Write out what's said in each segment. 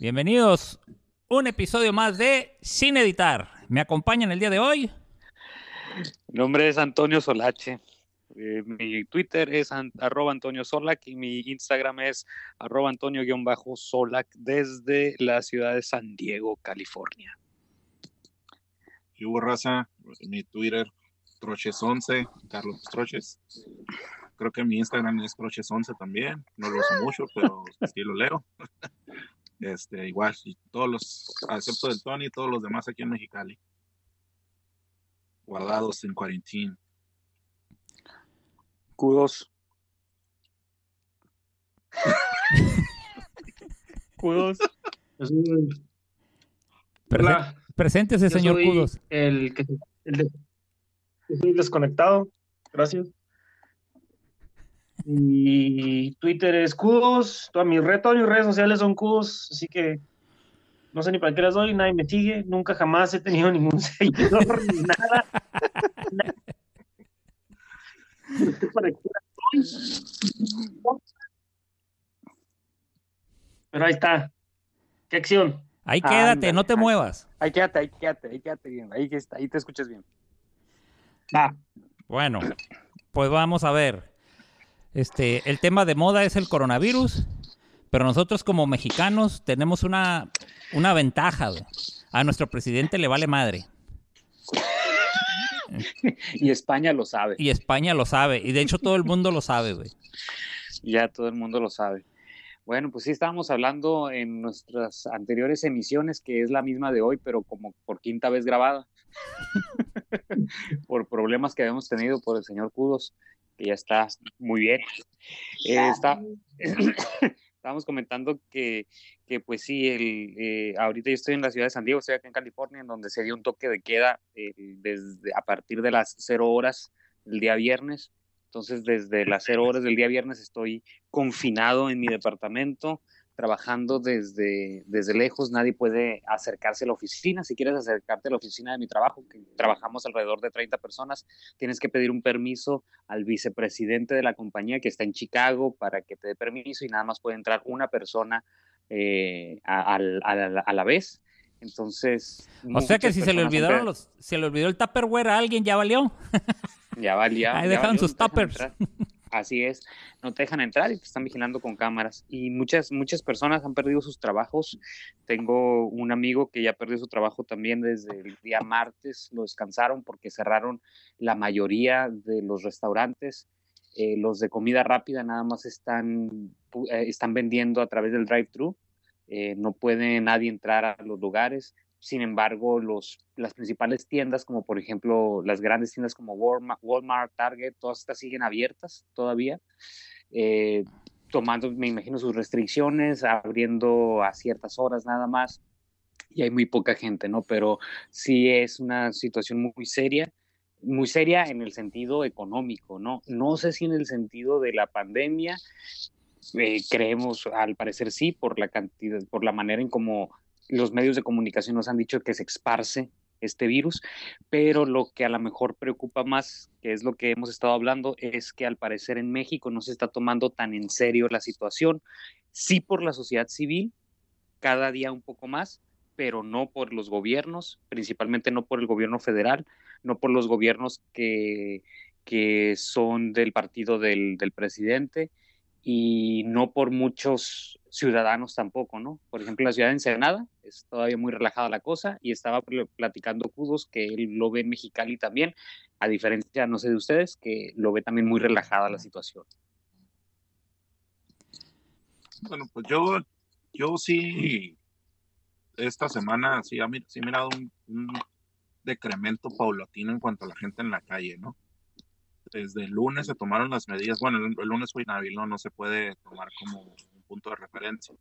Bienvenidos un episodio más de Sin Editar. Me acompañan el día de hoy. Mi nombre es Antonio Solache. Eh, mi Twitter es arroba Antonio Solac y mi Instagram es arroba Antonio-Solac desde la ciudad de San Diego, California. Y hubo raza, mi Twitter, Troches11, Carlos Troches. Creo que mi Instagram es Troches11 también. No lo uso mucho, pero sí lo leo. Este, igual, y todos los, excepto del Tony, todos los demás aquí en Mexicali. Guardados en cuarentena. Cudos. Cudos. Preséntese, señor Cudos. El que, el estoy desconectado. Gracias. Y Twitter es Cudos. Todas mis, todas mis redes sociales son Cudos. Así que no sé ni para qué las doy. Nadie me sigue. Nunca jamás he tenido ningún seguidor ni nada. Pero ahí está. ¿Qué acción? Ahí quédate, no te muevas. Ahí quédate, ahí quédate, ahí quédate bien. Ahí, está, ahí te escuchas bien. Bueno, pues vamos a ver. Este, el tema de moda es el coronavirus, pero nosotros como mexicanos tenemos una, una ventaja. A nuestro presidente le vale madre. y España lo sabe. Y España lo sabe. Y de hecho todo el mundo lo sabe, güey. Ya todo el mundo lo sabe. Bueno, pues sí estábamos hablando en nuestras anteriores emisiones, que es la misma de hoy, pero como por quinta vez grabada. por problemas que habíamos tenido por el señor Cudos que ya está muy bien. Eh, está, estábamos comentando que, que pues sí, el, eh, ahorita yo estoy en la ciudad de San Diego, estoy acá en California, en donde se dio un toque de queda eh, desde a partir de las cero horas del día viernes. Entonces, desde las cero horas del día viernes estoy confinado en mi departamento trabajando desde, desde lejos, nadie puede acercarse a la oficina. Si quieres acercarte a la oficina de mi trabajo, que trabajamos alrededor de 30 personas, tienes que pedir un permiso al vicepresidente de la compañía que está en Chicago para que te dé permiso y nada más puede entrar una persona eh, a, la vez. Entonces. O sea que si se le olvidaron los, se le olvidó el Tupperware a alguien, ya valió. Ya valió. Ahí dejaron sus tuppers. Así es, no te dejan entrar y te están vigilando con cámaras. Y muchas, muchas personas han perdido sus trabajos. Tengo un amigo que ya perdió su trabajo también desde el día martes, lo descansaron porque cerraron la mayoría de los restaurantes. Eh, los de comida rápida nada más están, eh, están vendiendo a través del drive-thru. Eh, no puede nadie entrar a los lugares. Sin embargo, los, las principales tiendas, como por ejemplo las grandes tiendas como Walmart, Target, todas estas siguen abiertas todavía, eh, tomando, me imagino, sus restricciones, abriendo a ciertas horas nada más, y hay muy poca gente, ¿no? Pero sí es una situación muy seria, muy seria en el sentido económico, ¿no? No sé si en el sentido de la pandemia, eh, creemos, al parecer sí, por la cantidad, por la manera en cómo los medios de comunicación nos han dicho que se esparce este virus, pero lo que a lo mejor preocupa más, que es lo que hemos estado hablando, es que al parecer en México no se está tomando tan en serio la situación, sí por la sociedad civil, cada día un poco más, pero no por los gobiernos, principalmente no por el gobierno federal, no por los gobiernos que, que son del partido del, del presidente y no por muchos ciudadanos tampoco, ¿no? Por ejemplo, la ciudad de Ensenada es todavía muy relajada la cosa y estaba platicando Cudos que él lo ve en Mexicali también, a diferencia, no sé de ustedes, que lo ve también muy relajada la situación. Bueno, pues yo, yo sí, esta semana sí, sí mirado un decremento paulatino en cuanto a la gente en la calle, ¿no? Desde el lunes se tomaron las medidas. Bueno, el, lunes fue inhábil, ¿no? No se puede tomar como un punto de referencia.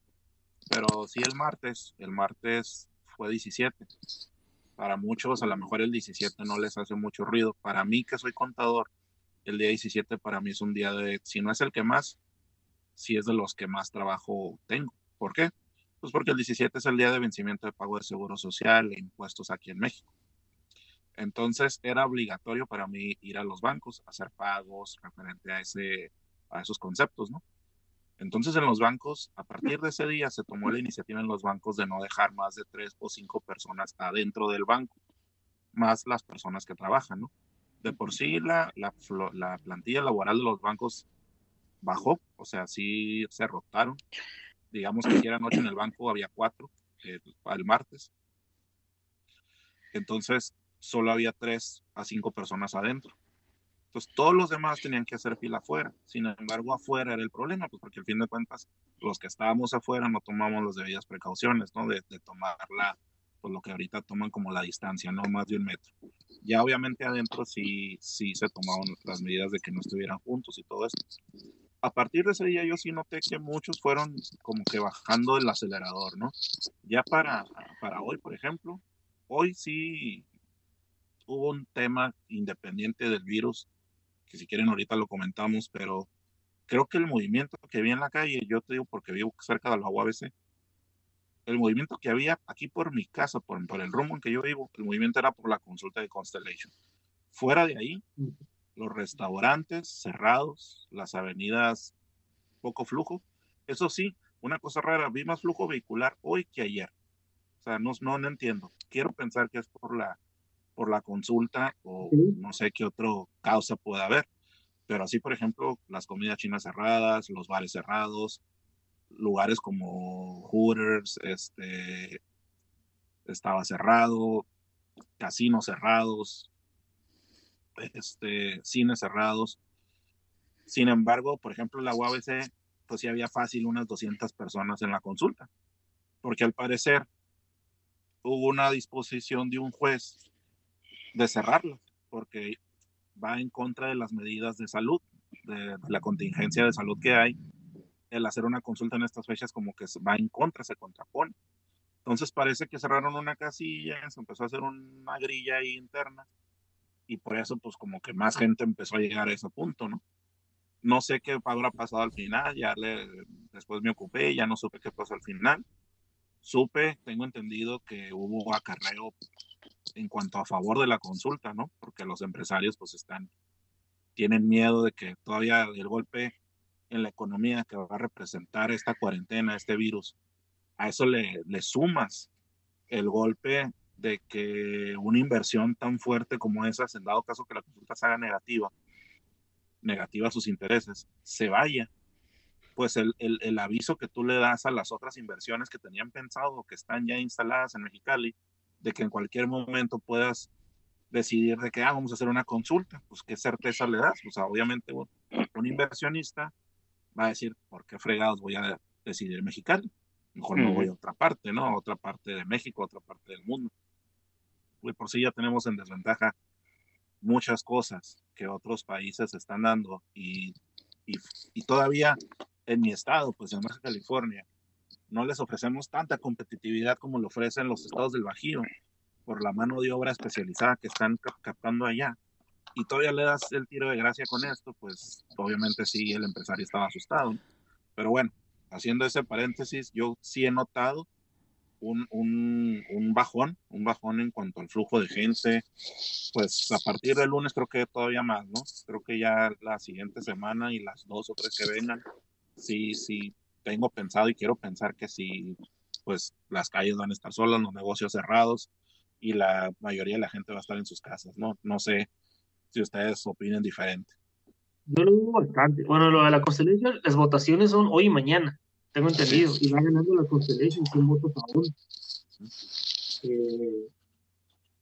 Pero sí el martes, el martes fue 17. Para muchos a lo mejor el 17 no les hace mucho ruido. Para mí que soy contador, el día 17 para mí es un día de, si no es el que más, si es de los que más trabajo tengo. ¿Por qué? Pues porque el 17 es el día de vencimiento de pago de seguro social e impuestos aquí en México. Entonces era obligatorio para mí ir a los bancos, hacer pagos referente a, ese, a esos conceptos, ¿no? Entonces en los bancos, a partir de ese día se tomó la iniciativa en los bancos de no dejar más de tres o cinco personas adentro del banco, más las personas que trabajan, ¿no? De por sí la, la, la plantilla laboral de los bancos bajó, o sea, sí se rotaron. Digamos que ayer anoche en el banco había cuatro, el, el martes. Entonces, solo había tres a cinco personas adentro. Entonces, todos los demás tenían que hacer fila afuera. Sin embargo, afuera era el problema, pues porque al fin de cuentas, los que estábamos afuera no tomamos las debidas precauciones, ¿no? De, de tomar la, pues lo que ahorita toman como la distancia, no más de un metro. Ya obviamente adentro sí, sí se tomaron las medidas de que no estuvieran juntos y todo eso. A partir de ese día yo sí noté que muchos fueron como que bajando el acelerador, ¿no? Ya para, para hoy, por ejemplo, hoy sí hubo un tema independiente del virus que si quieren ahorita lo comentamos, pero creo que el movimiento que vi en la calle, yo te digo porque vivo cerca de la UABC, el movimiento que había aquí por mi casa, por, por el rumbo en que yo vivo, el movimiento era por la consulta de Constellation. Fuera de ahí, los restaurantes cerrados, las avenidas poco flujo. Eso sí, una cosa rara, vi más flujo vehicular hoy que ayer. O sea, no, no, no entiendo. Quiero pensar que es por la por la consulta o no sé qué otro causa pueda haber. Pero así, por ejemplo, las comidas chinas cerradas, los bares cerrados, lugares como Hooters, este, estaba cerrado, casinos cerrados, este, cines cerrados. Sin embargo, por ejemplo, la UABC, pues sí había fácil unas 200 personas en la consulta, porque al parecer hubo una disposición de un juez de cerrarla, porque va en contra de las medidas de salud, de, la contingencia de salud que hay. El hacer una consulta en estas fechas como que va en contra, se contrapone. Entonces parece que cerraron una casilla, se empezó a hacer una grilla ahí interna y por eso pues como que más gente empezó a llegar a ese punto, ¿no? No sé qué habrá pasado al final, ya le, después me ocupé, ya no supe qué pasó al final. Supe, tengo entendido que hubo acarreo en cuanto a favor de la consulta, ¿no? Porque los empresarios pues están, tienen miedo de que todavía el golpe en la economía que va a representar esta cuarentena, este virus, a eso le, le sumas el golpe de que una inversión tan fuerte como esa, en dado caso que la consulta se haga negativa, negativa a sus intereses, se vaya, pues el, el, el, aviso que tú le das a las otras inversiones que tenían pensado, que están ya instaladas en Mexicali, de que en cualquier momento puedas decidir de que ah, vamos a hacer una consulta, pues qué certeza le das. O sea, obviamente un, inversionista va a decir, ¿por qué fregados voy a decidir Mexicali? Mejor no voy a otra parte, ¿no? A otra parte de México, a otra parte del mundo. Pues por sí ya tenemos en desventaja muchas cosas que otros países están dando y, y, y todavía en mi estado, pues en Baja California, no les ofrecemos tanta competitividad como lo ofrecen los estados del Bajío por la mano de obra especializada que están captando allá. Y todavía le das el tiro de gracia con esto, pues obviamente sí, el empresario estaba asustado. Pero bueno, haciendo ese paréntesis, yo sí he notado un, un, un, bajón, un bajón en cuanto al flujo de gente. Pues a partir del lunes creo que todavía más, ¿no? Creo que ya la siguiente semana y las dos o tres que vengan, sí, sí, tengo pensado y quiero pensar que sí, pues las calles van a estar solas, los negocios cerrados y la mayoría de la gente va a estar en sus casas, ¿no? No sé si ustedes opinen diferente. Yo lo digo bastante. Bueno, lo de la Constellation, las votaciones son hoy y mañana, tengo entendido, y va ganando la Constellation sin votos aún. Eh,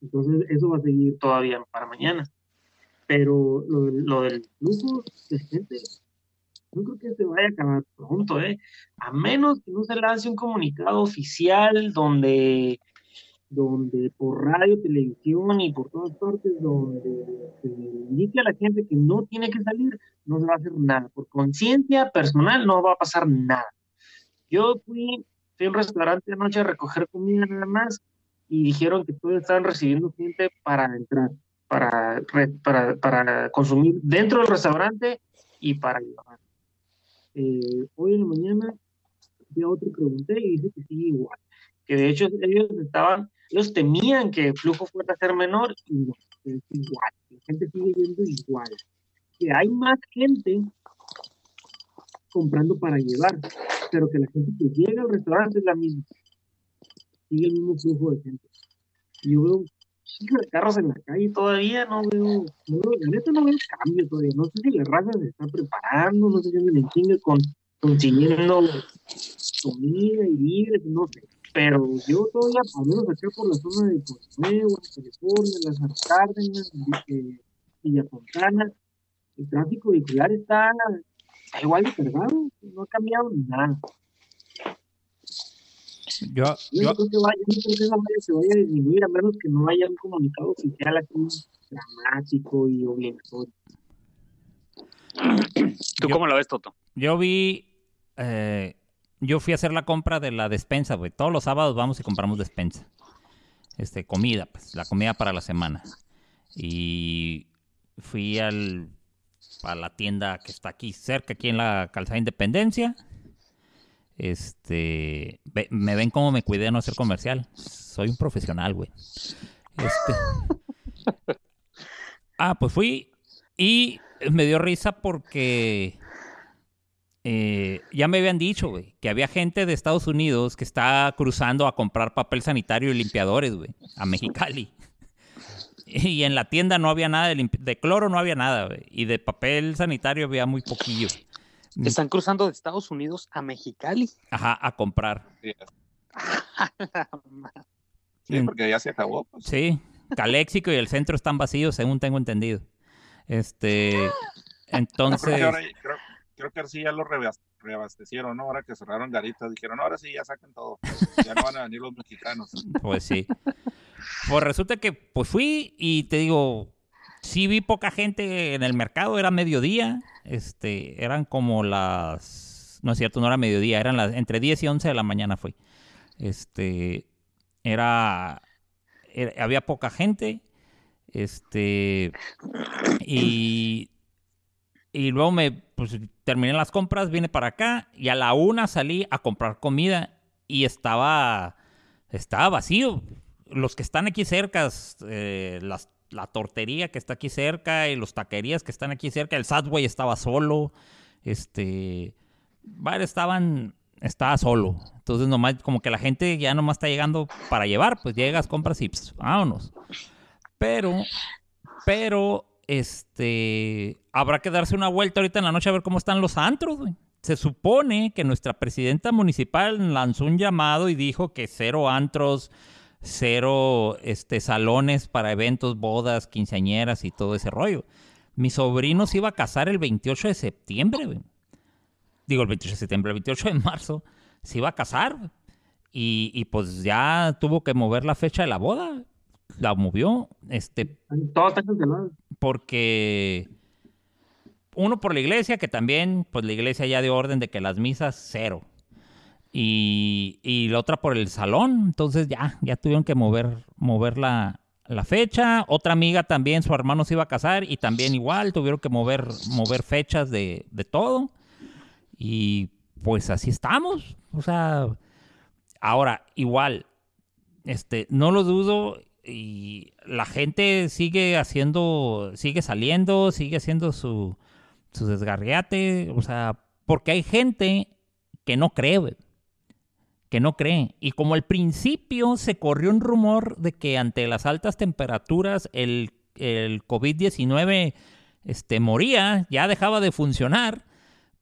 entonces, eso va a seguir todavía para mañana. Pero lo, lo del flujo de gente, no creo que se vaya a acabar pronto, ¿eh? A menos que no se lance un comunicado oficial donde, donde por radio, televisión y por todas partes, donde se indique a la gente que no tiene que salir, no se va a hacer nada. Por conciencia personal no va a pasar nada. Yo fui, fui a un restaurante anoche a recoger comida nada más y dijeron que todos estaban recibiendo gente para entrar, para, para, para consumir dentro del restaurante y para llevar. Eh, hoy en la mañana vi a otro pregunté y dice que sigue igual. Que de hecho ellos estaban, ellos temían que el flujo fuera a ser menor y no, es igual. La gente sigue yendo igual. Que hay más gente comprando para llevar, pero que la gente que llega al restaurante es la misma. Sigue el mismo flujo de gente. Y yo veo carros en la calle todavía, no veo, no la neta no veo cambio todavía. No sé si la raza se está preparando, no sé si me chingue con consiguiendo comida y libres, no sé. Pero yo todavía, al menos acá por la zona de Nuevo, California, las Cárdenas, Villa Fontana, el tráfico vehicular está, está igual de cargado, no ha cambiado nada. Yo, Yo, yo, no creo que vaya, yo no creo que esa madre se vaya a disminuir, a menos que no haya un comunicado oficial aquí dramático y obligatorio. ¿Tú Yo- cómo lo ves, Toto? yo vi. eh, yo fui a hacer la compra de la despensa, güey. Todos los sábados vamos y compramos despensa. Este, comida, pues, la comida para la semana. Y fui al, a la tienda que está aquí cerca, aquí en la calzada Independencia. Este, ve- me ven cómo me cuidé de no hacer comercial. Soy un profesional, güey. Este. Ah, pues fui y me dio risa porque eh, ya me habían dicho, güey, que había gente de Estados Unidos que está cruzando a comprar papel sanitario y limpiadores, güey, a Mexicali. Y en la tienda no había nada de, de cloro, no había nada, güey. Y de papel sanitario había muy poquillo. Están cruzando de Estados Unidos a Mexicali. Ajá, a comprar. Sí, Mm. sí, porque ya se acabó. Pues. Sí, Caléxico y el centro están vacíos, según tengo entendido. Este, Creo que entonces, ahora, creo, creo que ahora sí ya lo reabas- reabastecieron, ¿no? Ahora que cerraron garitas, dijeron, ahora sí, ya saquen todo. Ya no van a venir los mexicanos. pues sí. Pues resulta que pues fui y te digo, sí vi poca gente en el mercado, era mediodía, este, eran como las, no es cierto, no era mediodía, eran las, entre 10 y 11 de la mañana fui. Este, era, era- había poca gente, este, y, y luego me, pues terminé las compras, vine para acá y a la una salí a comprar comida y estaba, estaba vacío. Los que están aquí cerca, eh, las- la tortería que está aquí cerca y los taquerías que están aquí cerca, el Subway estaba solo, este, varios estaban, estaba solo. Entonces nomás, como que la gente ya nomás está llegando para llevar, pues llegas, compras y pues, vámonos. Pero, pero, este, habrá que darse una vuelta ahorita en la noche a ver cómo están los antros, güey. Se supone que nuestra presidenta municipal lanzó un llamado y dijo que cero antros, cero este, salones para eventos, bodas, quinceañeras y todo ese rollo. Mi sobrino se iba a casar el 28 de septiembre, güey. Digo, el 28 de septiembre, el 28 de marzo se iba a casar. Y, y pues ya tuvo que mover la fecha de la boda. La movió, este, Todo está cancelado. porque uno por la iglesia, que también, pues la iglesia ya dio orden de que las misas cero. Y, la otra por el salón, entonces ya, ya tuvieron que mover, mover la, la fecha. Otra amiga también, su hermano se iba a casar y también igual tuvieron que mover, mover fechas de, de todo. Y pues así estamos. O sea, ahora, igual, este, no lo dudo y la gente sigue haciendo, sigue saliendo, sigue haciendo su, su desgarriate, o sea, porque hay gente que no cree, que no cree. Y como al principio se corrió un rumor de que ante las altas temperaturas el, el COVID-19 este, moría, ya dejaba de funcionar,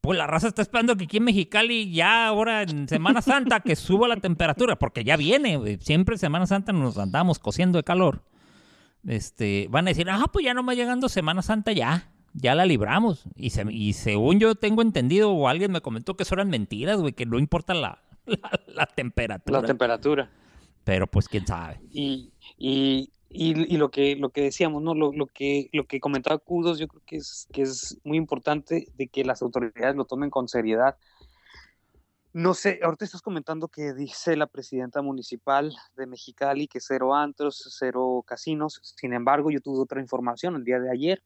pues la raza está esperando que aquí en Mexicali ya ahora en Semana Santa que suba la temperatura, porque ya viene, siempre Semana Santa nos andamos cociendo de calor. Este, van a decir, ah, pues ya no va llegando Semana Santa ya, ya la libramos. Y, se- y según yo tengo entendido, o alguien me comentó que eso eran mentiras, güey, que no importa la, la, la temperatura. La temperatura. Pero pues quién sabe. Y, y, y, y lo que lo que decíamos, ¿no? Lo, lo que lo que comentaba Kudos, yo creo que es que es muy importante de que las autoridades lo tomen con seriedad. No sé, ahorita estás comentando que dice la presidenta municipal de Mexicali que cero antros, cero casinos. Sin embargo, yo tuve otra información el día de ayer,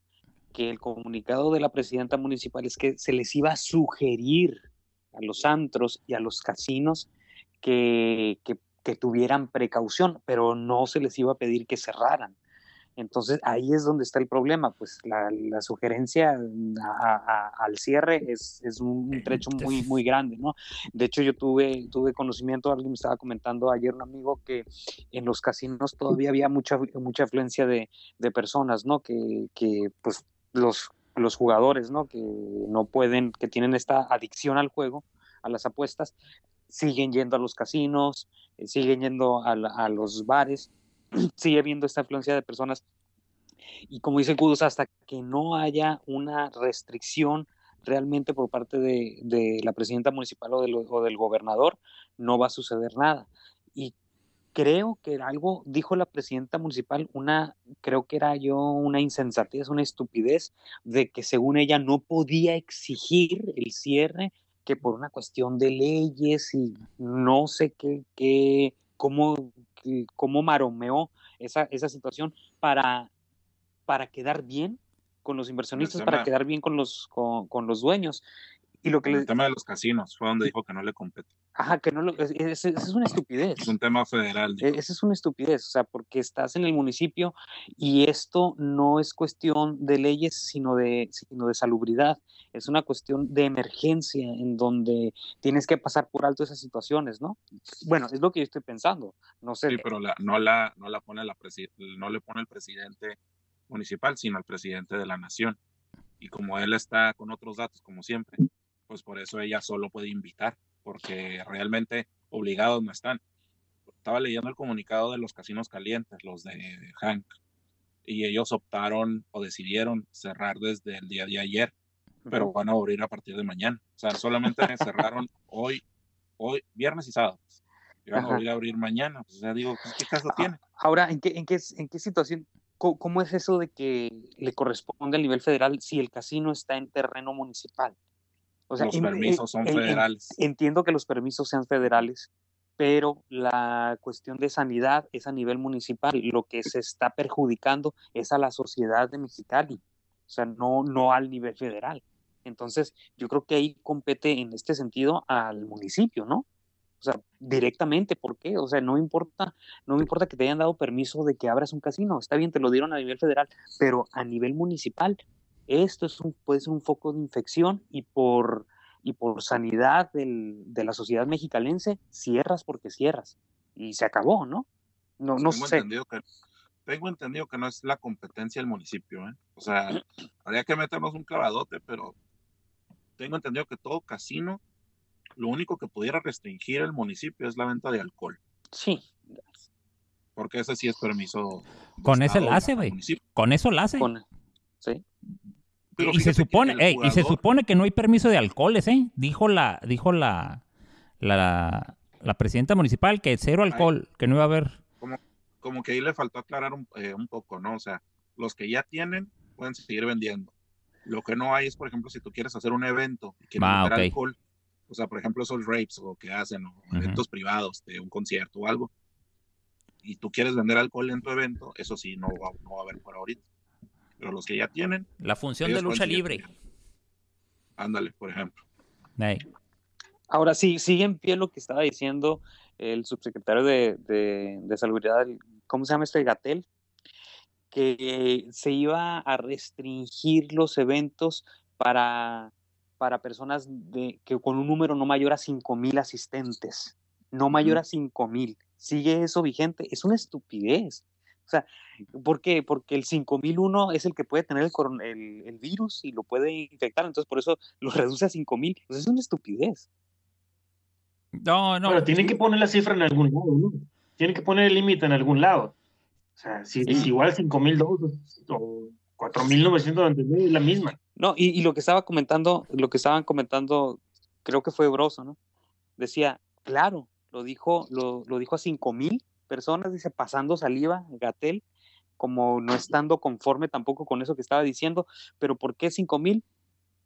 que el comunicado de la presidenta municipal es que se les iba a sugerir a los antros y a los casinos que, que, que tuvieran precaución, pero no se les iba a pedir que cerraran. Entonces ahí es donde está el problema, pues la, sugerencia al cierre es, un trecho muy, muy grande, ¿no? De hecho yo tuve, tuve conocimiento, alguien me estaba comentando ayer un amigo que en los casinos todavía había mucha, mucha afluencia de, personas, ¿no? Que, que pues los, los jugadores, ¿no? Que no pueden, que tienen esta adicción al juego, a las apuestas, siguen yendo a los casinos, eh, siguen yendo a, los bares, sigue habiendo esta influencia de personas. Y como dice Kudos, hasta que no haya una restricción realmente por parte de, la presidenta municipal o, o, del gobernador, no va a suceder nada. Y creo que algo, dijo la presidenta municipal, una, creo que era yo una insensatez, una estupidez, de que según ella no podía exigir el cierre que por una cuestión de leyes y no sé qué, qué cómo, cómo maromeó esa, esa situación para, para quedar bien con los inversionistas, para quedar bien con los, con, con los dueños. Y lo que el tema de los casinos fue donde dijo que no le compete. Ajá, que no lo. Esa es, una estupidez. Es un tema federal. E, esa es una estupidez, o sea, porque estás en el municipio y esto no es cuestión de leyes, sino de, sino de salubridad. Es una cuestión de emergencia en donde tienes que pasar por alto esas situaciones, ¿no? Bueno, es lo que yo estoy pensando. No sé. Sí, pero la, no, la, no, la pone la no le pone el presidente municipal, sino el presidente de la nación. Y como él está con otros datos, como siempre, pues por eso ella solo puede invitar, porque realmente obligados no están. Estaba leyendo el comunicado de los casinos calientes, los de Hank, y ellos optaron o decidieron cerrar desde el día de ayer, pero van a abrir a partir de mañana. O sea, solamente cerraron hoy, hoy, viernes y sábado. Y van a abrir a abrir mañana. Pues, o sea, digo, ¿qué caso tiene? Ahora, ¿en qué, en qué, en qué situación ¿Cómo es eso de que le corresponde al nivel federal si el casino está en terreno municipal? Los permisos son federales. entiendo que los permisos sean federales, pero la cuestión de sanidad es a nivel municipal. Lo que se está perjudicando es a la sociedad de Mexicali, o sea, no, no al nivel federal. Entonces, yo creo que ahí compete en este sentido al municipio, ¿no? O sea, directamente, ¿por qué? O sea, no importa, no me importa que te hayan dado permiso de que abras un casino, está bien, te lo dieron a nivel federal, pero a nivel municipal esto es un, puede ser un foco de infección y por, y por sanidad del, de la sociedad mexicalense, cierras porque cierras. Y se acabó, ¿no? No, no tengo sé. Entendido que, tengo entendido que no es la competencia del municipio, ¿eh? O sea, habría que meternos un clavadote, pero tengo entendido que todo casino, lo único que pudiera restringir el municipio es la venta de alcohol. Sí. Porque ese sí es permiso. Con ese la hace, güey. Con eso la hace. sí y se supone, y se supone que no hay permiso de alcoholes, ¿eh? Dijo la, dijo la, la, la presidenta municipal que cero alcohol, que no iba a haber. Como, como que ahí le faltó aclarar un, eh, un poco, ¿no? O sea, los que ya tienen pueden seguir vendiendo. Lo que no hay es, por ejemplo, si tú quieres hacer un evento y quieres ah, alcohol, o sea, por ejemplo, esos rapes o que hacen, o eventos privados de un concierto o algo, y tú quieres vender alcohol en tu evento, eso sí, no va, no va a haber por ahorita pero los que ya tienen. La función de lucha libre. Ándale, por ejemplo. Ahora sí, sigue en pie lo que estaba diciendo el subsecretario de, de, Salubridad, ¿cómo se llama este? Gatel, que se iba a restringir los eventos para, para personas de, que con un número no mayor a 5 mil asistentes, no mayor a 5 mil. ¿Sigue eso vigente? Es una estupidez. O sea, ¿por qué? Porque el 5001 es el que puede tener el, el, virus y lo puede infectar, entonces por eso lo reduce a 5000. Pues es una estupidez. No, no. Pero tienen que poner la cifra en algún lado, ¿no? Tienen que poner el límite en algún lado. O sea, si es igual 5000 dosis o 4999 es la misma. No, y, y, lo que estaba comentando, lo que estaban comentando, creo que fue Broso, ¿no? Decía, claro, lo dijo, lo, lo dijo a 5000 personas, dice, pasando saliva, Gatel, como no estando conforme tampoco con eso que estaba diciendo, pero ¿por qué 5 mil?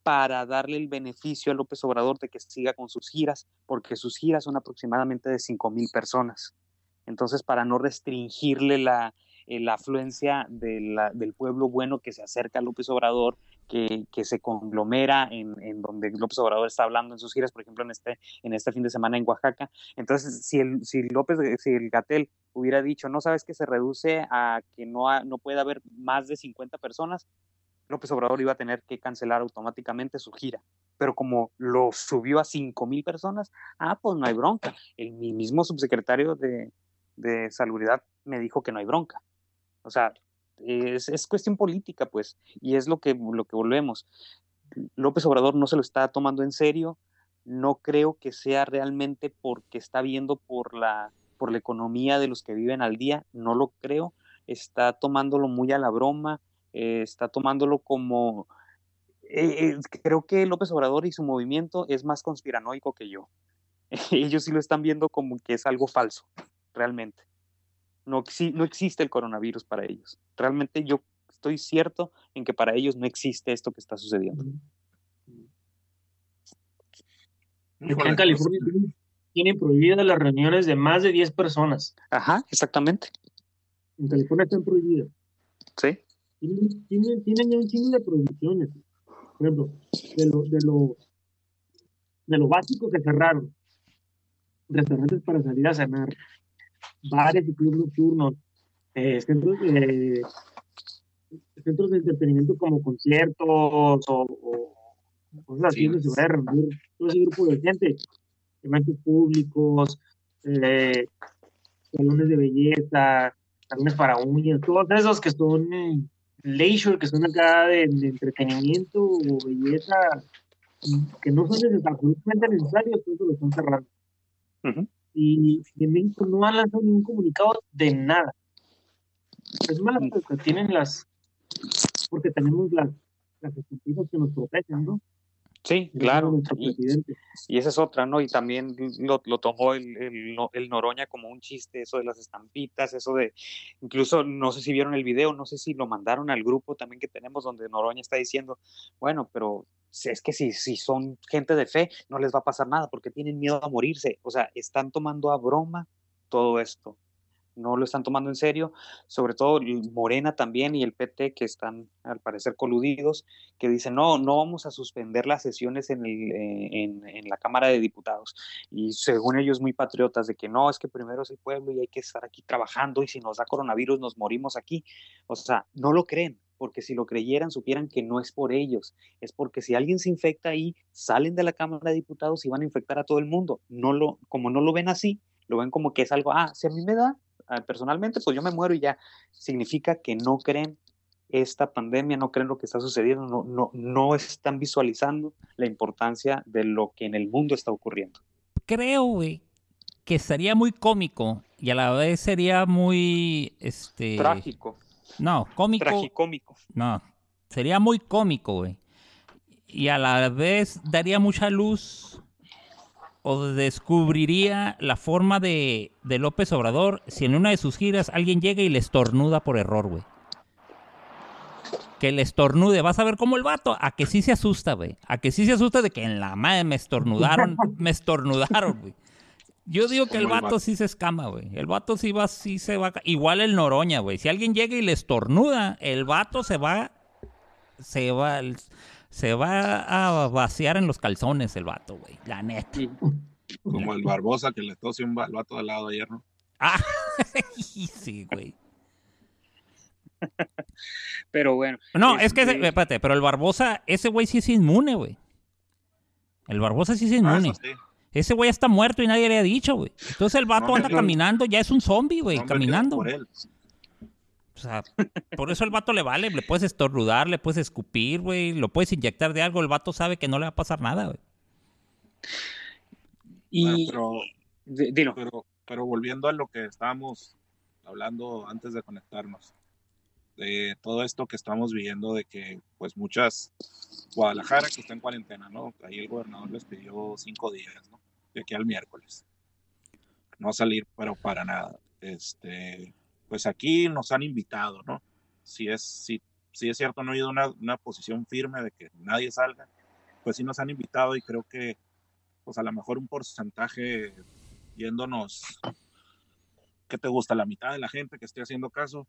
Para darle el beneficio a López Obrador de que siga con sus giras, porque sus giras son aproximadamente de 5 mil personas. Entonces, para no restringirle la, eh, la afluencia del pueblo bueno que se acerca a López Obrador, que, se conglomera en, donde López Obrador está hablando en sus giras, por ejemplo, en este, en este fin de semana en Oaxaca. Entonces, si, el, si López, si el Gatel hubiera dicho, no sabes que se reduce a que no, no puede haber más de 50 personas, López Obrador iba a tener que cancelar automáticamente su gira. Pero como lo subió a 5 mil personas, ah, pues no hay bronca. El mismo subsecretario de, de Salubridad me dijo que no hay bronca. O sea, es, es, cuestión política, pues, y es lo que, lo que volvemos. López Obrador no se lo está tomando en serio, no creo que sea realmente porque está viendo por la, por la economía de los que viven al día, no lo creo, está tomándolo muy a la broma, eh, está tomándolo como... Eh, eh, creo que López Obrador y su movimiento es más conspiranoico que yo. Ellos sí lo están viendo como que es algo falso, realmente. No, no existe el coronavirus para ellos. Realmente yo estoy cierto en que para ellos no existe esto que está sucediendo. En California tienen prohibidas las reuniones de más de 10 personas. Ajá, exactamente. En California están prohibidas. Sí. Tienen, tienen, ya un chingo de prohibiciones. Por ejemplo, de lo, de lo, de lo básico que cerraron. Restaurantes para salir a cenar bares y clubes nocturnos, eh, centros, de, centros de entretenimiento como conciertos o, o cosas así, donde se va a reunir todo ese grupo de gente, eventos públicos, eh, salones de belleza, salones para uñas, todos esos que son leisure, que son acá de, de entretenimiento o belleza, que no son absolutamente necesarios, todos lo están cerrando. Uh y, en México no han lanzado ningún comunicado de nada. Es más, porque tienen las, porque tenemos las, las ejecutivas que nos protegen, ¿no? Sí, claro. Y, y, esa es otra, ¿no? Y también lo, lo tomó el, el, el, Noroña como un chiste, eso de las estampitas, eso de, incluso no sé si vieron el video, no sé si lo mandaron al grupo también que tenemos donde Noroña está diciendo, bueno, pero es que si, si son gente de fe, no les va a pasar nada porque tienen miedo a morirse. O sea, están tomando a broma todo esto no lo están tomando en serio, sobre todo Morena también y el PT que están al parecer coludidos, que dicen, no, no vamos a suspender las sesiones en, el, eh, en, en, la Cámara de Diputados. Y según ellos muy patriotas de que no, es que primero es el pueblo y hay que estar aquí trabajando y si nos da coronavirus nos morimos aquí. O sea, no lo creen, porque si lo creyeran supieran que no es por ellos, es porque si alguien se infecta ahí, salen de la Cámara de Diputados y van a infectar a todo el mundo. No lo, como no lo ven así, lo ven como que es algo, ah, si a mí me da, Ah, personalmente, pues yo me muero y ya. Significa que no creen esta pandemia, no creen lo que está sucediendo, no, no, no están visualizando la importancia de lo que en el mundo está ocurriendo. Creo, güey, que sería muy cómico y a la vez sería muy, este... Trágico. No, cómico. Tragicómico. No, sería muy cómico, güey. Y a la vez daría mucha luz o descubriría la forma de, de, López Obrador si en una de sus giras alguien llega y le estornuda por error, güey. Que le estornude, vas a ver cómo el vato, a que sí se asusta, güey. A que sí se asusta de que en la madre me estornudaron, me estornudaron, güey. Yo digo que el vato sí se escama, güey. El vato sí va, sí se va. Igual el Noroña, güey. Si alguien llega y le estornuda, el vato se va. Se va se va a vaciar en los calzones el vato, güey. La neta. Como el Barbosa que le tose un vato al lado ayer, ¿no? Ah, sí, güey. pero bueno. No, es que, espérate, pero el Barbosa, ese güey sí es inmune, güey. El Barbosa sí es ah, inmune. Ese güey está muerto y nadie le ha dicho, güey. Entonces el vato anda caminando, ya es un zombie, güey, caminando. Por él. O sea, por eso el vato le vale, le puedes estornudar, le puedes escupir, güey, lo puedes inyectar de algo, el vato sabe que no le va a pasar nada, güey. Y pero, pero, pero, volviendo a lo que estábamos hablando antes de conectarnos, de todo esto que estamos viviendo, de que pues muchas, Guadalajara que está en cuarentena, ¿no? Ahí el gobernador les pidió cinco días, ¿no? De aquí al miércoles. No salir, pero para nada. Este, pues aquí nos han invitado, ¿no? Si es, si, si es cierto, no ha habido una, una, posición firme de que nadie salga, pues sí nos han invitado y creo que, pues a lo mejor un porcentaje yéndonos, ¿qué te gusta? La mitad de la gente que esté haciendo caso,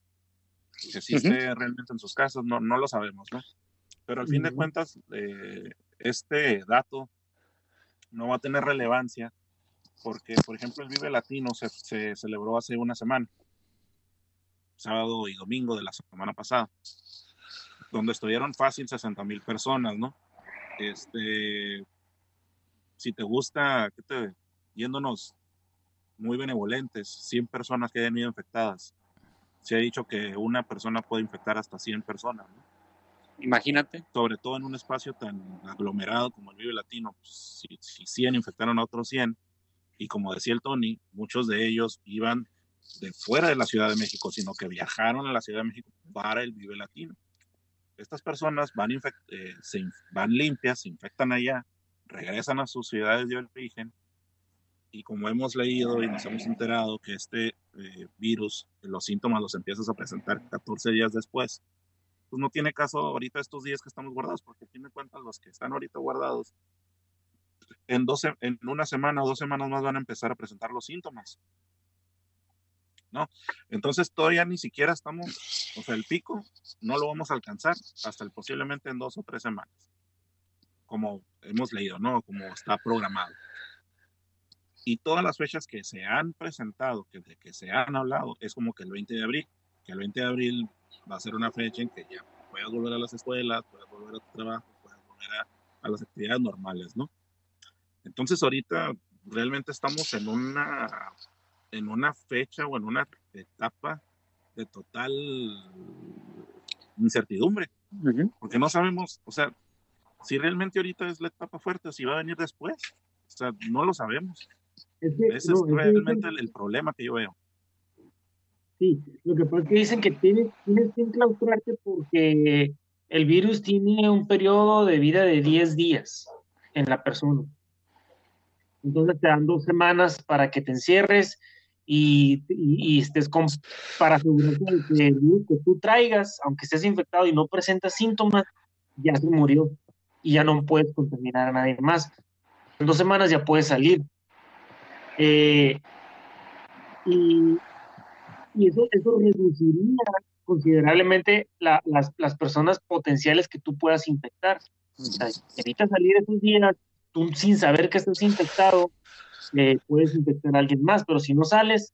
que sí esté realmente en sus casas, no, no lo sabemos, ¿no? Pero al fin de cuentas, eh, este dato no va a tener relevancia porque, por ejemplo, el Vive Latino se, celebró hace una semana, sábado y domingo de la semana pasada, donde estuvieron fácil 60 mil personas, ¿no? Este, si te gusta, ¿qué te, yéndonos muy benevolentes, 100 personas que hayan ido infectadas. Se ha dicho que una persona puede infectar hasta 100 personas. ¿no? Imagínate. Sobre todo en un espacio tan aglomerado como el Vive Latino, pues, si, si 100 infectaron a otros 100, y como decía el Tony, muchos de ellos iban de fuera de la Ciudad de México, sino que viajaron a la Ciudad de México para el Vive Latino. Estas personas van, eh, se, van limpias, se infectan allá, regresan a sus ciudades de origen y como hemos leído y nos hemos enterado que este eh, virus, los síntomas los empiezas a presentar 14 días después, pues no tiene caso ahorita estos días que estamos guardados, porque cuenta los que están ahorita guardados, en, 12, en una semana o dos semanas más van a empezar a presentar los síntomas. ¿No? Entonces todavía ni siquiera estamos, o sea, el pico no lo vamos a alcanzar hasta el, posiblemente en dos o tres semanas, como hemos leído, ¿no? Como está programado y todas las fechas que se han presentado, que, que se han hablado, es como que el 20 de abril, que el 20 de abril va a ser una fecha en que ya puedas volver a las escuelas, puedas volver a tu trabajo, puedas volver a, a las actividades normales, ¿no? Entonces ahorita realmente estamos en una, en una fecha o en una etapa de total incertidumbre, porque no sabemos, o sea, si realmente ahorita es la etapa fuerte o si va a venir después, o sea, no lo sabemos. Ese es realmente el, problema que yo veo. Sí, lo que pasa es que dicen que tienes, tienes que enclaustrarte porque el virus tiene un periodo de vida de 10 días en la persona. Entonces te dan dos semanas para que te encierres y, y, estés con, para asegurarte que el virus que tú traigas, aunque estés infectado y no presentas síntomas, ya se murió y ya no puedes contaminar a nadie más. En dos semanas ya puedes salir. Eh, y, eso, eso reduciría considerablemente las, las, personas potenciales que tú puedas infectar. O sea, evitas salir esos días, tú sin saber que estás infectado, eh, puedes infectar a alguien más, pero si no sales,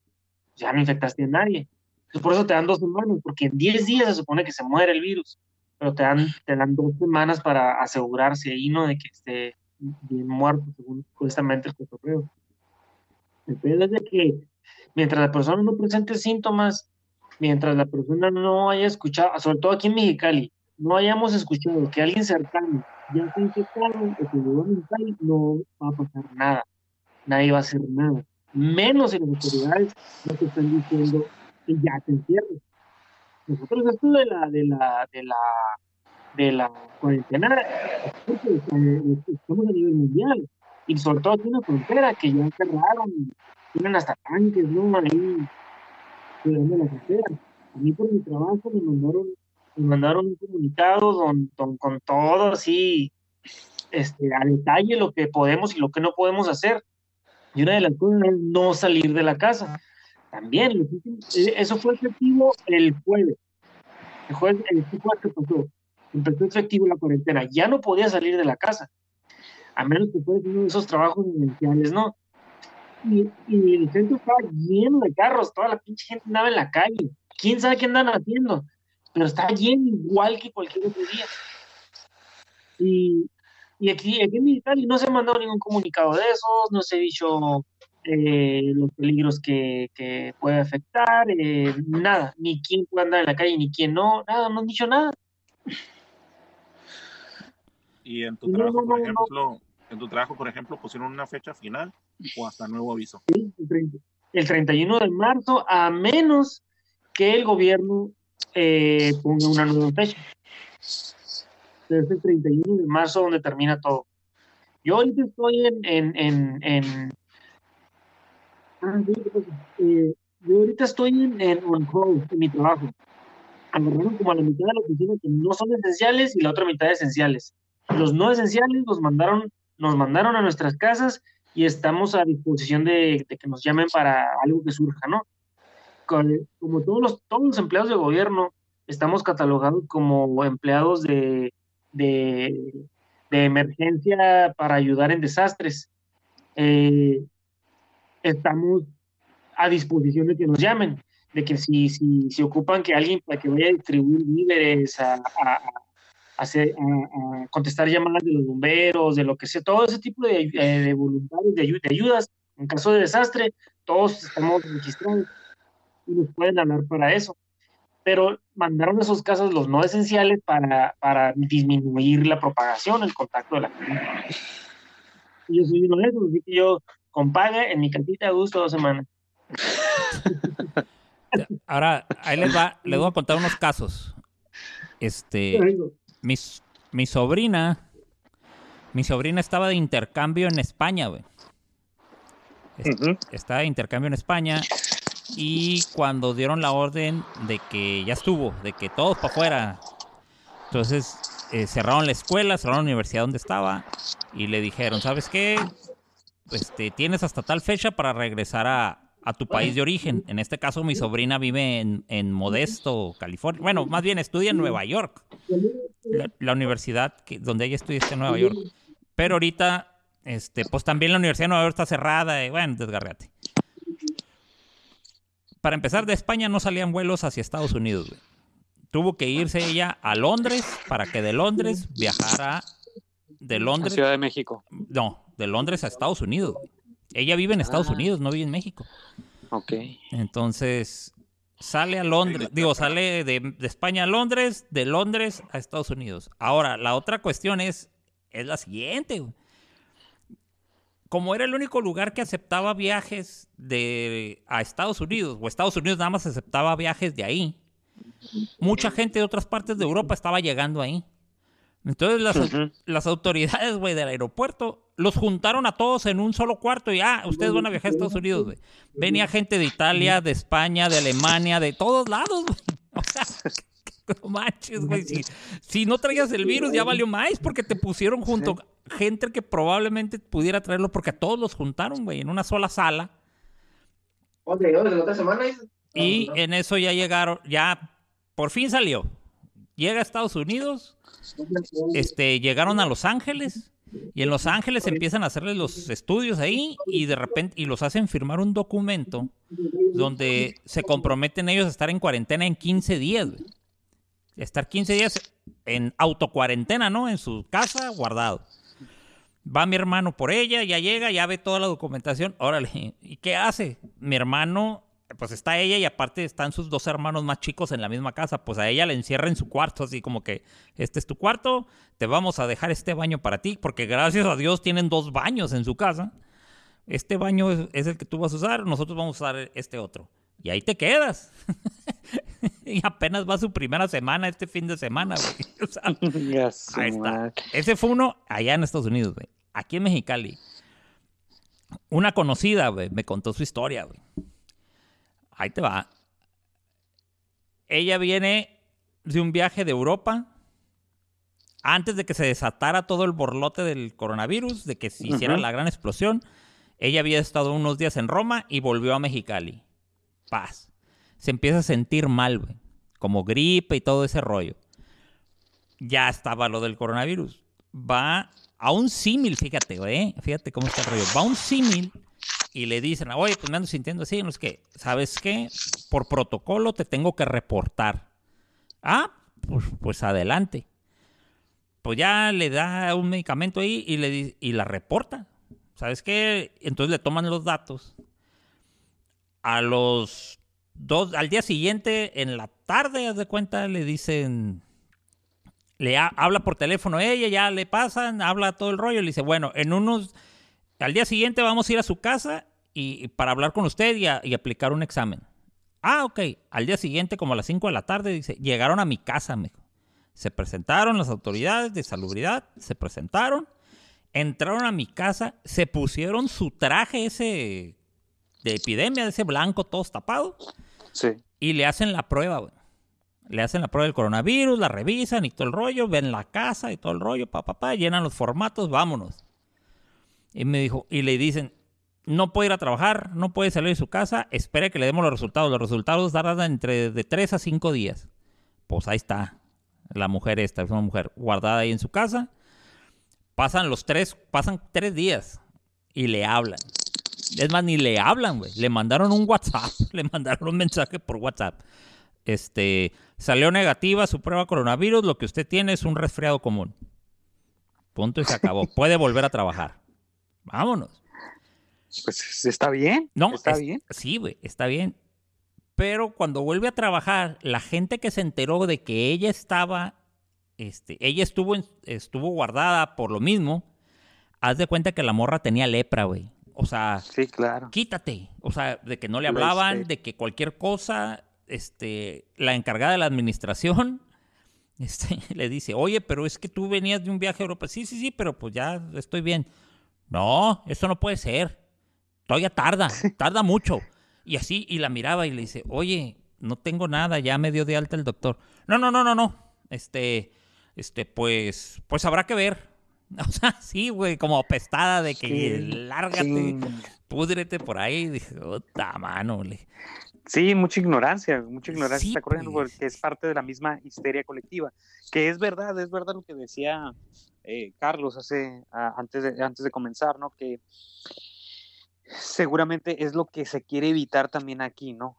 ya no infectaste a nadie. Entonces, por eso te dan dos semanas, porque en 10 días se supone que se muere el virus, pero te dan, te dan dos semanas para asegurarse y no de que esté bien muerto, según justamente el cotorreo. El de que mientras la persona no presente síntomas, mientras la persona no haya escuchado, sobre todo aquí en Mexicali, no hayamos escuchado que alguien cercano ya se infectado o que llegó no va a pasar nada. Nadie va a hacer nada. Menos si las autoridades no te están diciendo que ya te encierres. Nosotros esto de la, de la, de la, de la cuarentena, estamos a nivel mundial y sobre todo aquí en la frontera, que ya cerraron, tienen hasta tanques, ¿no? Ahí, cuidando la frontera. A mí por mi trabajo me mandaron, me mandaron un comunicado don, con todo así, este, a detalle lo que podemos y lo que no podemos hacer. Y una de las cosas es no salir de la casa. También, eh, eso fue efectivo el jueves. El jueves, el jueves que pasó, empezó efectivo la cuarentena. Ya no podía salir de la casa a menos que fuera uno de esos trabajos esenciales, ¿no? Y, y, el centro estaba lleno de carros, toda la pinche gente andaba en la calle. ¿Quién sabe qué andan haciendo? Pero estaba lleno igual que cualquier otro día. Y, y aquí, aquí en y no se ha mandado ningún comunicado de esos, no se ha dicho eh, los peligros que, que puede afectar, eh, nada, ni quién puede andar en la calle, ni quién no, nada, no han dicho nada. Y en tu trabajo, por ejemplo, en tu trabajo, por ejemplo, pusieron una fecha final o hasta nuevo aviso. El, 31 de marzo, a menos que el gobierno eh, ponga una nueva fecha. Es el 31 de marzo donde termina todo. Yo ahorita estoy en, en, en, en ah, eh, yo ahorita estoy en, en on call en mi trabajo. Como a la mitad de la oficina que no son esenciales y la otra mitad esenciales. Los no esenciales nos mandaron, nos mandaron a nuestras casas y estamos a disposición de, que nos llamen para algo que surja, ¿no? como todos los, todos los empleados de gobierno, estamos catalogados como empleados de, de, emergencia para ayudar en desastres. Eh, estamos a disposición de que nos llamen, de que si, si, si ocupan que alguien para que vaya a distribuir víveres, a, a, a, contestar llamadas de los bomberos, de lo que sea, todo ese tipo de, eh, de voluntarios, de, de, ayudas, en caso de desastre, todos estamos registrados y nos pueden hablar para eso. Pero mandaron esos casos los no esenciales para, para disminuir la propagación, el contacto de la gente. Y yo soy uno de esos, así que yo con en mi cantita de gusto dos semanas. Ahora, ahí les va, les voy a contar unos casos. Este, mi, mi sobrina, mi sobrina estaba de intercambio en España, güey. Estaba de intercambio en España y cuando dieron la orden de que ya estuvo, de que todos para afuera, entonces eh, cerraron la escuela, cerraron la universidad donde estaba y le dijeron, ¿sabes qué? Este, tienes hasta tal fecha para regresar a, tu país de origen. En este caso, mi sobrina vive en, Modesto, California. Bueno, más bien estudia en Nueva York. La, universidad que, donde ella estudia está en Nueva York. Pero ahorita, este, pues también la Universidad de Nueva York está cerrada. Y, bueno, desgarrate. Para empezar, de España no salían vuelos hacia Estados Unidos. Tuvo que irse ella a Londres para que de Londres viajara de Londres. A Ciudad de México. No, de Londres a Estados Unidos. Ella vive en Estados ah. Unidos, no vive en México. Ok. Entonces, sale a Londres, digo, sale de, España a Londres, de Londres a Estados Unidos. Ahora, la otra cuestión es, es la siguiente. Como era el único lugar que aceptaba viajes de, a Estados Unidos, o Estados Unidos nada más aceptaba viajes de ahí, mucha gente de otras partes de Europa estaba llegando ahí. Entonces las, las autoridades, güey, del aeropuerto los juntaron a todos en un solo cuarto y, ah, ustedes van a viajar a Estados Unidos, güey. Venía gente de Italia, de España, de Alemania, de todos lados, güey. O sea, no manches, güey. Si, no traías el virus, ya valió más porque te pusieron junto gente que probablemente pudiera traerlo porque a todos los juntaron, güey, en una sola sala. Y en eso ya llegaron, ya por fin salió. Llega a Estados Unidos este, llegaron a Los Ángeles y en Los Ángeles empiezan a hacerles los estudios ahí y de repente y los hacen firmar un documento donde se comprometen ellos a estar en cuarentena en 15 días. Estar 15 días en autocuarentena, ¿no? En su casa, guardado. Va mi hermano por ella, ya llega, ya ve toda la documentación. Órale, ¿y qué hace? Mi hermano pues está ella y aparte están sus dos hermanos más chicos en la misma casa, pues a ella le encierra en su cuarto, así como que este es tu cuarto, te vamos a dejar este baño para ti, porque gracias a Dios tienen dos baños en su casa. Este baño es, el que tú vas a usar, nosotros vamos a usar este otro. Y ahí te quedas. y apenas va su primera semana este fin de semana, güey. ahí está. Ese fue uno allá en Estados Unidos, güey. Aquí en Mexicali. Una conocida, güey, me contó su historia, güey ahí te va. Ella viene de un viaje de Europa antes de que se desatara todo el borlote del coronavirus, de que se hiciera la gran explosión. Ella había estado unos días en Roma y volvió a Mexicali. Paz. Se empieza a sentir mal, güey. Como gripe y todo ese rollo. Ya estaba lo del coronavirus. Va a un símil, fíjate, güey. Fíjate cómo está el rollo. Va a un símil y le dicen, oye, pues me ando sintiendo así, no es que, ¿sabes qué? Por protocolo te tengo que reportar. Ah, pues, pues adelante. Pues ya le da un medicamento ahí y, le, y la reporta. ¿Sabes qué? Entonces le toman los datos. A los dos, al día siguiente, en la tarde, haz de cuenta, le dicen, le habla por teléfono ella, ya le pasan, habla todo el rollo, le dice, bueno, en unos al día siguiente vamos a ir a su casa y, para hablar con usted y, aplicar un examen. Ah, ok. Al día siguiente, como a las 5 de la tarde, dice, llegaron a mi casa, me Se presentaron las autoridades de salubridad, se presentaron, entraron a mi casa, se pusieron su traje ese de epidemia, ese blanco todo tapado. Sí. Y le hacen la prueba, güey. Le hacen la prueba del coronavirus, la revisan y todo el rollo, ven la casa y todo el rollo, papá, pa, llenan los formatos, vámonos. Y me dijo, y le dicen, no puede ir a trabajar, no puede salir de su casa, espere que le demos los resultados. Los resultados tardan entre de 3 a 5 días. Pues ahí está. la mujer esta, es una mujer guardada ahí en su casa. Pasan los tres, pasan tres días y le hablan. Es más, ni le hablan, güey. Le mandaron un WhatsApp, le mandaron un mensaje por WhatsApp. Este, salió negativa su prueba coronavirus, lo que usted tiene es un resfriado común. Punto y se acabó. Puede volver a trabajar. Vámonos. Pues está bien. No, está es- bien. Sí, güey, está bien. Pero cuando vuelve a trabajar, la gente que se enteró de que ella estaba, este, ella estuvo, en- estuvo guardada por lo mismo, haz de cuenta que la morra tenía lepra, güey. O sea, Sí, claro. quítate. O sea, de que no le La hablaban, de que cualquier cosa, este, la encargada de la administración, este, le dice, oye, pero es que tú venías de un viaje a Europa. Sí, sí, sí, pero pues ya estoy bien. No, eso no puede ser. Todavía tarda, tarda mucho. Y así, y la miraba y le dice, oye, no tengo nada, ya me dio de alta el doctor. No, no, no, no, no. Este, este, pues, pues habrá que ver. O sea, sí, güey, como apestada de que Sí, lárgate, Sí, púdrete por ahí. Dije, puta mano, le. Sí, mucha ignorancia, mucha ignorancia Sí, está corriendo pues. porque es parte de la misma histeria colectiva. Que es verdad, es verdad lo que decía eh, Carlos hace, a- antes, de, antes de comenzar, ¿no? Que seguramente es lo que se quiere evitar también aquí, ¿no?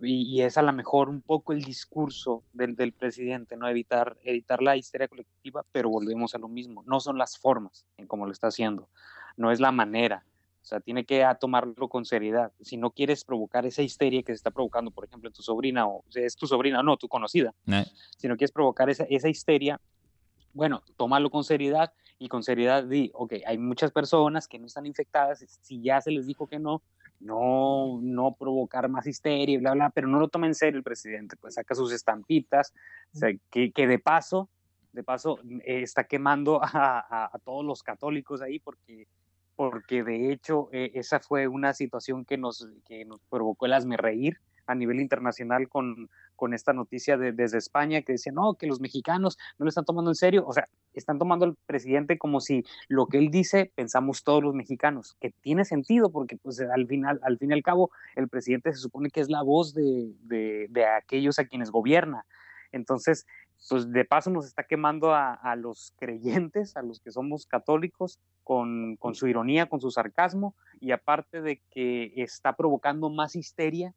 Y, y es a lo mejor un poco el discurso del, del presidente, ¿no? Evitar, evitar la histeria colectiva, pero volvemos a lo mismo. No son las formas en cómo lo está haciendo, no es la manera. O sea, tiene que a tomarlo con seriedad. Si no quieres provocar esa histeria que se está provocando, por ejemplo, en tu sobrina, o sea, es tu sobrina, no, tu conocida, Eh, si no quieres provocar esa, esa histeria, bueno, tómalo con seriedad y con seriedad di, ok, hay muchas personas que no están infectadas, si ya se les dijo que no, no, no provocar más histeria bla, bla, pero no lo toma en serio el presidente, pues saca sus estampitas, o sea, que, que de paso, de paso, eh, está quemando a, a- a todos los católicos ahí porque porque de hecho eh, esa fue una situación que nos, que nos provocó el hazme reír a nivel internacional con, con esta noticia de, desde España que decía, no, que los mexicanos no lo están tomando en serio, o sea, están tomando al presidente como si lo que él dice pensamos todos los mexicanos, que tiene sentido porque pues al final, al fin y al cabo, el presidente se supone que es la voz de, de, de aquellos a quienes gobierna. Entonces, pues de paso nos está quemando a, a los creyentes, a los que somos católicos, con, con su ironía, con su sarcasmo, y aparte de que está provocando más histeria,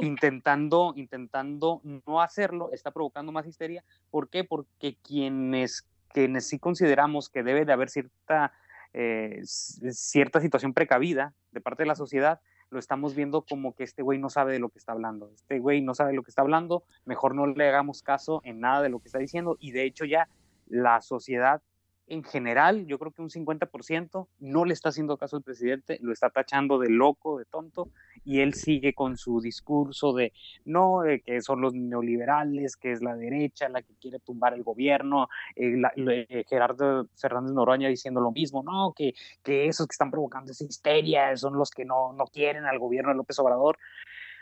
intentando, intentando no hacerlo, está provocando más histeria. ¿Por qué? Porque quienes, quienes sí consideramos que debe de haber cierta, eh, cierta situación precavida de parte de la sociedad, lo estamos viendo como que este güey no sabe de lo que está hablando. Este güey no sabe de lo que está hablando, mejor no le hagamos caso en nada de lo que está diciendo. Y de hecho ya la sociedad en general, yo creo que un 50% no le está haciendo caso al presidente, lo está tachando de loco, de tonto, y él sigue con su discurso de no, de que son los neoliberales, que es la derecha la que quiere tumbar el gobierno, eh, eh, Gerardo Fernández Noroña diciendo lo mismo, no, que, que esos que están provocando esa histeria son los que no, no quieren al gobierno de López Obrador.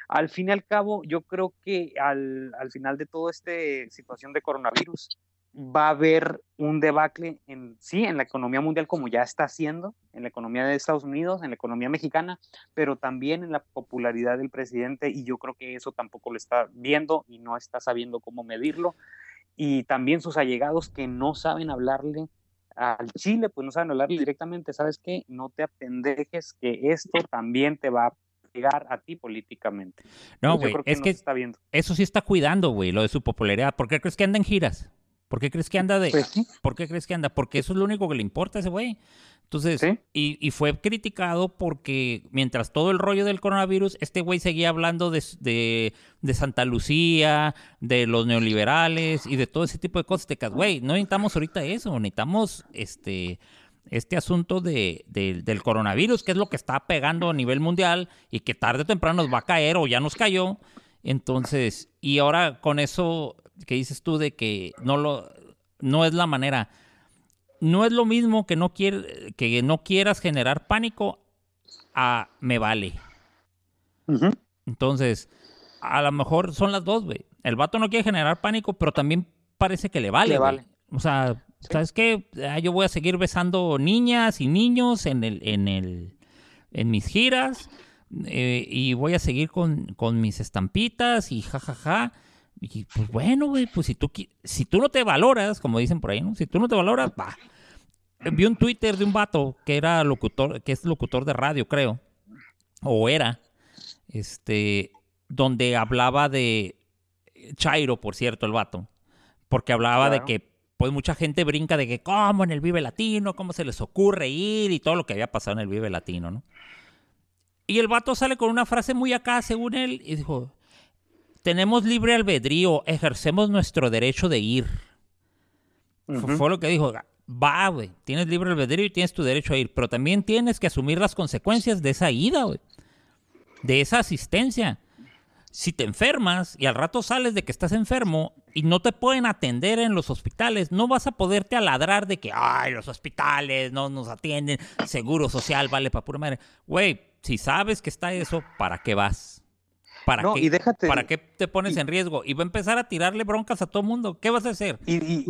Al fin y al cabo, yo creo que al, al final de toda esta situación de coronavirus, va a haber un debacle en sí, en la economía mundial, como ya está haciendo, en la economía de Estados Unidos, en la economía mexicana, pero también en la popularidad del presidente, y yo creo que eso tampoco lo está viendo y no está sabiendo cómo medirlo. Y también sus allegados que no saben hablarle al Chile, pues no saben hablarle directamente, ¿sabes qué? No te apendejes que esto también te va a pegar a ti políticamente. No, güey, es no que se está viendo. eso sí está cuidando, güey, lo de su popularidad. ¿Por qué crees que anda en giras? ¿Por qué crees que anda de.? Pues sí. ¿Por qué crees que anda? Porque eso es lo único que le importa a ese güey. Entonces, Sí. y, y fue criticado porque mientras todo el rollo del coronavirus, este güey seguía hablando de, de, de Santa Lucía, de los neoliberales y de todo ese tipo de cosas. Te güey, no necesitamos ahorita eso, necesitamos este, este asunto de, de- del coronavirus, que es lo que está pegando a nivel mundial y que tarde o temprano nos va a caer o ya nos cayó. Entonces, y ahora con eso que dices tú de que no lo no es la manera. No es lo mismo que no quier- que no quieras generar pánico a me vale. Entonces, a lo mejor son las dos, güey. El vato no quiere generar pánico, pero también parece que le vale, Le vale. O sea, Sí. ¿sabes qué? Ah, yo voy a seguir besando niñas y niños en el, en el, en mis giras eh, y voy a seguir con, con mis estampitas y jajaja. Y pues bueno, güey, pues si tú, si tú no te valoras, como dicen por ahí, ¿no? Si tú no te valoras, va. Vi un Twitter de un vato que era locutor, que es locutor de radio, creo. O era. Este, donde hablaba de Chairo, por cierto, el vato. Porque hablaba de que, pues mucha gente brinca de que, ¿cómo en el Vive Latino? ¿Cómo se les ocurre ir? Y todo lo que había pasado en el Vive Latino, ¿no? Y el vato sale con una frase muy acá, según él, y dijo, tenemos libre albedrío, ejercemos nuestro derecho de ir. Fue lo que dijo, va, güey, tienes libre albedrío y tienes tu derecho a ir, pero también tienes que asumir las consecuencias de esa ida, güey. De esa asistencia. Si te enfermas y al rato sales de que estás enfermo y no te pueden atender en los hospitales, no vas a poderte aladrar de que, ay, los hospitales no nos atienden, seguro social vale para pura madre. Güey, si sabes que está eso, ¿para qué vas? ¿Para, No, qué, y déjate- ¿Para qué te pones y- en riesgo? Y va a empezar a tirarle broncas a todo mundo. ¿Qué vas a hacer? Y, y,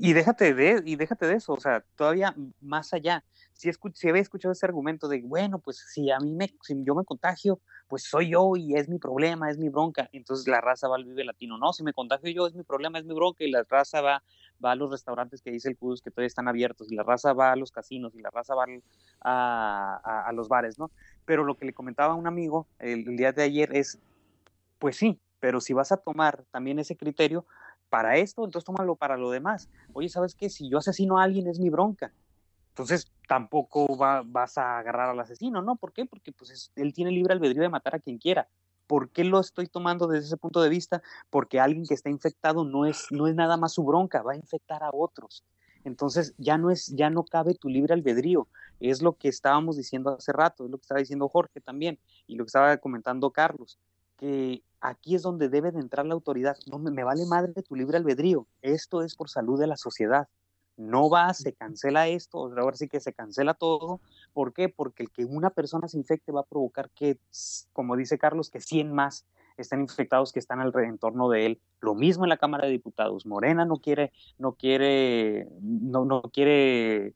y déjate de, y déjate de eso, o sea, todavía más allá. Si, escu- si había escuchado ese argumento de, bueno, pues si a mí me, si yo me contagio, pues soy yo y es mi problema, es mi bronca. Entonces la raza va al Vive Latino. No, si me contagio yo, es mi problema, es mi bronca. Y la raza va, va a los restaurantes que dice el Cudus que todavía están abiertos. Y la raza va a los casinos y la raza va a, a- a los bares, ¿no? Pero lo que le comentaba a un amigo el, el día de ayer es, pues sí, pero si vas a tomar también ese criterio para esto, entonces tómalo para lo demás. Oye, ¿sabes qué? Si yo asesino a alguien es mi bronca. Entonces tampoco va- vas a agarrar al asesino, ¿no? ¿Por qué? Porque pues es- él tiene libre albedrío de matar a quien quiera. ¿Por qué lo estoy tomando desde ese punto de vista? Porque alguien que está infectado no es, no es nada más su bronca, va a infectar a otros. Entonces ya no es, ya no cabe tu libre albedrío. Es lo que estábamos diciendo hace rato, es lo que estaba diciendo Jorge también, y lo que estaba comentando Carlos, que aquí es donde debe de entrar la autoridad. No me, me vale madre tu libre albedrío. Esto es por salud de la sociedad. No va, se cancela esto, ahora sí que se cancela todo. ¿Por qué? Porque el que una persona se infecte va a provocar que, como dice Carlos, que 100 más estén infectados que están al entorno de él. Lo mismo en la Cámara de Diputados. Morena no quiere, no quiere, no, no quiere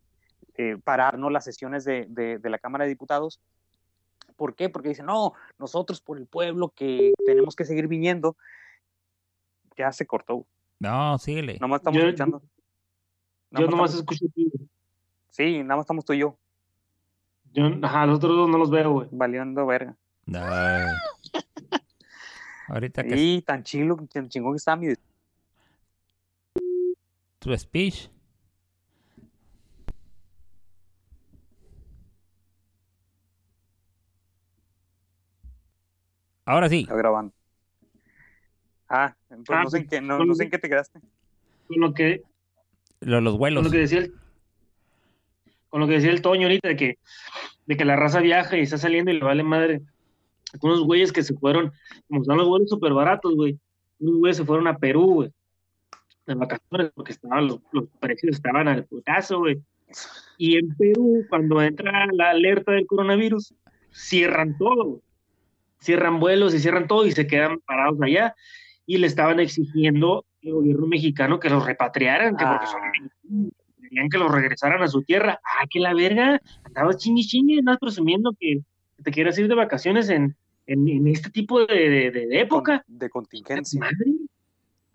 eh, parar ¿no? las sesiones de, de, de la Cámara de Diputados. ¿Por qué? Porque dicen, no, nosotros por el pueblo que tenemos que seguir viniendo. Ya se cortó. No, síguele. Nomás estamos Yo- escuchando. Yo nomás estamos- escucho tú. güey. Sí, nada más estamos tú y yo, Yo, ajá, los otros dos no los veo, güey. valiendo verga. Ay. Ahorita que Y tan chilo, tan chingón que está mi tu speech. Ahora sí. Está grabando. Ah, pues Ah, no sé en qué, no, con- no sé en qué te quedaste. Con lo que, Lo- los con vuelos. lo que decía el, con lo que decía el Toño ahorita de que, de que la raza viaja y está saliendo y le vale madre. Unos güeyes que se fueron, como están los vuelos súper baratos, güey. Unos güeyes se fueron a Perú, güey. De vacaciones, porque estaban los, los precios estaban al putazo, güey. Y en Perú, cuando entra la alerta del coronavirus, cierran todo, güey. Cierran vuelos y cierran todo y se quedan parados allá. Y le estaban exigiendo al gobierno mexicano que los repatriaran, que porque son Ah. querían que los regresaran a su tierra. Ah, que la verga, andabas chingue chingue, andas presumiendo que te quieras ir de vacaciones en, en, en este tipo de, de, época. De contingencia. Madre.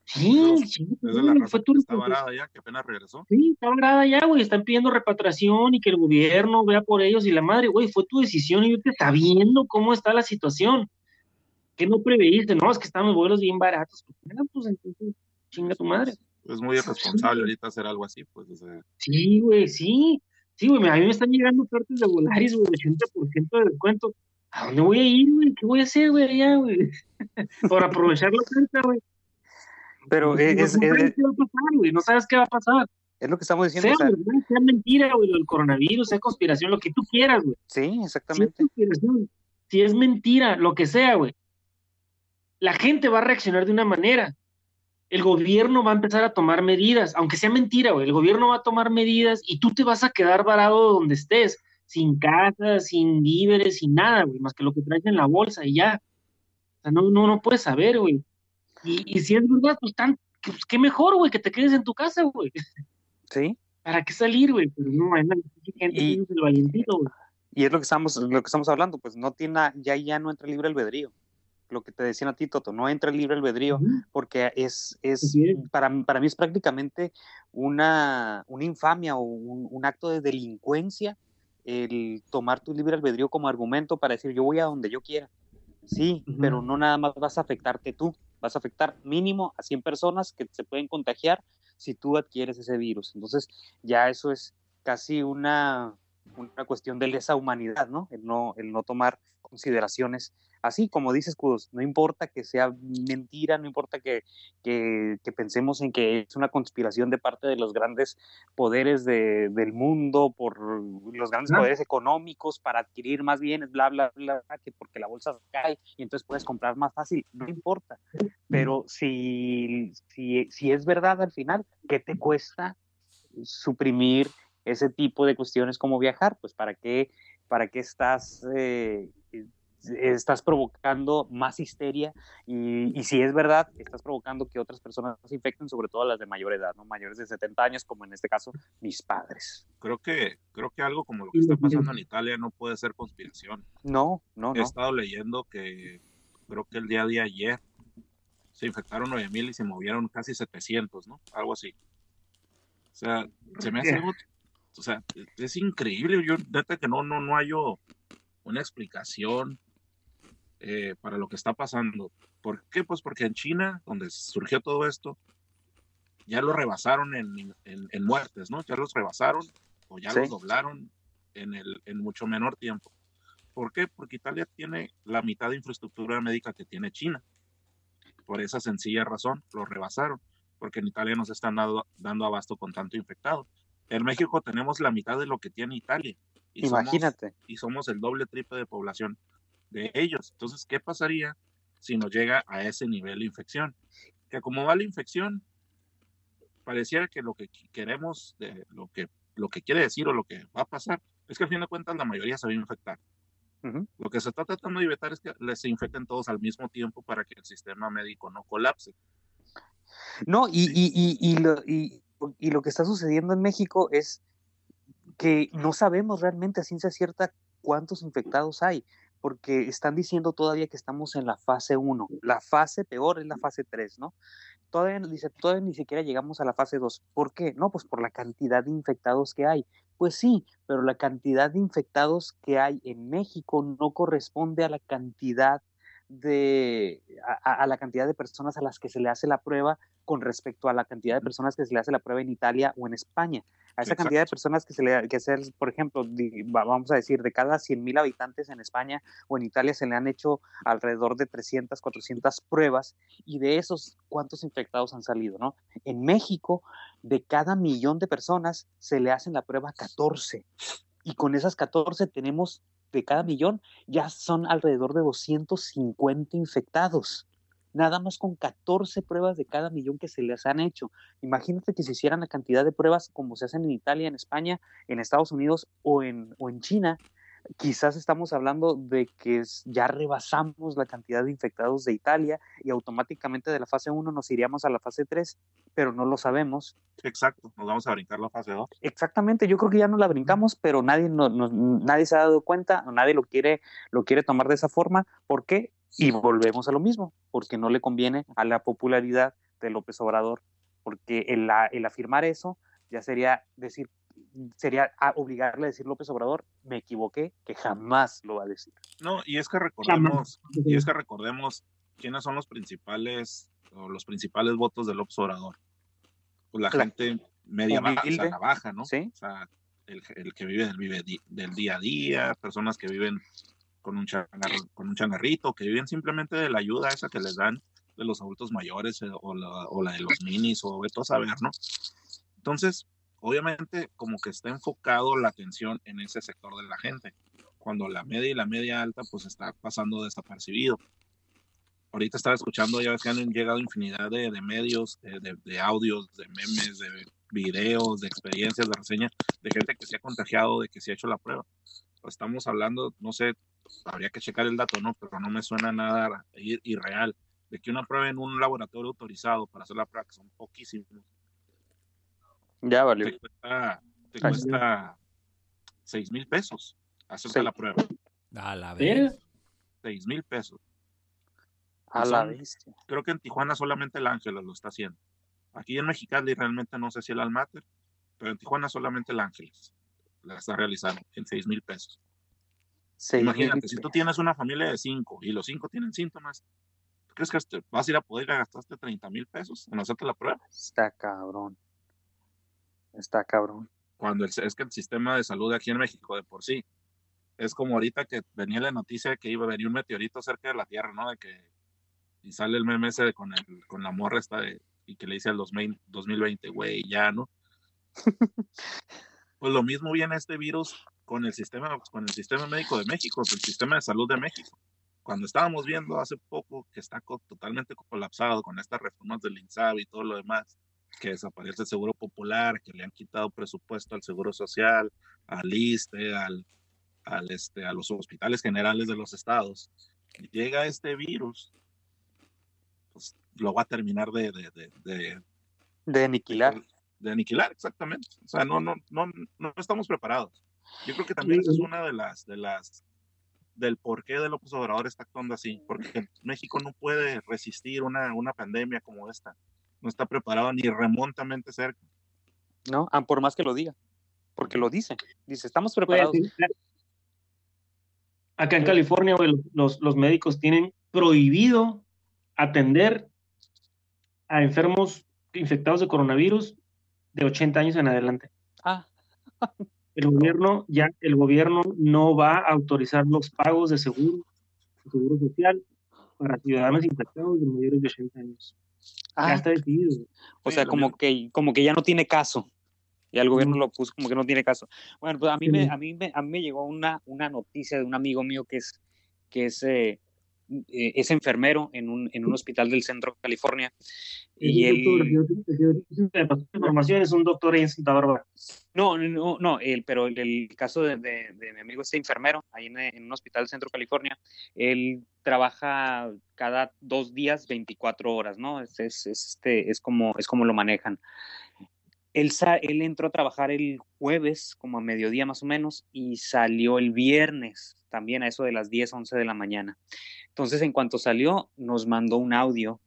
Sí, de la fue que está varada ya, que apenas regresó. Sí, está varada ya, güey. Están pidiendo repatriación y que el gobierno vea por ellos y la madre, güey, fue tu decisión y te está viendo cómo está la situación. ¿Qué no preveíste? No, es que están los vuelos bien baratos. Pues, ah, pues entonces, chinga tu madre. Es muy irresponsable ahorita hacer algo así, pues. o sea, Sí, güey, sí. Sí, güey, a mí me están llegando ofertas de Volaris, güey, 80% de descuento. ¿A dónde voy a ir, güey? ¿Qué voy a hacer, güey, allá, güey? Por aprovechar la oferta, güey. Pero No es, es, es- güey. No sabes qué va a pasar. es lo que estamos diciendo. Sea o sea, verdad, sea mentira, güey, lo del coronavirus, sea conspiración, lo que tú quieras, güey. sí, Si es exactamente. conspiración, si es mentira, lo que sea, güey. La gente va a reaccionar de una manera. El gobierno va a empezar a tomar medidas, aunque sea mentira, güey. El gobierno va a tomar medidas y tú te vas a quedar varado donde estés, sin casa, sin víveres, sin nada, güey, más que lo que traes en la bolsa y ya. O sea, no, no, no puedes saber, güey. Y, y si es verdad, pues, tan, pues qué mejor, güey, que te quedes en tu casa, güey. Sí. ¿Para qué salir, güey? Pero no, hay gente Y- el valientito, güey. Y es lo que estamos, lo que estamos hablando, pues no tiene, ya, ya no entra libre albedrío. lo que te decían a ti, Toto, no entra el libre albedrío, Ujú. porque es, es, Así es. para, para mí es prácticamente una, una infamia o un, un acto de delincuencia el tomar tu libre albedrío como argumento para decir yo voy a donde yo quiera. Sí, pero no nada más vas a afectarte tú, vas a afectar mínimo a 100 personas que se pueden contagiar si tú adquieres ese virus. Entonces ya eso es casi una, una cuestión de lesa humanidad, ¿no? El no, el no tomar consideraciones así, como dices, Escudos, no importa que sea mentira, no importa que, que, que pensemos en que es una conspiración de parte de los grandes poderes de- del mundo, por los grandes poderes económicos para adquirir más bienes, bla, bla, bla, que porque la bolsa cae y entonces puedes comprar más fácil, no importa. Pero si, si, si es verdad al final, ¿qué te cuesta suprimir ese tipo de cuestiones como viajar? Pues para qué, para qué estás, eh, estás provocando más histeria y, y si es verdad, estás provocando que otras personas se infecten, sobre todo las de mayor edad, ¿no? mayores de 70 años, como en este caso mis padres. Creo que, creo que algo como lo que está pasando en Italia no puede ser conspiración. No, no, He no. estado leyendo que creo que el día de ayer se infectaron 9000 y se movieron casi 700, ¿no? Algo así. O sea, se me hace algo, o sea, es increíble. Yo, neta, que no, no, no hallo una explicación eh, para lo que está pasando. ¿Por qué? Pues porque en China, donde surgió todo esto, ya lo rebasaron en, en, en muertes, ¿no? Ya los rebasaron o ya Sí. los doblaron en, el, en mucho menor tiempo. ¿Por qué? Porque Italia tiene la mitad de infraestructura médica que tiene China. Por esa sencilla razón, lo rebasaron, porque en Italia nos están dando, dando abasto con tanto infectado. En México tenemos la mitad de lo que tiene Italia. Y somos- Imagínate. y somos el doble triple de población de ellos. Entonces, ¿qué pasaría si nos llega a ese nivel de infección? Que como va la infección, pareciera que lo que qu- queremos, de, lo, que, lo que quiere decir o lo que va a pasar, es que al fin de cuentas la mayoría se va a infectar. Lo que se está tratando de evitar es que les se infecten todos al mismo tiempo para que el sistema médico no colapse. No, y, y, y, y lo, y lo que está sucediendo en México es que no sabemos realmente a ciencia cierta cuántos infectados hay, porque están diciendo todavía que estamos en la fase 1. La fase peor es la fase 3, ¿no? Todavía, dice, todavía ni siquiera llegamos a la fase 2. ¿Por qué? No, pues por la cantidad de infectados que hay. Pues sí, pero la cantidad de infectados que hay en México no corresponde a la cantidad de a la cantidad de personas a las que se le hace la prueba con respecto a la cantidad de personas que se le hace la prueba en Italia o en España. A esa cantidad de personas que se le que hacer, por ejemplo, di- vamos a decir, de cada 100 mil habitantes en España o en Italia se le han hecho alrededor de 300, 400 pruebas y de esos, ¿cuántos infectados han salido? ¿no? En México, de cada millón de personas se le hacen la prueba 14 y con esas 14 tenemos de cada millón ya son alrededor de 250 infectados. Nada más con 14 pruebas de cada millón que se les han hecho. Imagínate que se hicieran la cantidad de pruebas como se hacen en Italia, en España, en Estados Unidos o en, o en China. Quizás estamos hablando de que ya rebasamos la cantidad de infectados de Italia y automáticamente de la fase 1 nos iríamos a la fase 3, pero no lo sabemos. Exacto, nos vamos a brincar la fase 2. Exactamente, yo creo que ya no la brincamos, pero nadie, no, no- nadie se ha dado cuenta, nadie lo quiere, lo quiere tomar de esa forma. ¿Por qué? Y volvemos a lo mismo, porque no le conviene a la popularidad de López Obrador, porque el, el afirmar eso ya sería decir, sería a- obligarle a decir López Obrador, me equivoqué, que jamás lo va a decir. No, y es que Jamás. recordemos, y es que recordemos quiénes son los principales o los principales votos del observador. Pues la La- gente media baja, o sea, la baja, ¿no? ¿Sí? O sea, el, el que vive del, vive di- del día a día, personas que viven con un, changar- con un changarrito, que viven simplemente de la ayuda esa que les dan de los adultos mayores eh, o, la, o la de los minis o de todo saber, ¿no? Entonces, obviamente, como que está enfocado la atención en ese sector de la gente, cuando la media y la media alta, pues está pasando desapercibido. Ahorita estaba escuchando, ya ves que han llegado infinidad de, de medios, de, de- de audios, de memes, de videos, de experiencias, de reseñas, de gente que se ha contagiado, de que se ha hecho la prueba. Estamos hablando, no sé, habría que checar el dato, ¿no? Pero no me suena nada ir- irreal, de que una prueba en un laboratorio autorizado para hacer la prueba, que son poquísimos, Ya valió. te cuesta, te cuesta 6 mil pesos hacerte Sí. la prueba. A la vez. 6 mil pesos. A la bestia. Creo que en Tijuana solamente el Ángeles lo está haciendo. Aquí en Mexicali realmente no sé si el Almater, pero en Tijuana solamente el Ángeles la está realizando en 6 mil pesos. Imagínate, si tú tienes una familia de cinco y los cinco tienen síntomas, ¿crees que vas a ir a poder gastarte 30 mil pesos en hacerte la prueba? Está cabrón. Está cabrón. Cuando es que el sistema de salud aquí en México de por sí es como ahorita que venía la noticia de que iba a venir un meteorito cerca de la Tierra, ¿no? De que y sale el meme ese con, el, con la morra esta de, y que le dice al 2020, güey, ya, ¿no? pues lo mismo viene este virus con el sistema, con el sistema médico de México, el sistema de salud de México. Cuando estábamos viendo hace poco que está totalmente colapsado con estas reformas del INSABI y todo lo demás, que desaparece el seguro popular, que le han quitado presupuesto al seguro social, al ISTE, al, al este, a los hospitales generales de los estados, llega este virus, pues lo va a terminar de, de, de, de aniquilar. De, aniquilar, exactamente. O sea, no, no, no, no estamos preparados. Yo creo que también es una de las, de las, del por qué de López Obrador está actuando así, porque México no puede resistir una, una pandemia como esta, no está preparado ni remontamente cerca. No, ah, por más que lo diga, porque lo dice, dice, estamos preparados. Acá en California, los, los médicos tienen prohibido atender a enfermos infectados de coronavirus de 80 años en adelante. Ah. el gobierno ya el gobierno no va a autorizar los pagos de seguro, seguro social para ciudadanos infectados de mayores de 80 años. Ah, ya está decidido. O sea, como que, como que ya no tiene caso. Y el gobierno lo puso como que no tiene caso. Bueno, pues a mí, me, a mí, me, a mí me llegó una, una noticia de un amigo mío que es, que es eh, eh, es enfermero en un, en un hospital del centro de California. Y él... información es un doctor en Santa Bárbara. No, no, no, el, pero el, caso de, de, mi amigo este enfermero, ahí en, un hospital del centro de California, él trabaja cada dos días 24 horas, ¿no? Es, es, este, es, como, es como lo manejan. Él, él entró a trabajar el jueves, como a mediodía más o menos, y salió el viernes, también a eso de las 10, 11 de la mañana. Entonces, en cuanto salió, nos mandó un audio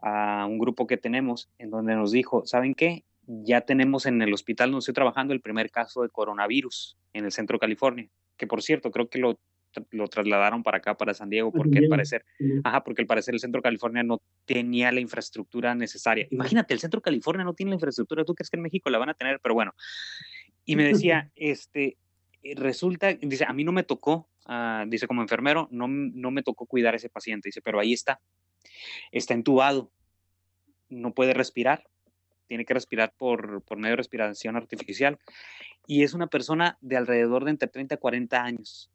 a un grupo que tenemos en donde nos dijo, ¿saben qué? Ya tenemos en el hospital donde estoy trabajando el primer caso de coronavirus en el centro de California, que por cierto, creo que lo, lo trasladaron para acá, para San Diego, porque al parecer, ajá, porque al parecer el centro de California no tenía la infraestructura necesaria. Imagínate, el centro de California no tiene la infraestructura, tú crees que en México la van a tener, pero bueno. Y me decía, este, resulta, dice, a mí no me tocó Ah, dice, como enfermero, no, no me tocó cuidar a ese paciente, dice, pero ahí está, está entubado, no puede respirar, tiene que respirar por, por medio de respiración artificial, y es una persona de alrededor de entre 30 y 40 años,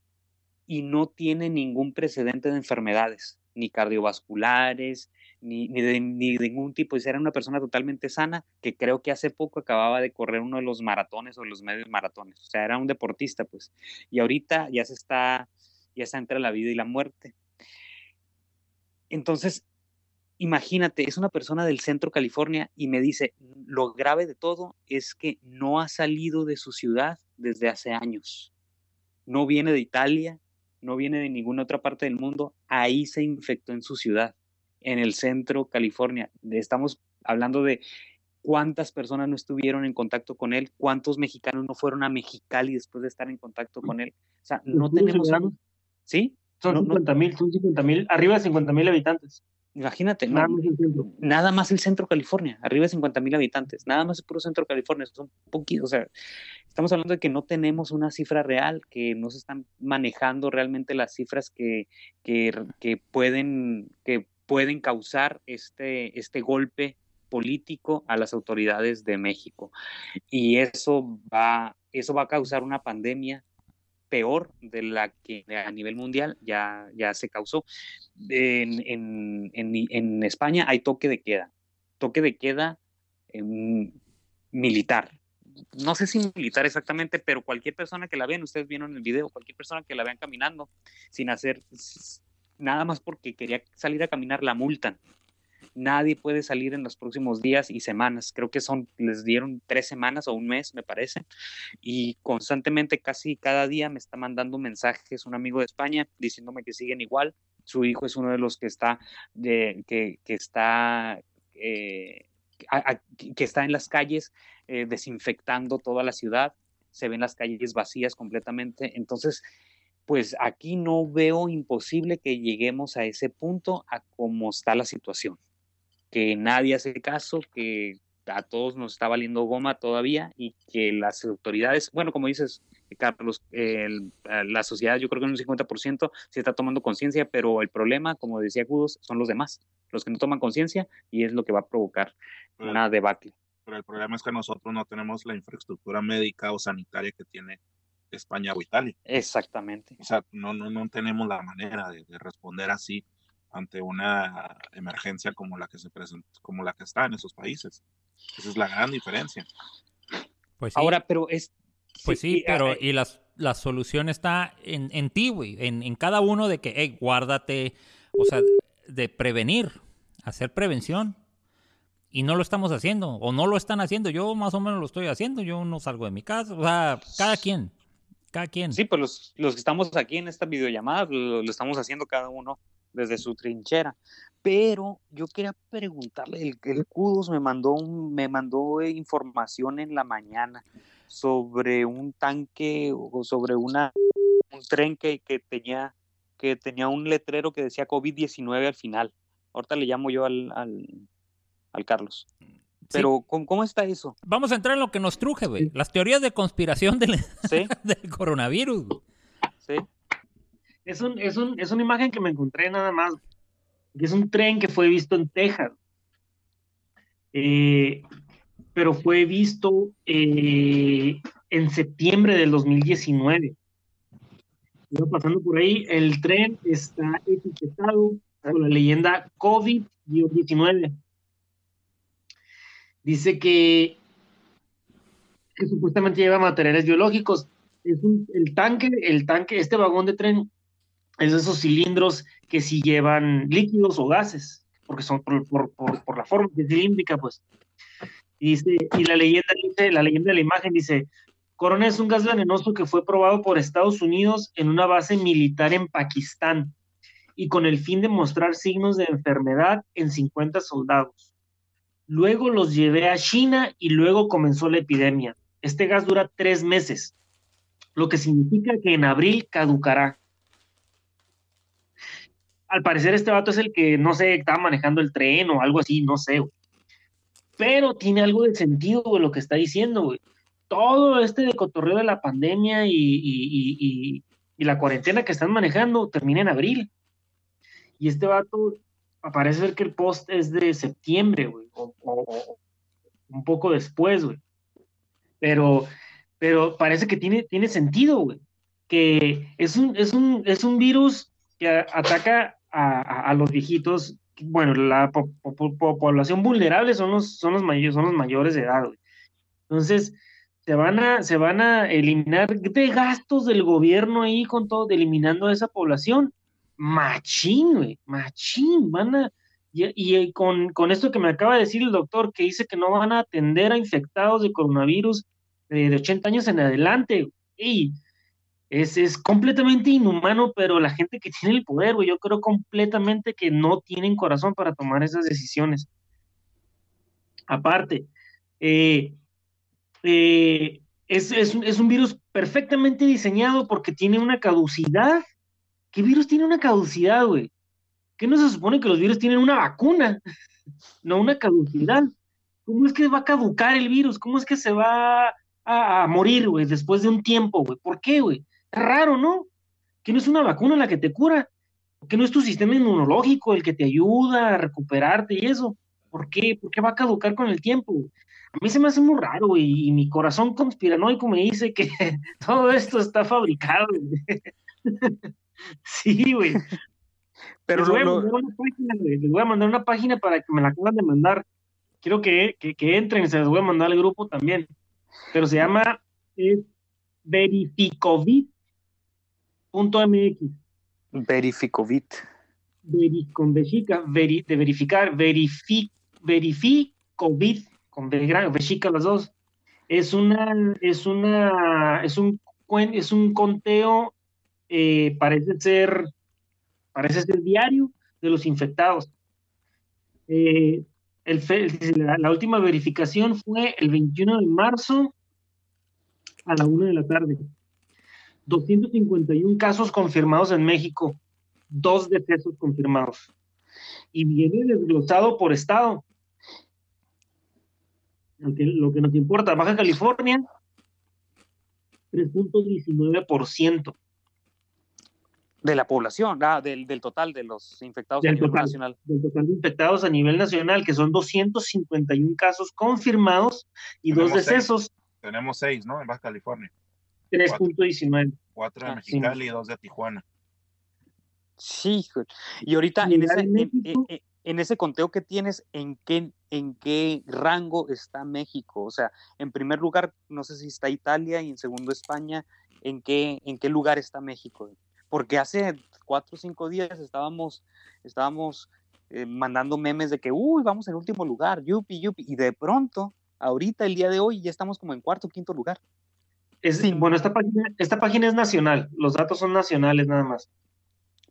y no tiene ningún precedente de enfermedades, ni cardiovasculares, ni, ni de ningún tipo. Y era una persona totalmente sana que creo que hace poco acababa de correr uno de los maratones o los medios maratones. O sea, era un deportista, pues. Y ahorita ya se está, ya está entre la vida y la muerte. Entonces, imagínate, es una persona del centro California y me dice, lo grave de todo es que no ha salido de su ciudad desde hace años. No viene de Italia, no viene de ninguna otra parte del mundo, ahí se infectó en su ciudad en el centro California. Estamos hablando de cuántas personas no estuvieron en contacto con él, cuántos mexicanos no fueron a Mexicali después de estar en contacto con él. O sea, no tenemos... ¿Sí? Son 50 mil, son 50 mil, arriba de 50 mil habitantes. Imagínate, nada, más el centro. nada más el centro California, arriba de 50 mil habitantes, nada más el puro centro California, son poquitos, o sea, estamos hablando de que no tenemos una cifra real, que no se están manejando realmente las cifras que, que, que pueden, que pueden causar este, este golpe político a las autoridades de México. Y eso va, eso va a causar una pandemia peor de la que a nivel mundial ya, ya se causó. En, en, España hay toque de queda, toque de queda em, militar. No sé si militar exactamente, pero cualquier persona que la vean, ustedes vieron el video, cualquier persona que la vean caminando sin hacer nada más porque quería salir a caminar, la multan. Nadie puede salir en los próximos días y semanas. Creo que son, les dieron tres semanas o un mes, me parece. Y constantemente, casi cada día, me está mandando mensajes un amigo de España diciéndome que siguen igual, su hijo es uno de los que está, de, que, está, eh, que está en las calles eh, desinfectando toda la ciudad, se ven las calles vacías completamente, entonces, pues aquí no veo imposible que lleguemos a ese punto a cómo está la situación, que nadie hace caso, que a todos nos está valiendo goma todavía y que las autoridades, bueno, como dices, Carlos, la sociedad yo creo que en un 50% se está tomando conciencia, pero el problema, como decía Cudos, son los demás, los que no toman conciencia y es lo que va a provocar una debacle. Pero el problema es que nosotros no tenemos la infraestructura médica o sanitaria que tiene España o Italia. Exactamente. O sea, no, no, no tenemos la manera de, de responder así ante una emergencia como la que se presenta, como la que está en esos países. Esa es la gran diferencia. Pues Ahora, pero es... Pues sí, pero y la, la solución está en, en ti, güey, en, en, cada uno de que, hey, guárdate, o sea, de prevenir, hacer prevención. Y no lo estamos haciendo, o no lo están haciendo. Yo más o menos lo estoy haciendo, yo no salgo de mi casa, o sea, cada quien, cada quien. Sí, pues los, los que estamos aquí en esta videollamada, lo, lo estamos haciendo cada uno desde su trinchera. Pero yo quería preguntarle, el, el Kudos me mandó, un, me mandó información en la mañana sobre un tanque o sobre una, un tren que, que tenía, que tenía un letrero que decía COVID-19 al final. Ahorita le llamo yo al, al, al Carlos. Pero, ¿cómo, ¿cómo, está eso? Vamos a entrar en lo que nos truje, güey. Las teorías de conspiración del, ¿Sí? del coronavirus. Sí. Es, un, es, un, es una imagen que me encontré nada más es un tren que fue visto en Texas, eh, pero fue visto eh, en septiembre del 2019. Iba pasando por ahí, el tren está etiquetado con la leyenda COVID-19. Dice que, supuestamente lleva materiales biológicos. Es el tanque, el tanque, este vagón de tren es esos cilindros que si llevan líquidos o gases, porque son por, por, por, la forma que cilíndrica, pues. Y, dice, y la leyenda dice, la leyenda de la imagen dice, Corona es un gas venenoso que fue probado por Estados Unidos en una base militar en Pakistán y con el fin de mostrar signos de enfermedad en 50 soldados. Luego los llevé a China y luego comenzó la epidemia. Este gas dura tres meses, lo que significa que en abril caducará al parecer este vato es el que, no sé, estaba manejando el tren o algo así, no sé, güey. Pero tiene algo de sentido, güey, lo que está diciendo, güey. Todo este de cotorreo de la pandemia y, la cuarentena que están manejando termina en abril. Y este vato, parece ser que el post es de septiembre, güey, o, un poco después, güey. Pero, parece que tiene, sentido, güey. Que es un virus que ataca a, los viejitos, bueno, la población vulnerable son los, son, los mayores, son los mayores de edad. Entonces, se van, a, se van a eliminar de gastos del gobierno ahí con todo, eliminando a esa población. Machín, güey, machín, van a... Y, y con, con, esto que me acaba de decir el doctor, que dice que no van a atender a infectados de coronavirus de, de 80 años en adelante, y es, es, completamente inhumano, pero la gente que tiene el poder, güey, yo creo completamente que no tienen corazón para tomar esas decisiones. Aparte, eh, eh, es, es, es, un virus perfectamente diseñado porque tiene una caducidad. ¿Qué virus tiene una caducidad, güey? ¿Qué no se supone que los virus tienen una vacuna? no una caducidad. ¿Cómo es que va a caducar el virus? ¿Cómo es que se va a, a morir, güey, después de un tiempo, güey? ¿Por qué, güey? Raro, ¿no? Que no es una vacuna la que te cura, que no es tu sistema inmunológico el que te ayuda a recuperarte y eso. ¿Por qué? ¿Por qué va a caducar con el tiempo? A mí se me hace muy raro y, y mi corazón conspiranoico me dice que todo esto está fabricado. sí, güey. Pero les voy, lo, a mandar una página, les voy a mandar una página para que me la acaban de mandar. Quiero que, que, que entren, se les voy a mandar al grupo también. Pero se llama eh, Verificovit .mx. Verificovit. Veri, con vejica, veri, de verificar, verifi, verificovit, con vejica las dos. Es una, es una, es un, es un conteo, eh, parece ser parece ser diario de los infectados. Eh, la, última verificación fue el 21 de marzo a la 1 de la tarde. 251 casos confirmados en México, dos decesos confirmados. Y viene desglosado por estado. Lo que, lo que nos importa, Baja California, 3.19%. De la población, ah, del, total de los infectados a nivel nacional. Del total de infectados a nivel nacional, que son 251 casos confirmados y dos decesos. Tenemos seis, ¿no? En Baja California. 3.19. Cuatro de ah, Mexicali y dos de Tijuana. Sí, y ahorita en ese, en, ese, conteo que tienes, ¿en qué, ¿en qué rango está México? O sea, en primer lugar, no sé si está Italia y en segundo España, ¿en qué, en qué lugar está México? Porque hace cuatro o cinco días estábamos, estábamos eh, mandando memes de que, uy, vamos en último lugar, yupi, yupi, y de pronto, ahorita, el día de hoy, ya estamos como en cuarto o quinto lugar. Es, Bueno, esta página, esta página es nacional, los datos son nacionales nada más.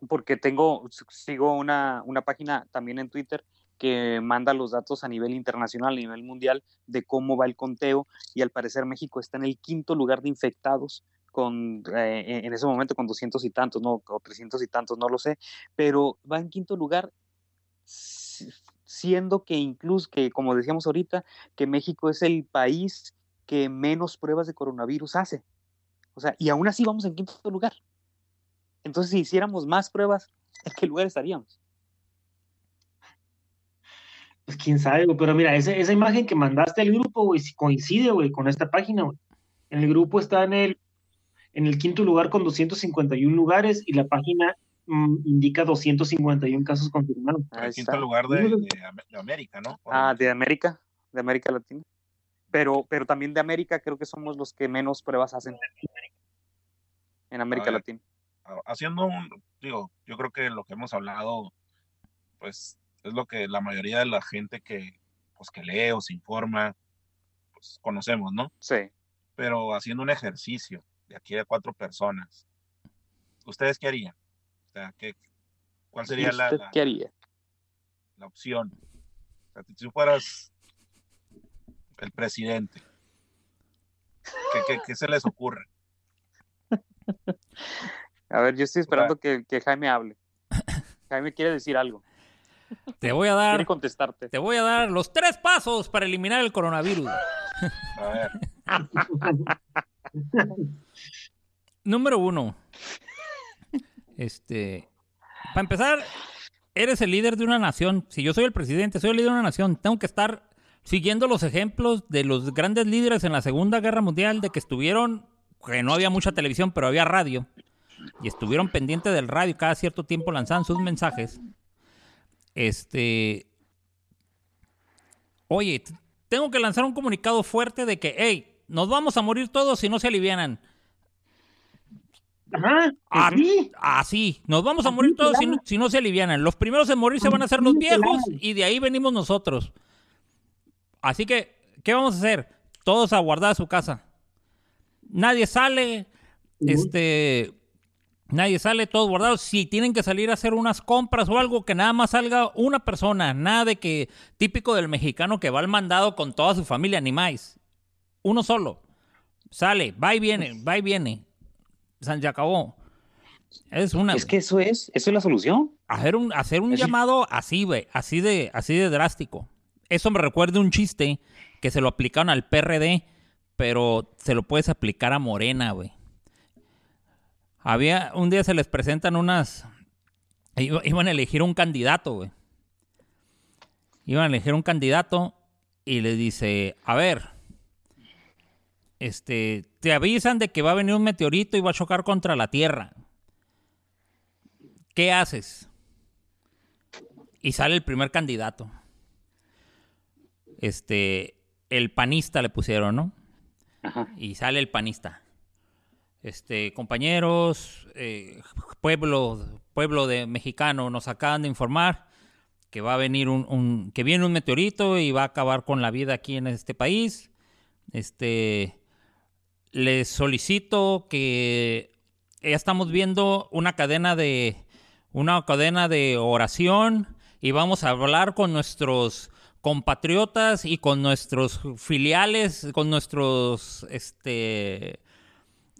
Porque tengo, sigo una, una página también en Twitter que manda los datos a nivel internacional, a nivel mundial, de cómo va el conteo, y al parecer México está en el quinto lugar de infectados con eh, en ese momento con doscientos y tantos, no, o trescientos y tantos, no lo sé, pero va en quinto lugar siendo que incluso que como decíamos ahorita, que México es el país que menos pruebas de coronavirus hace. O sea, y aún así vamos en quinto lugar. Entonces, si hiciéramos más pruebas, ¿en qué lugar estaríamos? Pues quién sabe, pero mira, esa, esa imagen que mandaste al grupo, güey, coincide, güey, con esta página, güey. En el grupo está en el, en el quinto lugar con 251 lugares y la página mm, indica 251 casos confirmados. El quinto lugar de, de, América, ¿no? Ah, de América, de América Latina pero, pero también de América creo que somos los que menos pruebas hacen en América Latina. Haciendo un, digo, yo creo que lo que hemos hablado, pues es lo que la mayoría de la gente que, pues, que lee o se informa, pues conocemos, ¿no? Sí. Pero haciendo un ejercicio de aquí a cuatro personas, ¿ustedes qué harían? O sea, ¿qué, ¿cuál sería la, la, ¿qué haría? la opción? O sea, si tú fueras el presidente. ¿Qué, se les ocurre? A ver, yo estoy esperando que, Jaime hable. Jaime quiere decir algo. Te voy a dar. Quiere contestarte. Te voy a dar los tres pasos para eliminar el coronavirus. A ver. Número uno. Este. Para empezar, eres el líder de una nación. Si yo soy el presidente, soy el líder de una nación. Tengo que estar siguiendo los ejemplos de los grandes líderes en la Segunda Guerra Mundial, de que estuvieron, que no había mucha televisión, pero había radio, y estuvieron pendientes del radio, cada cierto tiempo lanzaban sus mensajes. Este. Oye, tengo que lanzar un comunicado fuerte de que, hey, nos vamos a morir todos si no se alivianan. Ajá, así. Así, nos vamos a morir todos si no, si no, se alivianan. Los primeros en morir se van a ser los viejos y de ahí venimos nosotros. Así que, ¿qué vamos a hacer? Todos a guardar su casa. Nadie sale, este, nadie sale, todos guardados. Si tienen que salir a hacer unas compras o algo, que nada más salga una persona. Nada de que, típico del mexicano que va al mandado con toda su familia, ni más. Uno solo. Sale, va y viene, va y viene. San ya acabó. Es una. Es que eso es, eso es la solución. Hacer un, hacer un llamado así, güey, así de, así de drástico. Eso me recuerda un chiste que se lo aplicaron al PRD, pero se lo puedes aplicar a Morena, güey. Había, un día se les presentan unas, iban a elegir un candidato, güey. Iban a elegir un candidato y le dice, a ver, este, te avisan de que va a venir un meteorito y va a chocar contra la Tierra. ¿Qué haces? Y sale el primer candidato este, el panista le pusieron, ¿no? Y sale el panista. Este, compañeros, eh, pueblo, pueblo de mexicano, nos acaban de informar que va a venir un, que viene un meteorito y va a acabar con la vida aquí en este país. Este, les solicito que ya estamos viendo una cadena de una cadena de oración y vamos a hablar con nuestros compatriotas y con nuestros filiales, con nuestros, este,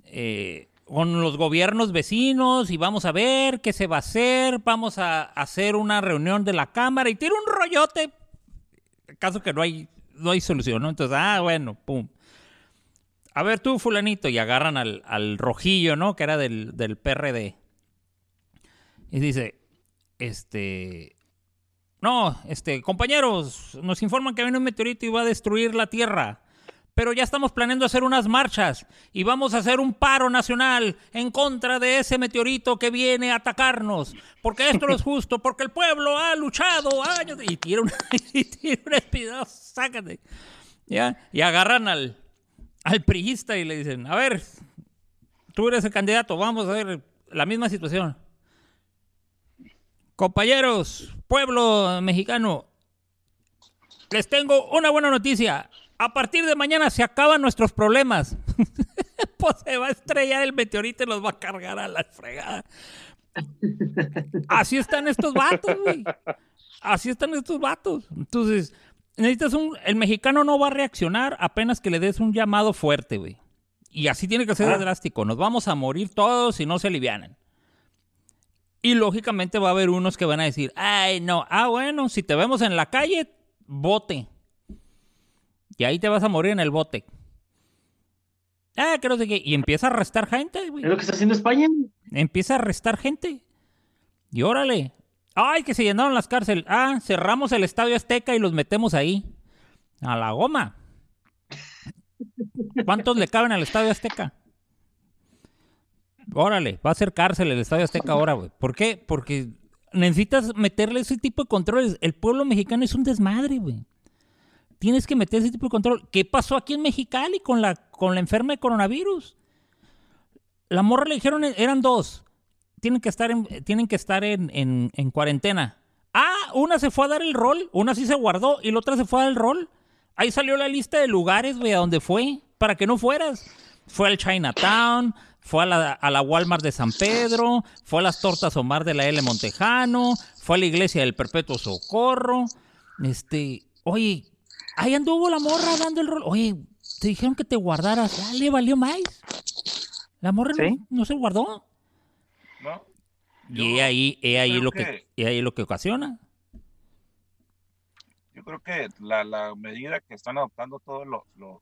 eh, con los gobiernos vecinos y vamos a ver qué se va a hacer, vamos a hacer una reunión de la Cámara y tiene un rollote, caso que no hay, no hay solución, ¿no? Entonces, ah, bueno, pum. A ver tú, fulanito, y agarran al, al rojillo, ¿no? Que era del, del PRD. Y dice, este, no, este, compañeros, nos informan que viene un meteorito y va a destruir la Tierra. Pero ya estamos planeando hacer unas marchas y vamos a hacer un paro nacional en contra de ese meteorito que viene a atacarnos. Porque esto no es justo, porque el pueblo ha luchado años. Y tira una, y sácate. ¿Ya? Y agarran al, al priista y le dicen, a ver, tú eres el candidato, vamos a ver la misma situación. Compañeros, pueblo mexicano, les tengo una buena noticia. A partir de mañana se acaban nuestros problemas. pues se va a estrellar el meteorito y los va a cargar a la fregada. Así están estos vatos, güey. Así están estos vatos. Entonces, necesitas un. El mexicano no va a reaccionar apenas que le des un llamado fuerte, güey. Y así tiene que ser Ah. drástico. Nos vamos a morir todos si no se alivianan. Y lógicamente va a haber unos que van a decir, ay, no, ah, bueno, si te vemos en la calle, bote. Y ahí te vas a morir en el bote. Ah, que sé qué. Y empieza a arrestar gente, güey. Es lo que está haciendo España. Empieza a arrestar gente. Y órale. Ay, que se llenaron las cárceles. Ah, cerramos el estadio Azteca y los metemos ahí. A la goma. ¿Cuántos le caben al estadio Azteca? Órale, va a ser el estadio Azteca ahora, güey. ¿Por qué? Porque necesitas meterle ese tipo de controles. El pueblo mexicano es un desmadre, güey. Tienes que meter ese tipo de control. ¿Qué pasó aquí en Mexicali con la, con la enferma de coronavirus? La morra le dijeron, eran dos. Tienen que estar en, tienen que estar en, en- en cuarentena. Ah, una se fue a dar el rol, una sí se guardó y la otra se fue a dar el rol. Ahí salió la lista de lugares, güey, a donde fue, para que no fueras. Fue al Chinatown, fue a la, a la Walmart de San Pedro, fue a las Tortas Omar de la L Montejano, fue a la iglesia del Perpetuo Socorro. Este, oye, ahí anduvo la morra dando el rol. Oye, te dijeron que te guardaras, ya le valió más. La morra no- Sí. no, se guardó. ¿no? Y ahí, he ahí lo que, que- he ahí lo que ocasiona. Yo creo que la, la medida que están adoptando todos los, los,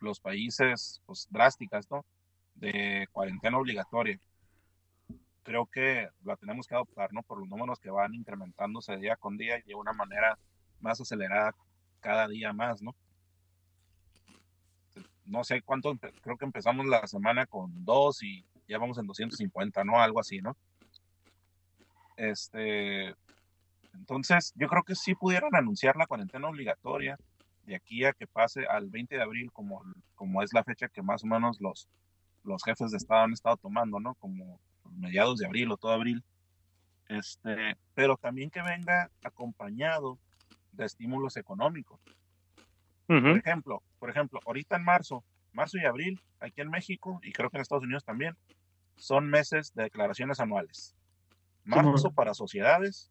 los países pues, drásticas, ¿no? De cuarentena obligatoria, creo que la tenemos que adoptar, ¿no? Por los números que van incrementándose día con día y de una manera más acelerada cada día más, ¿no? No sé cuánto, creo que empezamos la semana con dos y ya vamos en 250, ¿no? Algo así, ¿no? Este, entonces, yo creo que sí pudieran anunciar la cuarentena obligatoria de aquí a que pase al 20 de abril, como, como es la fecha que más o menos los, los jefes de Estado han estado tomando, ¿no? Como mediados de abril o todo abril. Este, pero también que venga acompañado de estímulos económicos. Por ejemplo, por ejemplo, ahorita en marzo, marzo y abril, aquí en México y creo que en Estados Unidos también, son meses de declaraciones anuales. Marzo para sociedades,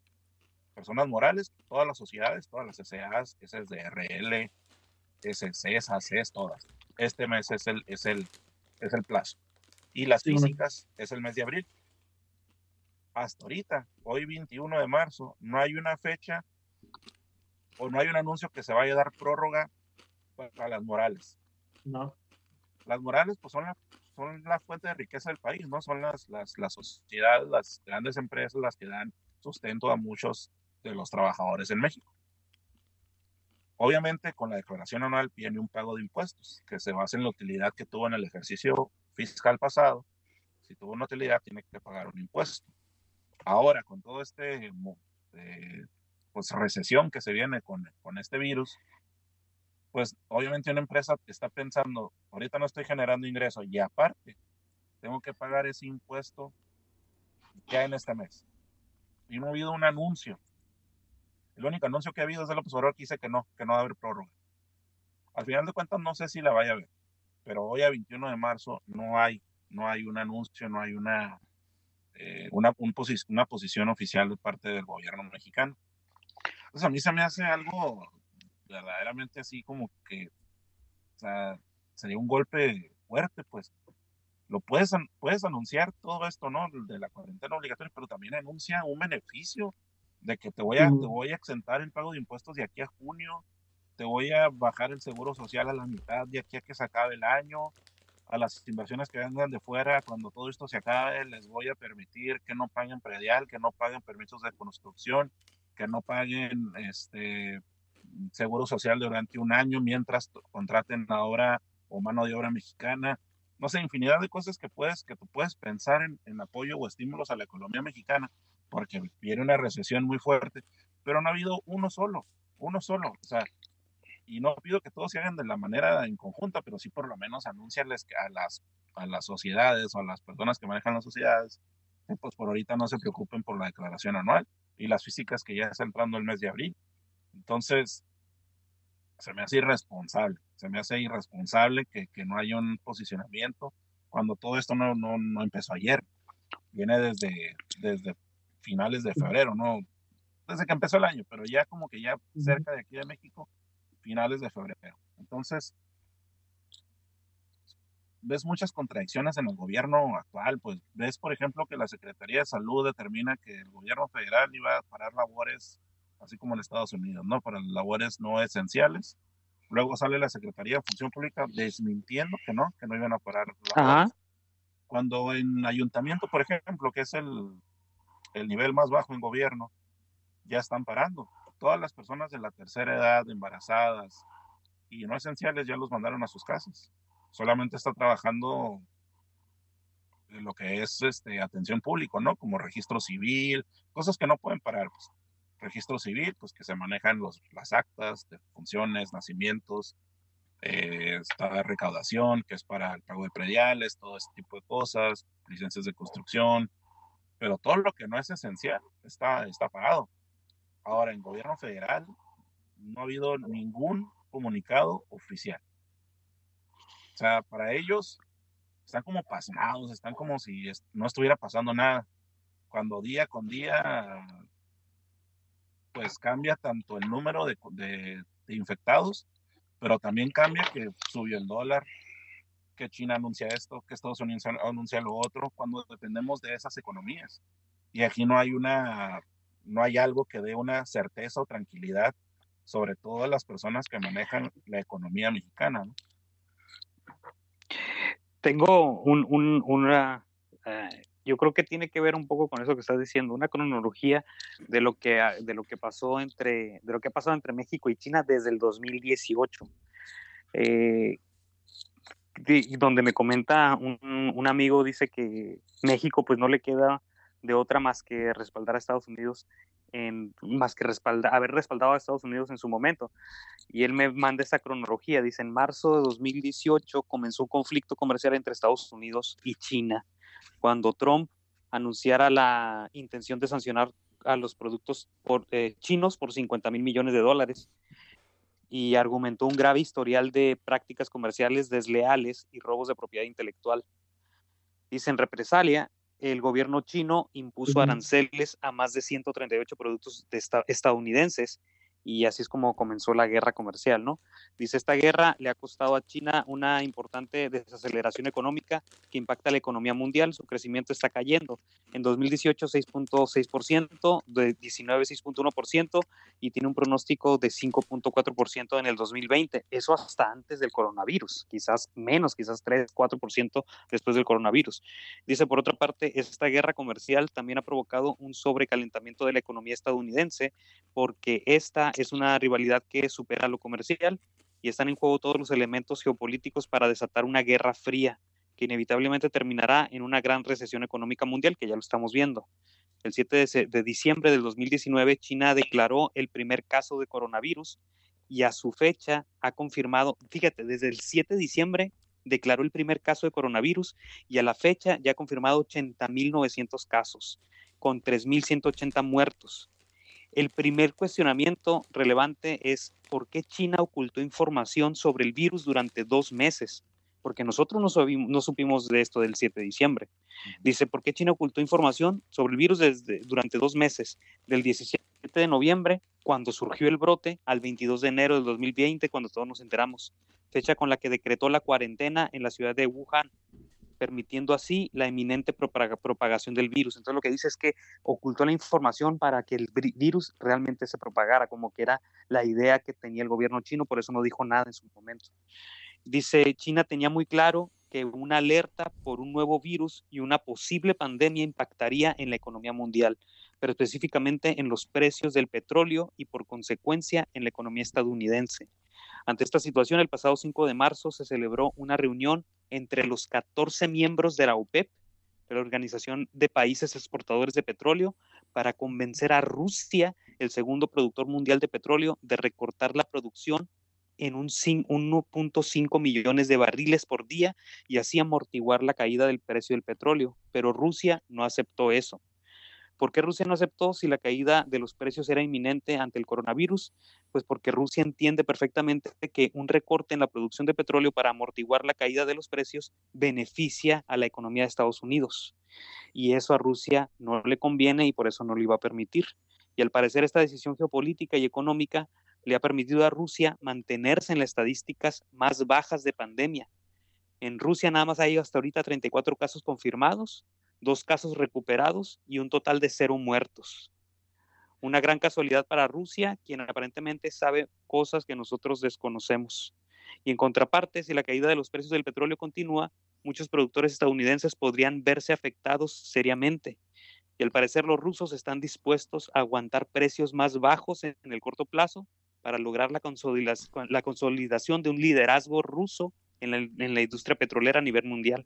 personas morales, todas las sociedades, todas las SAs, SSDRL, SCs, ACs, todas. Este mes es el, es el, es el plazo. Y las físicas es el mes de abril. Hasta ahorita, hoy 21 de marzo, no hay una fecha o no hay un anuncio que se vaya a dar prórroga para las morales. No. Las morales, pues son la, son la fuente de riqueza del país, ¿no? Son las, las, las sociedades, las grandes empresas las que dan sustento a muchos de los trabajadores en México. Obviamente, con la declaración anual viene un pago de impuestos que se basa en la utilidad que tuvo en el ejercicio fiscal pasado. Si tuvo una utilidad, tiene que pagar un impuesto. Ahora, con todo este eh, pues, recesión que se viene con, con este virus, pues obviamente una empresa está pensando, ahorita no estoy generando ingreso y aparte tengo que pagar ese impuesto ya en este mes. Y no ha habido un anuncio. El único anuncio que ha habido es López Obrador que dice que no, que no va a haber prórroga. Al final de cuentas no sé si la vaya a ver, pero hoy a 21 de marzo no hay, no hay un anuncio, no hay una, eh, una, una posición oficial de parte del gobierno mexicano. Entonces a mí se me hace algo verdaderamente así como que, o sea, sería un golpe fuerte, pues. Lo puedes, puedes anunciar todo esto, ¿no? De la cuarentena obligatoria, pero también anuncia un beneficio de que te voy a, te voy a exentar el pago de impuestos de aquí a junio, te voy a bajar el seguro social a la mitad de aquí a que se acabe el año, a las inversiones que vengan de fuera, cuando todo esto se acabe, les voy a permitir que no paguen predial, que no paguen permisos de construcción, que no paguen este seguro social durante un año mientras contraten ahora o mano de obra mexicana. No sé, infinidad de cosas que puedes, que tú puedes pensar en, en apoyo o estímulos a la economía mexicana, porque viene una recesión muy fuerte, pero no ha habido uno solo, uno solo. O sea, y no pido que todos se hagan de la manera en conjunta, pero sí por lo menos anunciarles a las, a las sociedades o a las personas que manejan las sociedades, pues por ahorita no se preocupen por la declaración anual y las físicas que ya está entrando el mes de abril. Entonces, se me hace irresponsable, se me hace irresponsable que, que no haya un posicionamiento cuando todo esto no, no, no empezó ayer, viene desde, desde finales de febrero, ¿no? Desde que empezó el año, pero ya como que ya cerca de aquí de México finales de febrero. Entonces, ves muchas contradicciones en el gobierno actual, pues ves, por ejemplo, que la Secretaría de Salud determina que el gobierno federal iba a parar labores, así como en Estados Unidos, ¿no? Para labores no esenciales. Luego sale la Secretaría de Función Pública desmintiendo que no, que no iban a parar labores. Cuando en ayuntamiento, por ejemplo, que es el, el nivel más bajo en gobierno, ya están parando todas las personas de la tercera edad, embarazadas y no esenciales, ya los mandaron a sus casas. Solamente está trabajando lo que es este, atención público, ¿no? Como registro civil, cosas que no pueden parar. Pues. Registro civil, pues que se manejan los, las actas de funciones, nacimientos, eh, está recaudación, que es para el pago de prediales, todo ese tipo de cosas, licencias de construcción, pero todo lo que no es esencial está, está pagado. Ahora, en gobierno federal no ha habido ningún comunicado oficial. O sea, para ellos están como pasmados, están como si no estuviera pasando nada. Cuando día con día, pues cambia tanto el número de, de, infectados, pero también cambia que subió el dólar, que China anuncia esto, que Estados Unidos anuncia lo otro, cuando dependemos de esas economías. Y aquí no hay una no hay algo que dé una certeza o tranquilidad sobre todo las personas que manejan la economía mexicana. Tengo un, una, eh, yo creo que tiene que ver un poco con eso que estás diciendo, una cronología de lo que, de lo que pasó entre, de lo que ha pasado entre México y China desde el 2018. Eh, donde me comenta un, amigo, dice que México pues no le queda de otra más que respaldar a Estados Unidos en, más que respaldar, haber respaldado a Estados Unidos en su momento. Y él me manda esa cronología. Dice, en marzo de 2018 comenzó un conflicto comercial entre Estados Unidos y China, cuando Trump anunciara la intención de sancionar a los productos eh, chinos por 50 mil millones de dólares y argumentó un grave historial de prácticas comerciales desleales y robos de propiedad intelectual. Dice, en represalia, el gobierno chino impuso aranceles a más de 138 productos estadounidenses y así es como comenzó la guerra comercial, ¿no? Dice, esta guerra le ha costado a China una importante desaceleración económica que impacta la economía mundial, su crecimiento está cayendo. En 2018 6.6%, de 19 6.1% y tiene un pronóstico de 5.4% en el 2020, eso hasta antes del coronavirus, quizás menos, quizás 3, 4% después del coronavirus. Dice, por otra parte, esta guerra comercial también ha provocado un sobrecalentamiento de la economía estadounidense porque esta es una rivalidad que supera lo comercial y están en juego todos los elementos geopolíticos para desatar una guerra fría que inevitablemente terminará en una gran recesión económica mundial, que ya lo estamos viendo. El 7 de, diciembre del 2019, China declaró el primer caso de coronavirus y a su fecha ha confirmado, fíjate, desde el 7 de diciembre declaró el primer caso de coronavirus y a la fecha ya ha confirmado 80.900 casos, con 3.180 muertos. El primer cuestionamiento relevante es por qué China ocultó información sobre el virus durante dos meses. porque nosotros no, no supimos de esto del 7 de diciembre. Dice, ¿por qué China ocultó información sobre el virus desde, durante dos meses, del 17 de noviembre, cuando surgió el brote, al 22 de enero del 2020, cuando todos nos enteramos, fecha con la que decretó la cuarentena en la ciudad de Wuhan, permitiendo así la eminente propagación del virus. Entonces lo que dice es que ocultó la información para que el virus realmente se propagara, como que era la idea que tenía el gobierno chino, por eso no dijo nada en su momento. Dice, China tenía muy claro que una alerta por un nuevo virus y una posible pandemia impactaría en la economía mundial, pero específicamente en los precios del petróleo y por consecuencia en la economía estadounidense. Ante esta situación, el pasado 5 de marzo se celebró una reunión entre los 14 miembros de la OPEP, de la Organización de Países Exportadores de Petróleo, para convencer a Rusia, el segundo productor mundial de petróleo, de recortar la producción en un 1.5 millones de barriles por día y así amortiguar la caída del precio del petróleo. Pero Rusia no aceptó eso. ¿Por qué Rusia no aceptó si la caída de los precios era inminente ante el coronavirus? Pues porque Rusia entiende perfectamente que un recorte en la producción de petróleo para amortiguar la caída de los precios beneficia a la economía de Estados Unidos. Y eso a Rusia no le conviene y por eso no lo iba a permitir. Y al parecer esta decisión geopolítica y económica le ha permitido a Rusia mantenerse en las estadísticas más bajas de pandemia. En Rusia nada más hay hasta ahorita 34 casos confirmados dos casos recuperados y un total de cero muertos. Una gran casualidad para Rusia, quien aparentemente sabe cosas que nosotros desconocemos. Y en contraparte, si la caída de los precios del petróleo continúa, muchos productores estadounidenses podrían verse afectados seriamente. Y al parecer los rusos están dispuestos a aguantar precios más bajos en el corto plazo para lograr la, consolidación de un liderazgo ruso en la, industria petrolera a nivel mundial.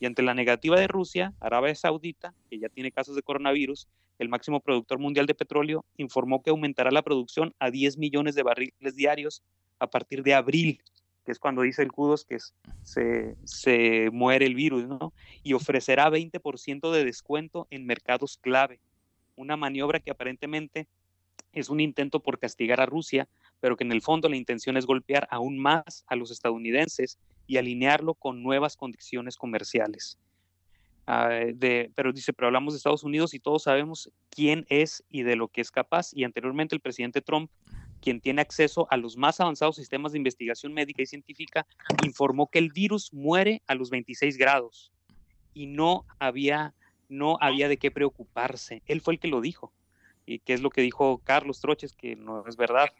Y ante la negativa de Rusia, Arabia Saudita, que ya tiene casos de coronavirus, el máximo productor mundial de petróleo, informó que aumentará la producción a 10 millones de barriles diarios a partir de abril, que es cuando dice el CUDOS que se, se muere el virus, ¿no? Y ofrecerá 20% de descuento en mercados clave. Una maniobra que aparentemente es un intento por castigar a Rusia, pero que en el fondo la intención es golpear aún más a los estadounidenses y alinearlo con nuevas condiciones comerciales. Ah, de, pero dice, pero hablamos de Estados Unidos y todos sabemos quién es y de lo que es capaz. Y anteriormente el presidente Trump, quien tiene acceso a los más avanzados sistemas de investigación médica y científica, informó que el virus muere a los 26 grados y no había, no había de qué preocuparse. Él fue el que lo dijo. Y que es lo que dijo Carlos Troches, que no es verdad.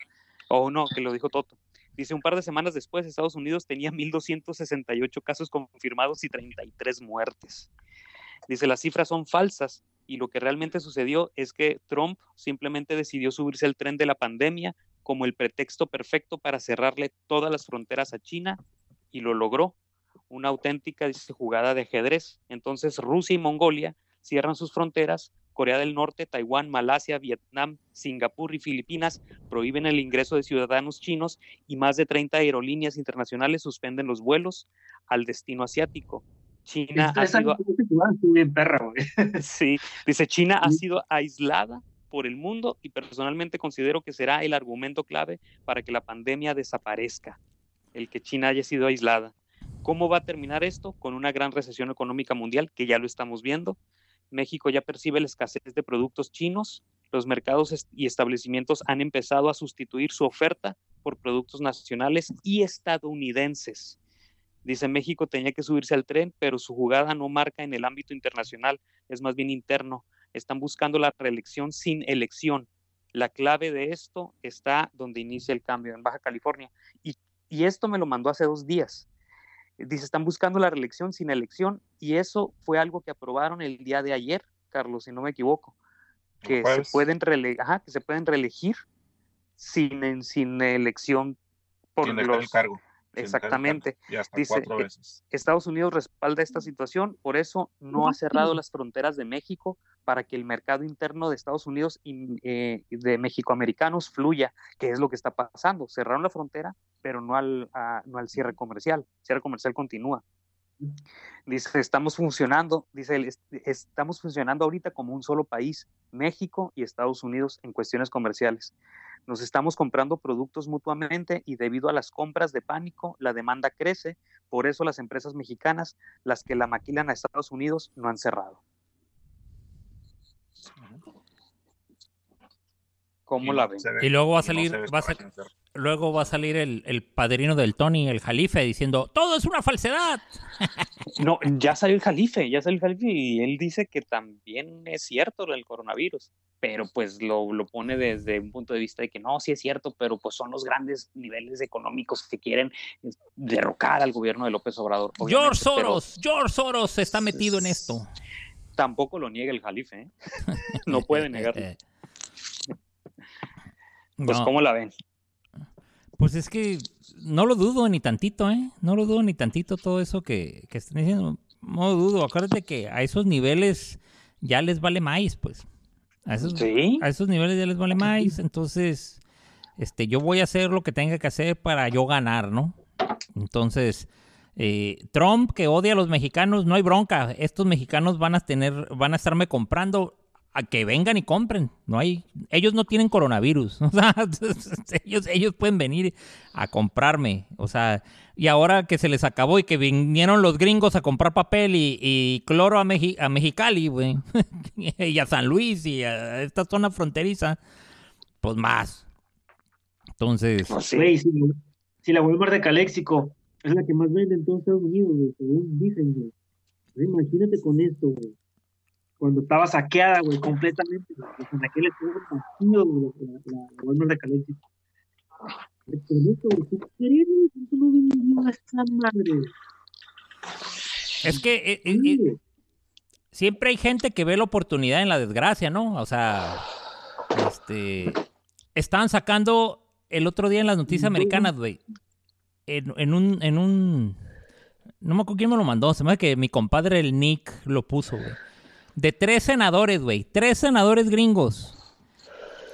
O no, que lo dijo Toto. Dice, un par de semanas después, Estados Unidos tenía 1.268 casos confirmados y 33 muertes. Dice, las cifras son falsas y lo que realmente sucedió es que Trump simplemente decidió subirse al tren de la pandemia como el pretexto perfecto para cerrarle todas las fronteras a China y lo logró. Una auténtica dice, jugada de ajedrez. Entonces Rusia y Mongolia cierran sus fronteras Corea del Norte, Taiwán, Malasia, Vietnam, Singapur y Filipinas prohíben el ingreso de ciudadanos chinos y más de 30 aerolíneas internacionales suspenden los vuelos al destino asiático. China ha sido... sí, dice China ha sido aislada por el mundo y personalmente considero que será el argumento clave para que la pandemia desaparezca, el que China haya sido aislada. ¿Cómo va a terminar esto? Con una gran recesión económica mundial, que ya lo estamos viendo, México ya percibe la escasez de productos chinos, los mercados y establecimientos han empezado a sustituir su oferta por productos nacionales y estadounidenses. Dice México tenía que subirse al tren, pero su jugada no marca en el ámbito internacional, es más bien interno. Están buscando la reelección sin elección. La clave de esto está donde inicia el cambio, en Baja California. Y, esto me lo mandó hace dos días. Dice, están buscando la reelección sin elección y eso fue algo que aprobaron el día de ayer, Carlos, si no me equivoco, que se pueden que se pueden reelegir sin, sin elección por sin los cargo. Exactamente. Dice, Estados Unidos respalda esta situación, por eso no ha cerrado las fronteras de México para que el mercado interno de Estados Unidos y eh, de mexicoamericanos fluya, que es lo que está pasando. Cerraron la frontera, pero no al, no al cierre comercial. El cierre comercial continúa. Dice, estamos funcionando, dice estamos funcionando ahorita como un solo país, México y Estados Unidos en cuestiones comerciales. Nos estamos comprando productos mutuamente y debido a las compras de pánico, la demanda crece. Por eso las empresas mexicanas, las que la maquilan a Estados Unidos, no han cerrado. ¿Cómo la ven? Y luego va a salir, va a luego va a salir el, el, padrino del Tony, el Jalife, diciendo, todo es una falsedad. No, ya salió el Jalife, ya salió el Jalife y él dice que también es cierto el coronavirus, pero pues lo, lo, pone desde un punto de vista de que no, sí es cierto, pero pues son los grandes niveles económicos que quieren derrocar al gobierno de López Obrador. George Soros, George Soros está metido en esto. Tampoco lo niega el Jalife, ¿eh? no puede negarlo. Pues, ¿cómo la ven? Pues es que no lo dudo ni tantito, ¿eh? No lo dudo ni tantito todo eso que, que están diciendo. No lo dudo. Acuérdate que a esos niveles ya les vale más, pues. A esos, a esos niveles ya les vale más. Entonces, este, yo voy a hacer lo que tenga que hacer para yo ganar, ¿no? Entonces, eh, Trump que odia a los mexicanos, no hay bronca. Estos mexicanos van a tener, van a estarme comprando a que vengan y compren. No hay, ellos no tienen coronavirus. O sea, ellos, ellos pueden venir a comprarme. O sea, y ahora que se les acabó y que vinieron los gringos a comprar papel y, cloro a, a Mexicali, güey, y a San Luis y a esta zona fronteriza, pues más. Entonces. si, la Walmart de Caléxico es la que más vende en todo Estados Unidos, según dicen, güey. Imagínate con esto, güey cuando estaba saqueada, güey, completamente. Pues en aquel partido, güey, la, la, la Walmart de Calexico. Es que eh, eh, eh, siempre hay gente que ve la oportunidad en la desgracia, ¿no? O sea, este, estaban sacando el otro día en las noticias americanas, güey, en, en, un, en un, no me acuerdo quién me lo mandó, se me hace que mi compadre el Nick lo puso, güey de tres senadores, güey. Tres senadores gringos.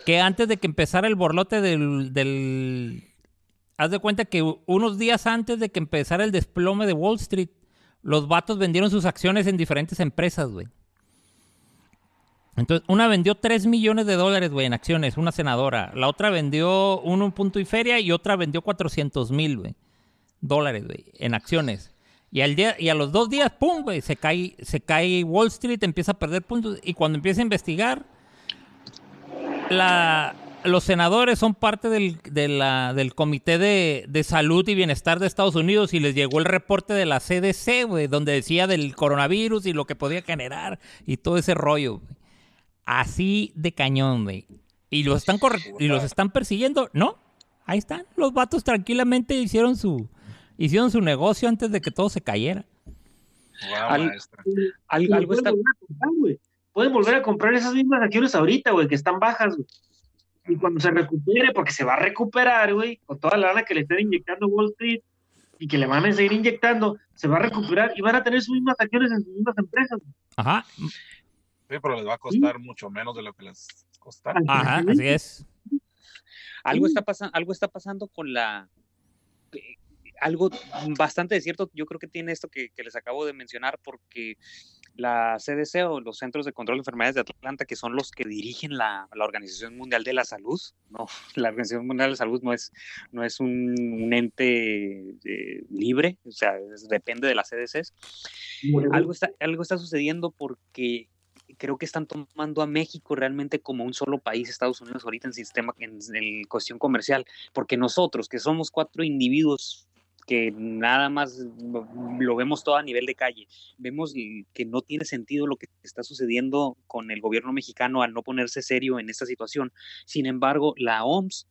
Que antes de que empezara el borlote del, Haz de cuenta que unos días antes de que empezara el desplome de Wall Street, los vatos vendieron sus acciones en diferentes empresas, güey. Entonces, una vendió 3 millones de dólares, güey, en acciones, una senadora. La otra vendió un punto y feria y otra vendió 400 mil, güey, dólares, güey, en acciones. Y, al día, y a los dos días, ¡pum! Güey, se cae, se cae Wall Street, empieza a perder puntos. Y cuando empieza a investigar, la, los senadores son parte del, del Comité de, Salud y Bienestar de Estados Unidos y les llegó el reporte de la CDC, güey, donde decía del coronavirus y lo que podía generar y todo ese rollo. Así de cañón, güey. Y los están y los están persiguiendo, ¿no? Ahí están, los vatos tranquilamente hicieron su, hicieron su negocio antes de que todo se cayera. algo está... Pueden volver a comprar esas mismas acciones ahorita, güey, que están bajas, Y cuando se recupere, porque se va a recuperar, güey, con toda la lana que le están inyectando Wall Street y que le van a seguir inyectando, se va a recuperar y van a tener sus mismas acciones en sus mismas empresas. Ajá. Sí, pero les va a costar mucho menos de lo que les costará. Ajá, así es. Algo está, pasando, algo está pasando con la algo bastante cierto, yo creo que tiene esto que, les acabo de mencionar, porque la CDC o los Centros de Control de Enfermedades de Atlanta, que son los que dirigen la, Organización Mundial de la Salud, no, la Organización Mundial de la Salud no es, no es un, ente eh, libre, o sea, depende de las CDCs. Algo está, algo está sucediendo porque creo que están tomando a México realmente como un solo país, Estados Unidos, ahorita en sistema, en, en cuestión comercial, porque nosotros, que somos cuatro individuos que nada más lo vemos todo a nivel de calle. Vemos que no tiene sentido lo que está sucediendo con el gobierno mexicano al no ponerse serio en esta situación. Sin embargo, la OMS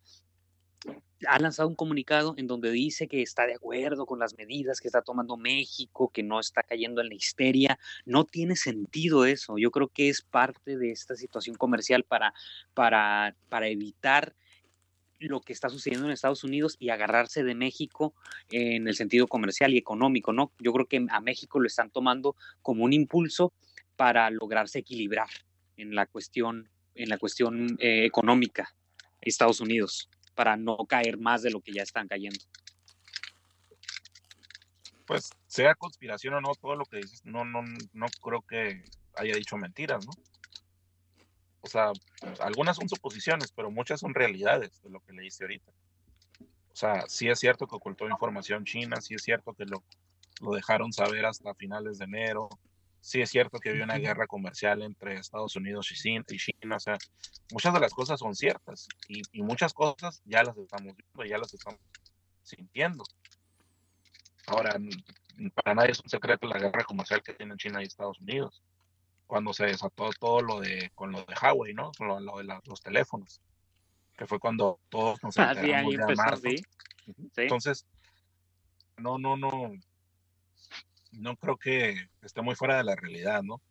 ha lanzado un comunicado en donde dice que está de acuerdo con las medidas que está tomando México, que no está cayendo en la histeria. No tiene sentido eso. Yo creo que es parte de esta situación comercial para, para, para evitar lo que está sucediendo en Estados Unidos y agarrarse de México en el sentido comercial y económico, ¿no? Yo creo que a México lo están tomando como un impulso para lograrse equilibrar en la cuestión, en la cuestión eh, económica Estados Unidos, para no caer más de lo que ya están cayendo. pues sea conspiración o no, todo lo que dices, no, no, no creo que haya dicho mentiras, ¿no? O sea, algunas son suposiciones, pero muchas son realidades de lo que leíste ahorita. O sea, sí es cierto que ocultó información china, sí es cierto que lo, lo dejaron saber hasta finales de enero, sí es cierto que había una guerra comercial entre Estados Unidos y China, o sea, muchas de las cosas son ciertas y, y muchas cosas ya las estamos viendo, ya las estamos sintiendo. Ahora, para nadie es un secreto la guerra comercial que tienen China y Estados Unidos. Cuando se desató todo lo de, con lo de Huawei, ¿no? Con lo, de los teléfonos. Que fue cuando todos nos ah, enteramos de Entonces, no, no, no. No creo que esté muy fuera de la realidad, ¿no?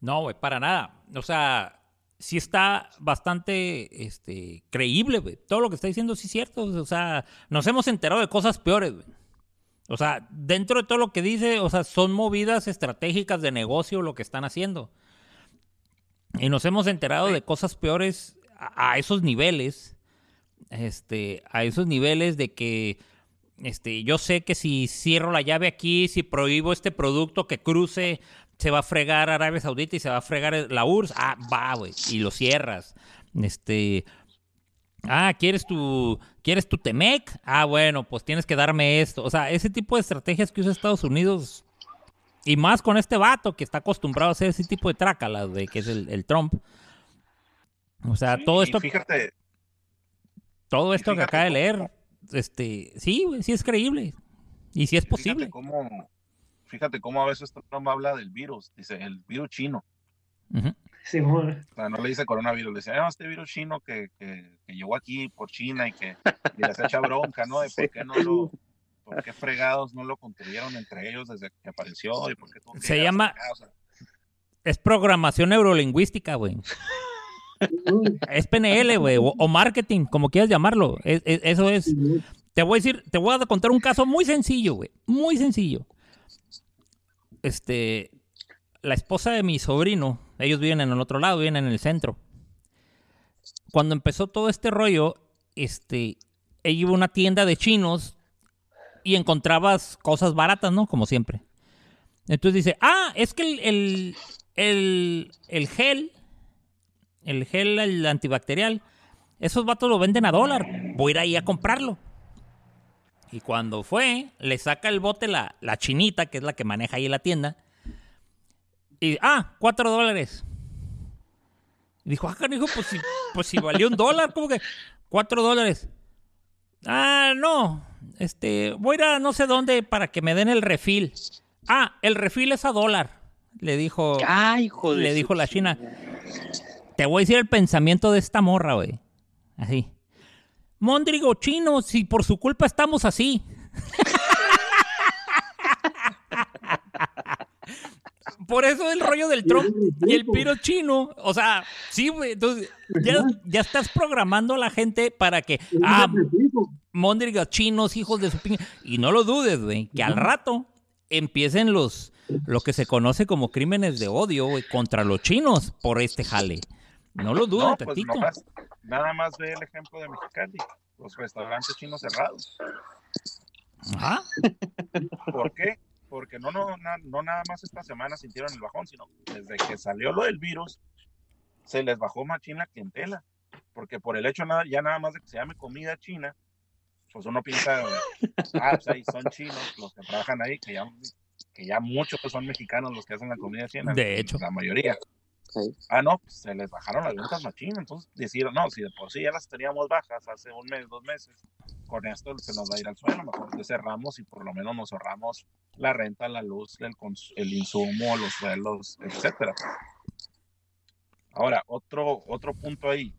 No, güey, para nada. O sea, sí está bastante este, creíble, güey. Todo lo que está diciendo sí es cierto. O sea, nos hemos enterado de cosas peores, güey. O sea, dentro de todo lo que dice, o sea, son movidas estratégicas de negocio lo que están haciendo. Y nos hemos enterado de cosas peores a, esos niveles. Este, a esos niveles de que este, yo sé que si cierro la llave aquí, si prohíbo este producto que cruce se va a fregar Arabia Saudita y se va a fregar la URSS. Ah, va, güey. Y lo cierras. Este. Ah, ¿quieres tu, ¿quieres tu Temec? Ah, bueno, pues tienes que darme esto. O sea, ese tipo de estrategias que usa Estados Unidos, y más con este vato que está acostumbrado a hacer ese tipo de trácalas, de que es el, Trump. O sea, todo esto. Fíjate. Todo esto que acaba de leer, este, sí, sí es creíble. Y sí es posible. Cómo, fíjate cómo a veces Trump habla del virus, dice el virus chino. Sí, o sea, no le dice coronavirus, le dice, ah, este virus chino que, que, llegó aquí por China y que y les echa bronca, ¿no? De por qué no lo, por qué fregados no lo contuvieron entre ellos desde que apareció y por qué Se llama, es programación neurolingüística, güey. es PNL, güey, o, marketing, como quieras llamarlo. eso es. Te voy a decir, te voy a contar un caso muy sencillo, güey. Muy sencillo este, la esposa de mi sobrino, ellos viven en el otro lado, viven en el centro. Cuando empezó todo este rollo, este, ella iba a una tienda de chinos y encontrabas cosas baratas, ¿no? Como siempre. Entonces dice, ah, es que el, el, el, gel, el gel el antibacterial, esos vatos lo venden a dólar. Voy a ir ahí a comprarlo. Y cuando fue, le saca el bote la, la chinita, que es la que maneja ahí la tienda. Y, ah, cuatro dólares. Y dijo, ah, canijo, pues si, pues si valió un dólar, ¿cómo que? Cuatro dólares. Ah, no. Este, voy a ir a no sé dónde para que me den el refil. Ah, el refil es a dólar. Le dijo. Ay, joder. Le dijo la china. Te voy a decir el pensamiento de esta morra, güey. Así. Mondrigo chino, si por su culpa estamos así. por eso el rollo del Trump y el piro chino. O sea, sí, güey. Entonces, ya, estás programando a la gente para que. Ah, Mondrigo chinos, hijos de su piña. Y no lo dudes, güey, que al rato empiecen los. Lo que se conoce como crímenes de odio, güey, contra los chinos por este jale. No lo dudes, no, pues nada más ve el ejemplo de Mexicali, los restaurantes chinos cerrados. ¿Ah? ¿Por qué? Porque no, no, no nada más esta semana sintieron el bajón, sino desde que salió lo del virus, se les bajó machín la clientela. Porque por el hecho ya nada más de que se llame comida china, pues uno piensa, ah, pues ahí son chinos los que trabajan ahí, que ya, que ya muchos son mexicanos los que hacen la comida china. De hecho. La mayoría. Ah, no, pues se les bajaron las ventas machín, entonces decidieron, no, si de por sí ya las teníamos bajas hace un mes, dos meses, con esto se nos va a ir al suelo, mejor cerramos y por lo menos nos ahorramos la renta, la luz, el, el insumo, los suelos, etcétera. Ahora, otro, otro punto ahí,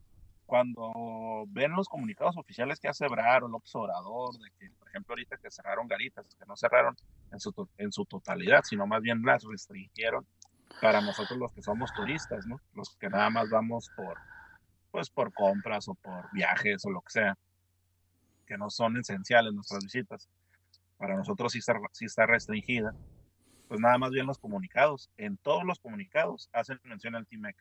cuando ven los comunicados oficiales que hace Brar o el Obrador, de que, por ejemplo, ahorita que cerraron garitas, que no cerraron en su, en su totalidad, sino más bien las restringieron para nosotros los que somos turistas, ¿no? Los que nada más vamos por, pues por compras o por viajes o lo que sea, que no son esenciales nuestras visitas. Para nosotros sí está, sí está restringida. Pues nada más bien los comunicados. En todos los comunicados hacen mención al TIMEC.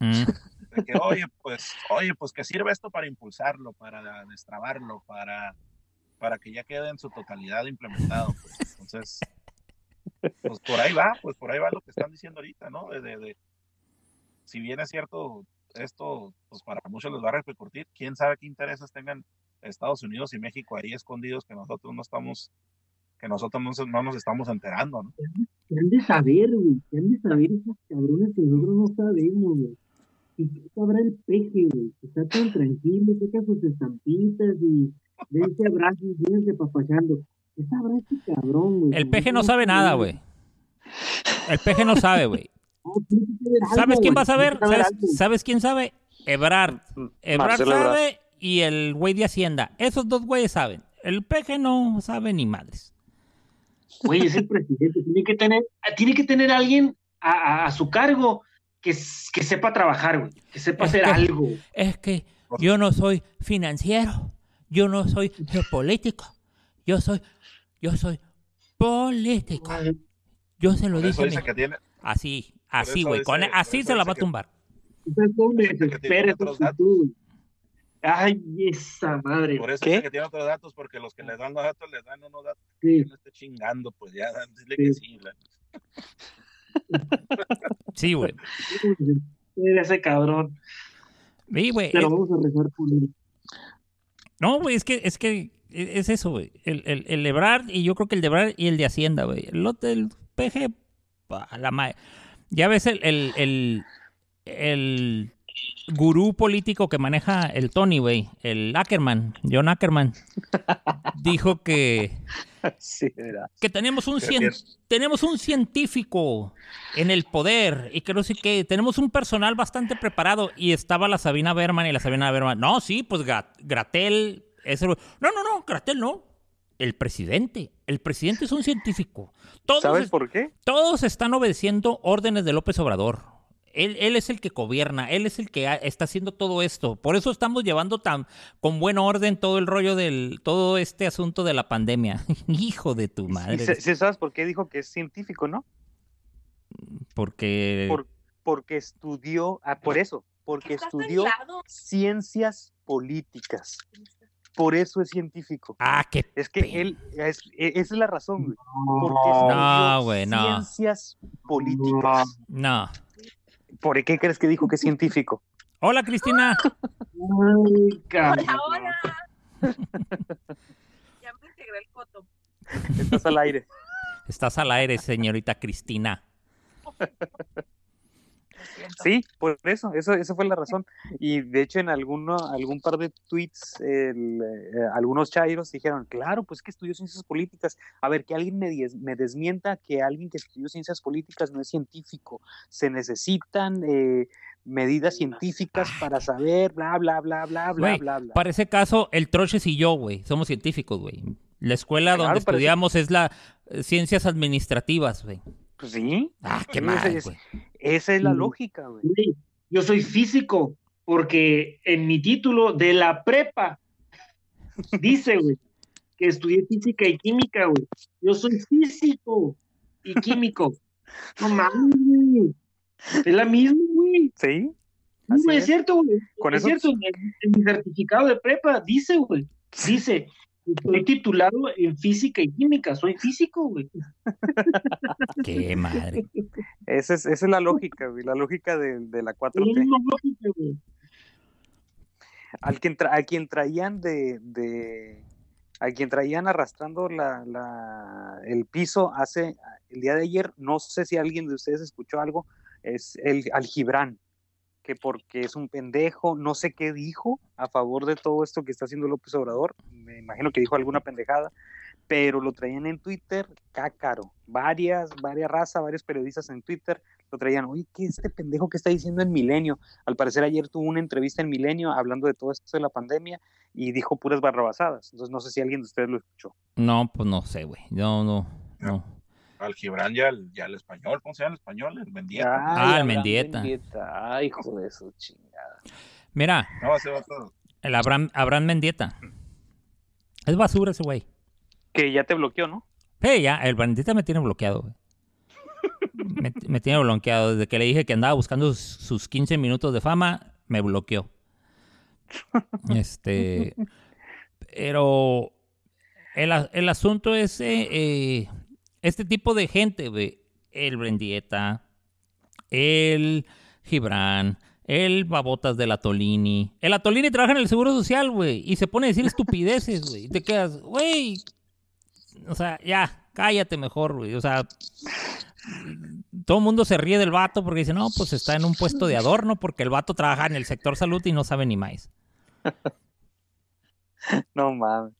Mm. De que, oye, pues, oye, pues que sirve esto para impulsarlo, para destrabarlo, para para que ya quede en su totalidad implementado. Pues. Entonces, pues por ahí va, pues por ahí va lo que están diciendo ahorita, ¿no? De, de, de, si bien es cierto, esto pues para muchos les va a repercutir, quién sabe qué intereses tengan Estados Unidos y México ahí escondidos que nosotros no estamos, que nosotros no, no nos estamos enterando, ¿no? ¿Qué han de saber, güey? ¿Qué han de saber esos cabrones que nosotros no sabemos, güey? ¿Y qué sabrá el peje, güey? Está tan tranquilo, saca sus estampitas y dense abrazos y síganse papachando. ¿Qué sabrá este cabrón, güey? El peje no sabe nada, güey. El peje no sabe, güey. ¿Sabes quién va a saber? ¿Sabes, ¿Sabes quién sabe? Ebrard. Ebrard Marcelo sabe Ebrard. y el güey de Hacienda. Esos dos güeyes saben. El peje no sabe ni madres. Güey, es el presidente. Tiene que tener, tiene que tener alguien a, a, a su cargo que, que, sepa trabajar, güey. Que sepa Es hacer que- algo. Es que yo no soy financiero. Yo no soy geopolítico. Yo soy, yo soy político. Yo se lo dije. dice tiene, Así, así, güey. Así se la va a tumbar. Ay, esa madre. por eso ¿Qué? dice que tiene otros datos, porque los que les dan los datos les dan unos datos Sí. que no esté chingando, pues ya, dile que sí. la- Sí, güey. Era ese cabrón. Sí, güey. Pero es- vamos a rezar por él. No, güey, es que, es que es eso, güey. El, el, el Ebrard, y yo creo que el de Ebrard y el de Hacienda, güey. El otro, el PG, pa, la madre. Ya ves el, el, el, el gurú político que maneja el Tony, güey. El Ackerman, John Ackerman. dijo que, Sí, que tenemos un, cien- tenemos un científico en el poder y que no sé qué, tenemos un personal bastante preparado y estaba la Sabina Berman y la Sabina Berman, no, sí, pues Gratel es el... No, no, no, Gratel no. El presidente, el presidente es un científico. Todos, ¿Sabes es- por qué? todos están obedeciendo órdenes de López Obrador. Él, él es el que gobierna, él es el que ha- está haciendo todo esto. Por eso estamos llevando tan con buen orden todo el rollo del todo este asunto de la pandemia. Hijo de tu ¿Y madre. se- se- ¿Sabes por qué dijo que es científico, no? Porque Por- porque estudió, ah, por eso, porque estudió ciencias políticas. Por eso es científico. Ah, qué Es que él, es, e- esa es la razón, güey. Porque No, güey, no. ciencias políticas. No. ¿Por qué crees que dijo que es científico? Hola, Cristina. Hola, hola. ya me integré el foto. Estás al aire. Estás al aire, señorita Cristina. Sí, por eso, eso, esa fue la razón. Y de hecho en alguno, algún par de tweets, el, eh, algunos chairos dijeron, claro, pues que estudió ciencias políticas. A ver, que alguien me, des- me desmienta que alguien que estudió ciencias políticas no es científico. Se necesitan eh, medidas científicas para saber, bla, bla, bla, bla, bla, bla, bla. Para ese caso, el Troches y yo, güey, somos científicos, güey. La escuela Claro, donde parece- estudiamos es la eh, ciencias administrativas, güey. Pues sí, Ah, qué mal, es- güey. esa es la Sí. lógica, güey. Yo soy físico porque en mi título de la prepa dice, güey, que estudié física y química, güey. Yo soy físico y químico. No mames, güey. Es la misma, güey. Sí, Sí, Así güey, es es. cierto, güey. Con es eso- cierto, en, en mi certificado de prepa dice, güey. Dice, estoy titulado en física y química. Soy físico, güey. Qué madre. esa es, esa es la lógica, güey, la lógica de, de la Es la 4T. lógica, güey. al quien, tra- a quien traían de, de- a quien traían arrastrando la, la- el piso hace el día de ayer, no sé si alguien de ustedes escuchó algo, es el al Gibran, que porque es un pendejo, no sé qué dijo a favor de todo esto que está haciendo López Obrador, me imagino que dijo alguna pendejada, pero lo traían en Twitter, cácaro, varias, varias razas, varios periodistas en Twitter lo traían, oye, ¿qué es este pendejo que está diciendo en Milenio? Al parecer ayer tuvo una entrevista en Milenio hablando de todo esto de la pandemia y dijo puras barrabasadas. Entonces no sé si alguien de ustedes lo escuchó. No, pues no sé, güey. No, no, no. Al Gibran ya el español, ¿cómo se llama el español? El Mendieta. Ah, el Mendieta. Mendieta. Ay, hijo de su chingada. Mira, No, ese vato. el Abraham, Abraham Mendieta. Es basura ese güey. Que ya te bloqueó, ¿no? Sí, ya, el Mendieta me tiene bloqueado, güey. Me, me tiene bloqueado. Desde que le dije que andaba buscando sus, sus 15 minutos de fama, me bloqueó. Este. Pero. el, el asunto es eh, eh, este tipo de gente, güey. El Brendieta, el Gibran, el Babotas del Atolini. El Atolini trabaja en el Seguro Social, güey, y se pone a decir estupideces, güey. Y te quedas, güey. O sea, ya, cállate mejor, güey. O sea, todo el mundo se ríe del vato porque dice, no, pues está en un puesto de adorno porque el vato trabaja en el sector salud y no sabe ni más. No mames.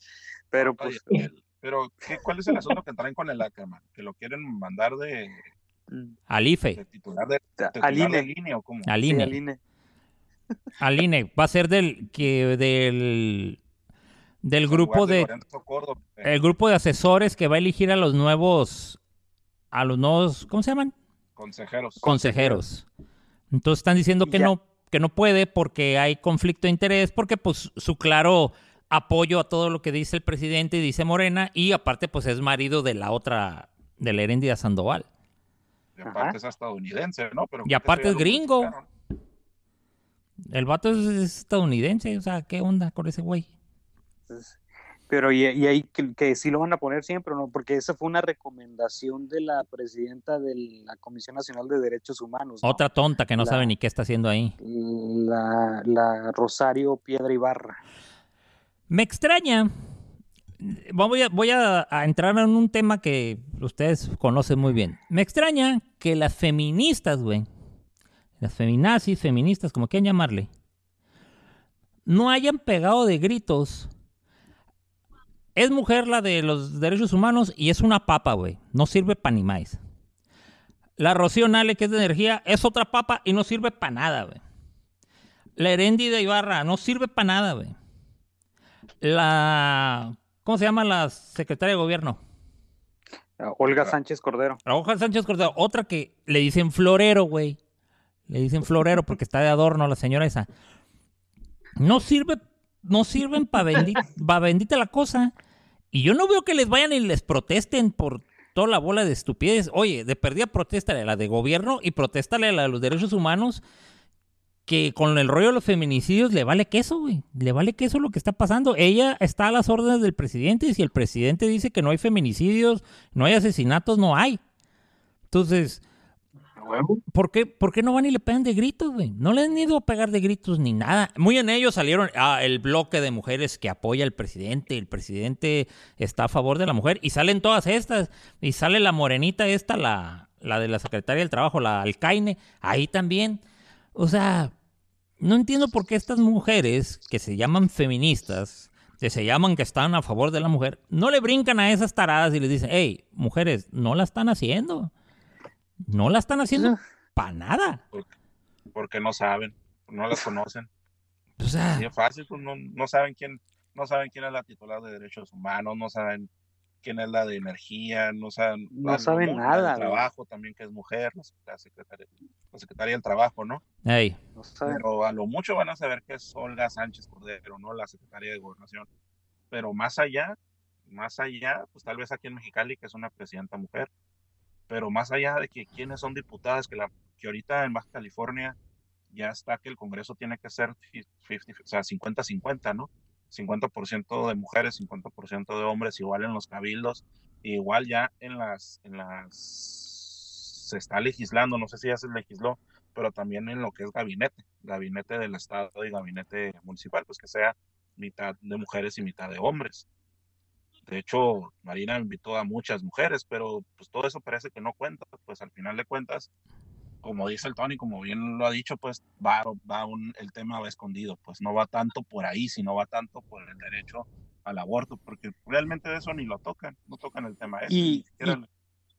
Pero pues, Oye, pero ¿qué, ¿cuál es el asunto que traen con el Ackerman? ¿Que lo quieren mandar de, mm, Al IFE, titular de, titular de INE. línea o cómo? al sí, INE. al INE. al INE. Va a ser del que del del grupo de eh, el grupo de asesores que va a elegir a los nuevos a los nuevos ¿cómo se llaman? consejeros. consejeros. Entonces están diciendo que Ya. no que no puede porque hay conflicto de interés porque pues su claro apoyo a todo lo que dice el presidente y dice Morena y aparte pues es marido de la otra de la Heréndida Sandoval. Y aparte Ajá. es estadounidense, ¿no? Pero Y que aparte es gringo. El vato es, es estadounidense, o sea, ¿qué onda con ese güey? Entonces, Pero y, y ahí que, que sí lo van a poner siempre, ¿no? Porque esa fue una recomendación de la presidenta de la Comisión Nacional de Derechos Humanos, ¿no? Otra tonta que no La- sabe ni qué está haciendo ahí. La, la Rosario Piedra Ibarra. Me extraña. Voy a, entrar en un tema que ustedes conocen muy bien. Me extraña que las feministas, güey, las feminazis, feministas, como quieran llamarle, no hayan pegado de gritos. Es mujer la de los derechos humanos y es una papa, güey. No sirve para ni más. La Rocío Nale, que es de energía, es otra papa y no sirve para nada, güey. La Heréndida Ibarra no sirve para nada, güey. La. ¿Cómo se llama la secretaria de gobierno? Olga Ah. Sánchez Cordero. La Hoja Sánchez Cordero. Otra que le dicen florero, güey. Le dicen florero porque está de adorno la señora esa. No sirve, no sirven para bendita, bendita la cosa. Y yo no veo que les vayan y les protesten por toda la bola de estupidez. Oye, de perdida protéstale a la de gobierno y protéstale a la de los derechos humanos que con el rollo de los feminicidios le vale queso, güey. Le vale queso lo que está pasando. Ella está a las órdenes del presidente y si el presidente dice que no hay feminicidios, no hay asesinatos, no hay. Entonces. ¿por qué, por qué no van y le pegan de gritos, güey? No le han ido a pegar de gritos ni nada. Muy en ellos salieron ah, el bloque de mujeres que apoya al presidente. El presidente está a favor de la mujer. Y salen todas estas. Y sale la morenita esta, la, la de la secretaria del trabajo, la alcaine. Ahí también. O sea, no entiendo por qué estas mujeres que se llaman feministas, que se llaman que están a favor de la mujer, no le brincan a esas taradas y les dicen, hey, mujeres, no la están haciendo. No la están haciendo para nada. Porque no saben, no las conocen. O sea, Así es fácil, pues no, no saben quién, no saben quién es la titular de derechos humanos, no saben quién es la de energía, no saben, No saben la nada, güey. trabajo también que es mujer, la, secretaria, la secretaria del trabajo, ¿no? hey, No saben. Pero a lo mucho van a saber que es Olga Sánchez Cordero, ¿no? La secretaria de gobernación. Pero más allá, más allá, pues tal vez aquí en Mexicali, que es una presidenta mujer, pero más allá de que quiénes son diputadas, que, la, que ahorita en Baja California ya está que el Congreso tiene que ser 50, o sea, 50-50, ¿no? 50% de mujeres, 50% de hombres, igual en los cabildos, igual ya en las, en las, se está legislando, no sé si ya se legisló, pero también en lo que es gabinete, gabinete del Estado y gabinete municipal, pues que sea mitad de mujeres y mitad de hombres. De hecho, Marina invitó a muchas mujeres, pero pues todo eso parece que no cuenta, pues al final de cuentas, como dice el Tony, como bien lo ha dicho, pues va, va un, el tema va escondido, pues no va tanto por ahí, sino va tanto por el derecho al aborto, porque realmente de eso ni lo tocan, no tocan el tema ese, Y- ni y-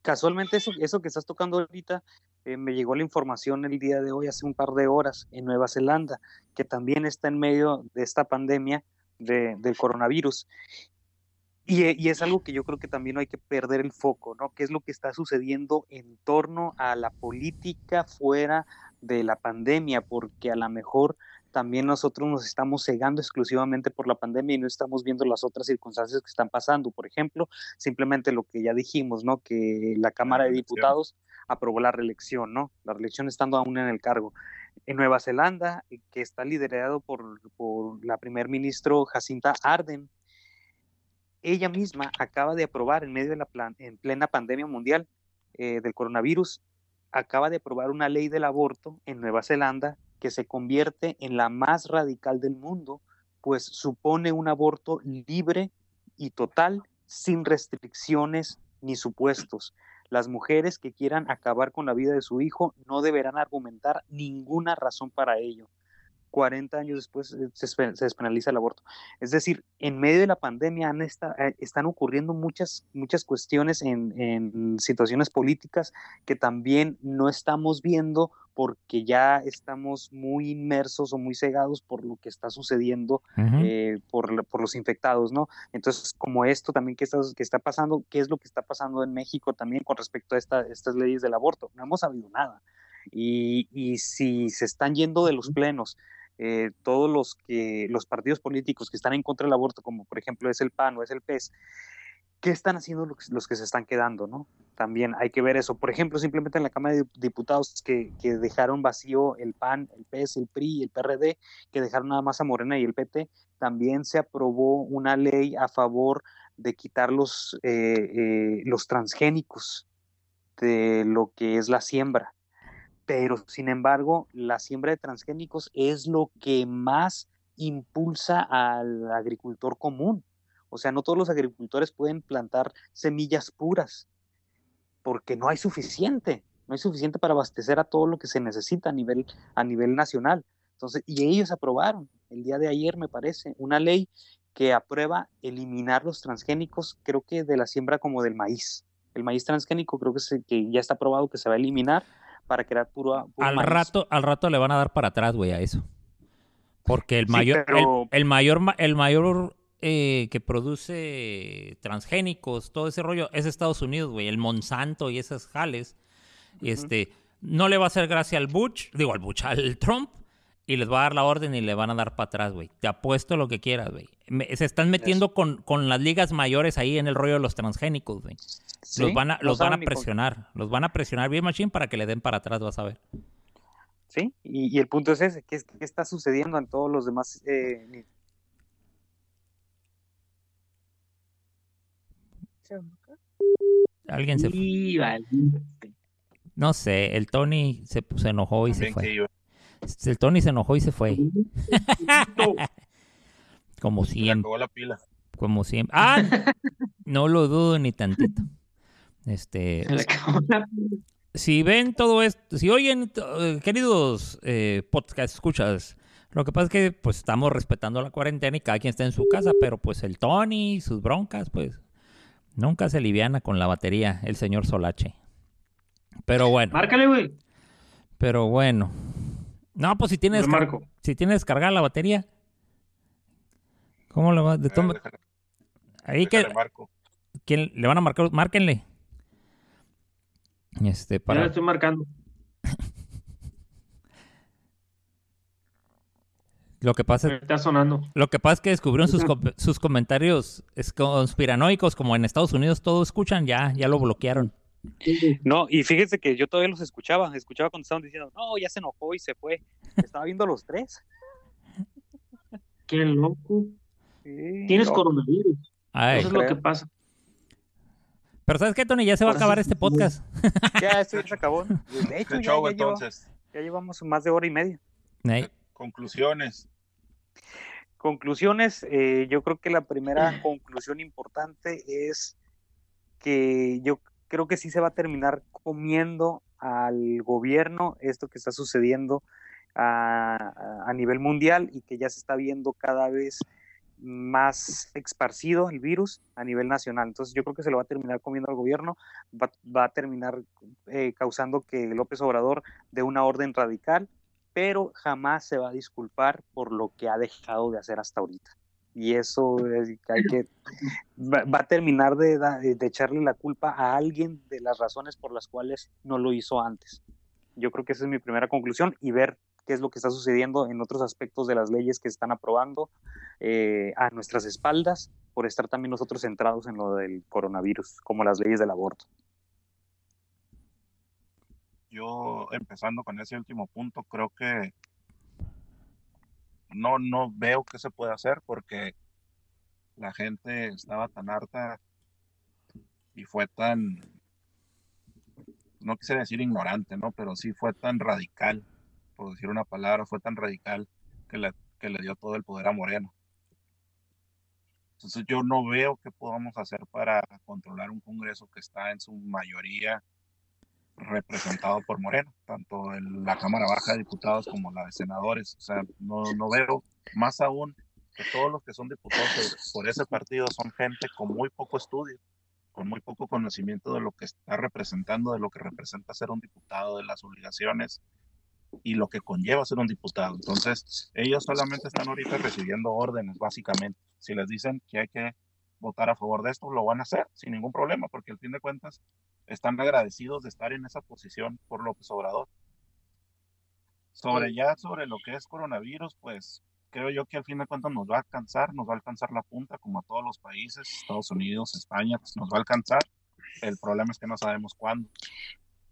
Casualmente eso, eso que estás tocando ahorita, eh, me llegó la información el día de hoy, hace un par de horas, en Nueva Zelanda, que también está en medio de esta pandemia de- del coronavirus. Y, eh, y es algo que yo creo que también no hay que perder el foco, ¿no? ¿Qué es lo que está sucediendo en torno a la política fuera de la pandemia? Porque a lo mejor también nosotros nos estamos cegando exclusivamente por la pandemia y no estamos viendo las otras circunstancias que están pasando. Por ejemplo, simplemente lo que ya dijimos, ¿no? Que la Cámara de. Diputados aprobó la reelección, ¿no? La reelección estando aún en el cargo. En Nueva Zelanda, eh, que está liderado por, por la primer ministro Jacinta Arden, ella misma acaba de aprobar en medio de la plan, en plena pandemia mundial eh, del coronavirus, acaba de aprobar una ley del aborto en Nueva Zelanda que se convierte en la más radical del mundo, pues supone un aborto libre y total, sin restricciones ni supuestos. Las mujeres que quieran acabar con la vida de su hijo no deberán argumentar ninguna razón para ello. 40 años después eh, se, espe- se despenaliza el aborto. Es decir, en medio de la pandemia han esta- eh, están ocurriendo muchas, muchas cuestiones en, en situaciones políticas que también no estamos viendo porque ya estamos muy inmersos o muy cegados por lo que está sucediendo eh, por, por los infectados, ¿no? Entonces, como esto también que está, que está pasando, ¿qué es lo que está pasando en México también con respecto a esta- estas leyes del aborto? No hemos sabido nada. Y, y si se están yendo de los plenos, eh, todos los que los partidos políticos que están en contra del aborto, como por ejemplo es el PAN o es el PES, ¿qué están haciendo los, que se están quedando, no? También hay que ver eso. Por ejemplo, simplemente en la Cámara de Diputados que, que dejaron vacío el PAN, el PES, el PRI, el PRD, que dejaron nada más a Morena y el PT, también se aprobó una ley a favor de quitar los, eh, eh, los transgénicos de lo que es la siembra. Pero, sin embargo, la siembra de transgénicos es lo que más impulsa al agricultor común. O sea, no todos los agricultores pueden plantar semillas puras porque no hay suficiente, no hay suficiente para abastecer a todo lo que se necesita a nivel, a nivel nacional. Entonces, y ellos aprobaron el día de ayer, me parece, una ley que aprueba eliminar los transgénicos, creo que de la siembra como del maíz. El maíz transgénico creo que, se, que ya está aprobado que se va a eliminar para crear puro, puro Al maíz. rato, al rato le van a dar para atrás, güey, a eso. Porque el Sí, mayor, pero- el, el mayor, ma- el mayor eh, que produce transgénicos, todo ese rollo, es Estados Unidos, güey. El Monsanto y esas jales. Este, no le va a hacer gracia al Butch, digo al Butch, al Trump, y les va a dar la orden y le van a dar para atrás, güey. Te apuesto lo que quieras, güey. Me- Se están metiendo con, con las ligas mayores ahí en el rollo de los transgénicos, güey. Sí, Los van a, no los van a con- presionar. Los van a presionar bien machine para que le den para atrás, vas a ver. Sí, y, y el punto es ese, ¿qué, qué está sucediendo en todos los demás? eh, Alguien se... Y. No sé, el Tony se, se enojó y se También fue. El Tony se enojó y se fue. Como se siempre, acabó la pila. como siempre. ¡Ah! No lo dudo ni tantito. Este, la- si ven todo esto, si oyen, eh, queridos eh, podcast escuchas, lo que pasa es que pues estamos respetando la cuarentena y cada quien está en su casa, pero pues el Tony y sus broncas, pues nunca se liviana con la batería, el señor Solache. Pero bueno, Márcale, güey. pero bueno. No, pues si tienes, marco. si tienes descargada la batería, ¿cómo le va? De toma- ahí que déjale marco. ¿quién le van a marcar, márquenle. Este, le para, estoy marcando. lo que pasa Me está sonando. Lo que pasa es que descubrieron sus, com- sus comentarios conspiranoicos, como en Estados Unidos todo escuchan, ya, ya lo bloquearon. No, y fíjense que yo todavía los escuchaba, escuchaba cuando estaban diciendo, no, ya se enojó y se fue. Estaba viendo los tres. Qué loco. Sí, Tienes coronavirus. Ay, Eso es lo que pasa. Pero ¿sabes qué, Tony? Ya se va a acabar este podcast. Ya, esto ya se acabó. De hecho, ¿Qué ya, show ya lleva- entonces? ya llevamos más de hora y media. Conclusiones. Conclusiones, eh, yo creo que la primera conclusión importante es que yo creo que sí se va a terminar comiendo al gobierno esto que está sucediendo a, a- a nivel mundial y que ya se está viendo cada vez más esparcido el virus a nivel nacional. Entonces yo creo que se lo va a terminar comiendo al gobierno, va, va a terminar eh, causando que López Obrador dé una orden radical pero jamás se va a disculpar por lo que ha dejado de hacer hasta ahorita. Y eso es hay que va, va a terminar de, de echarle la culpa a alguien de las razones por las cuales no lo hizo antes. Yo creo que esa es mi primera conclusión y ver qué es lo que está sucediendo en otros aspectos de las leyes que se están aprobando eh, a nuestras espaldas por estar también nosotros centrados en lo del coronavirus, como las leyes del aborto. Yo, empezando con ese último punto, creo que no, no veo qué se puede hacer porque la gente estaba tan harta y fue tan, no quisiera decir ignorante, ¿no? Pero sí fue tan radical, por decir una palabra, fue tan radical que le, que le dio todo el poder a Moreno. Entonces yo no veo qué podamos hacer para controlar un Congreso que está en su mayoría representado por Moreno, tanto en la Cámara Baja de Diputados como la de Senadores. O sea, no, no veo, más aún que todos los que son diputados por ese partido son gente con muy poco estudio, con muy poco conocimiento de lo que está representando, de lo que representa ser un diputado, de las obligaciones y lo que conlleva ser un diputado. Entonces, ellos solamente están ahorita recibiendo órdenes, básicamente. Si les dicen que hay que votar a favor de esto, lo van a hacer sin ningún problema, porque al fin de cuentas están agradecidos de estar en esa posición por López Obrador. Sobre ya, sobre lo que es coronavirus, pues creo yo que al fin de cuentas nos va a alcanzar, nos va a alcanzar la punta, como a todos los países, Estados Unidos, España, pues nos va a alcanzar. El problema es que no sabemos cuándo.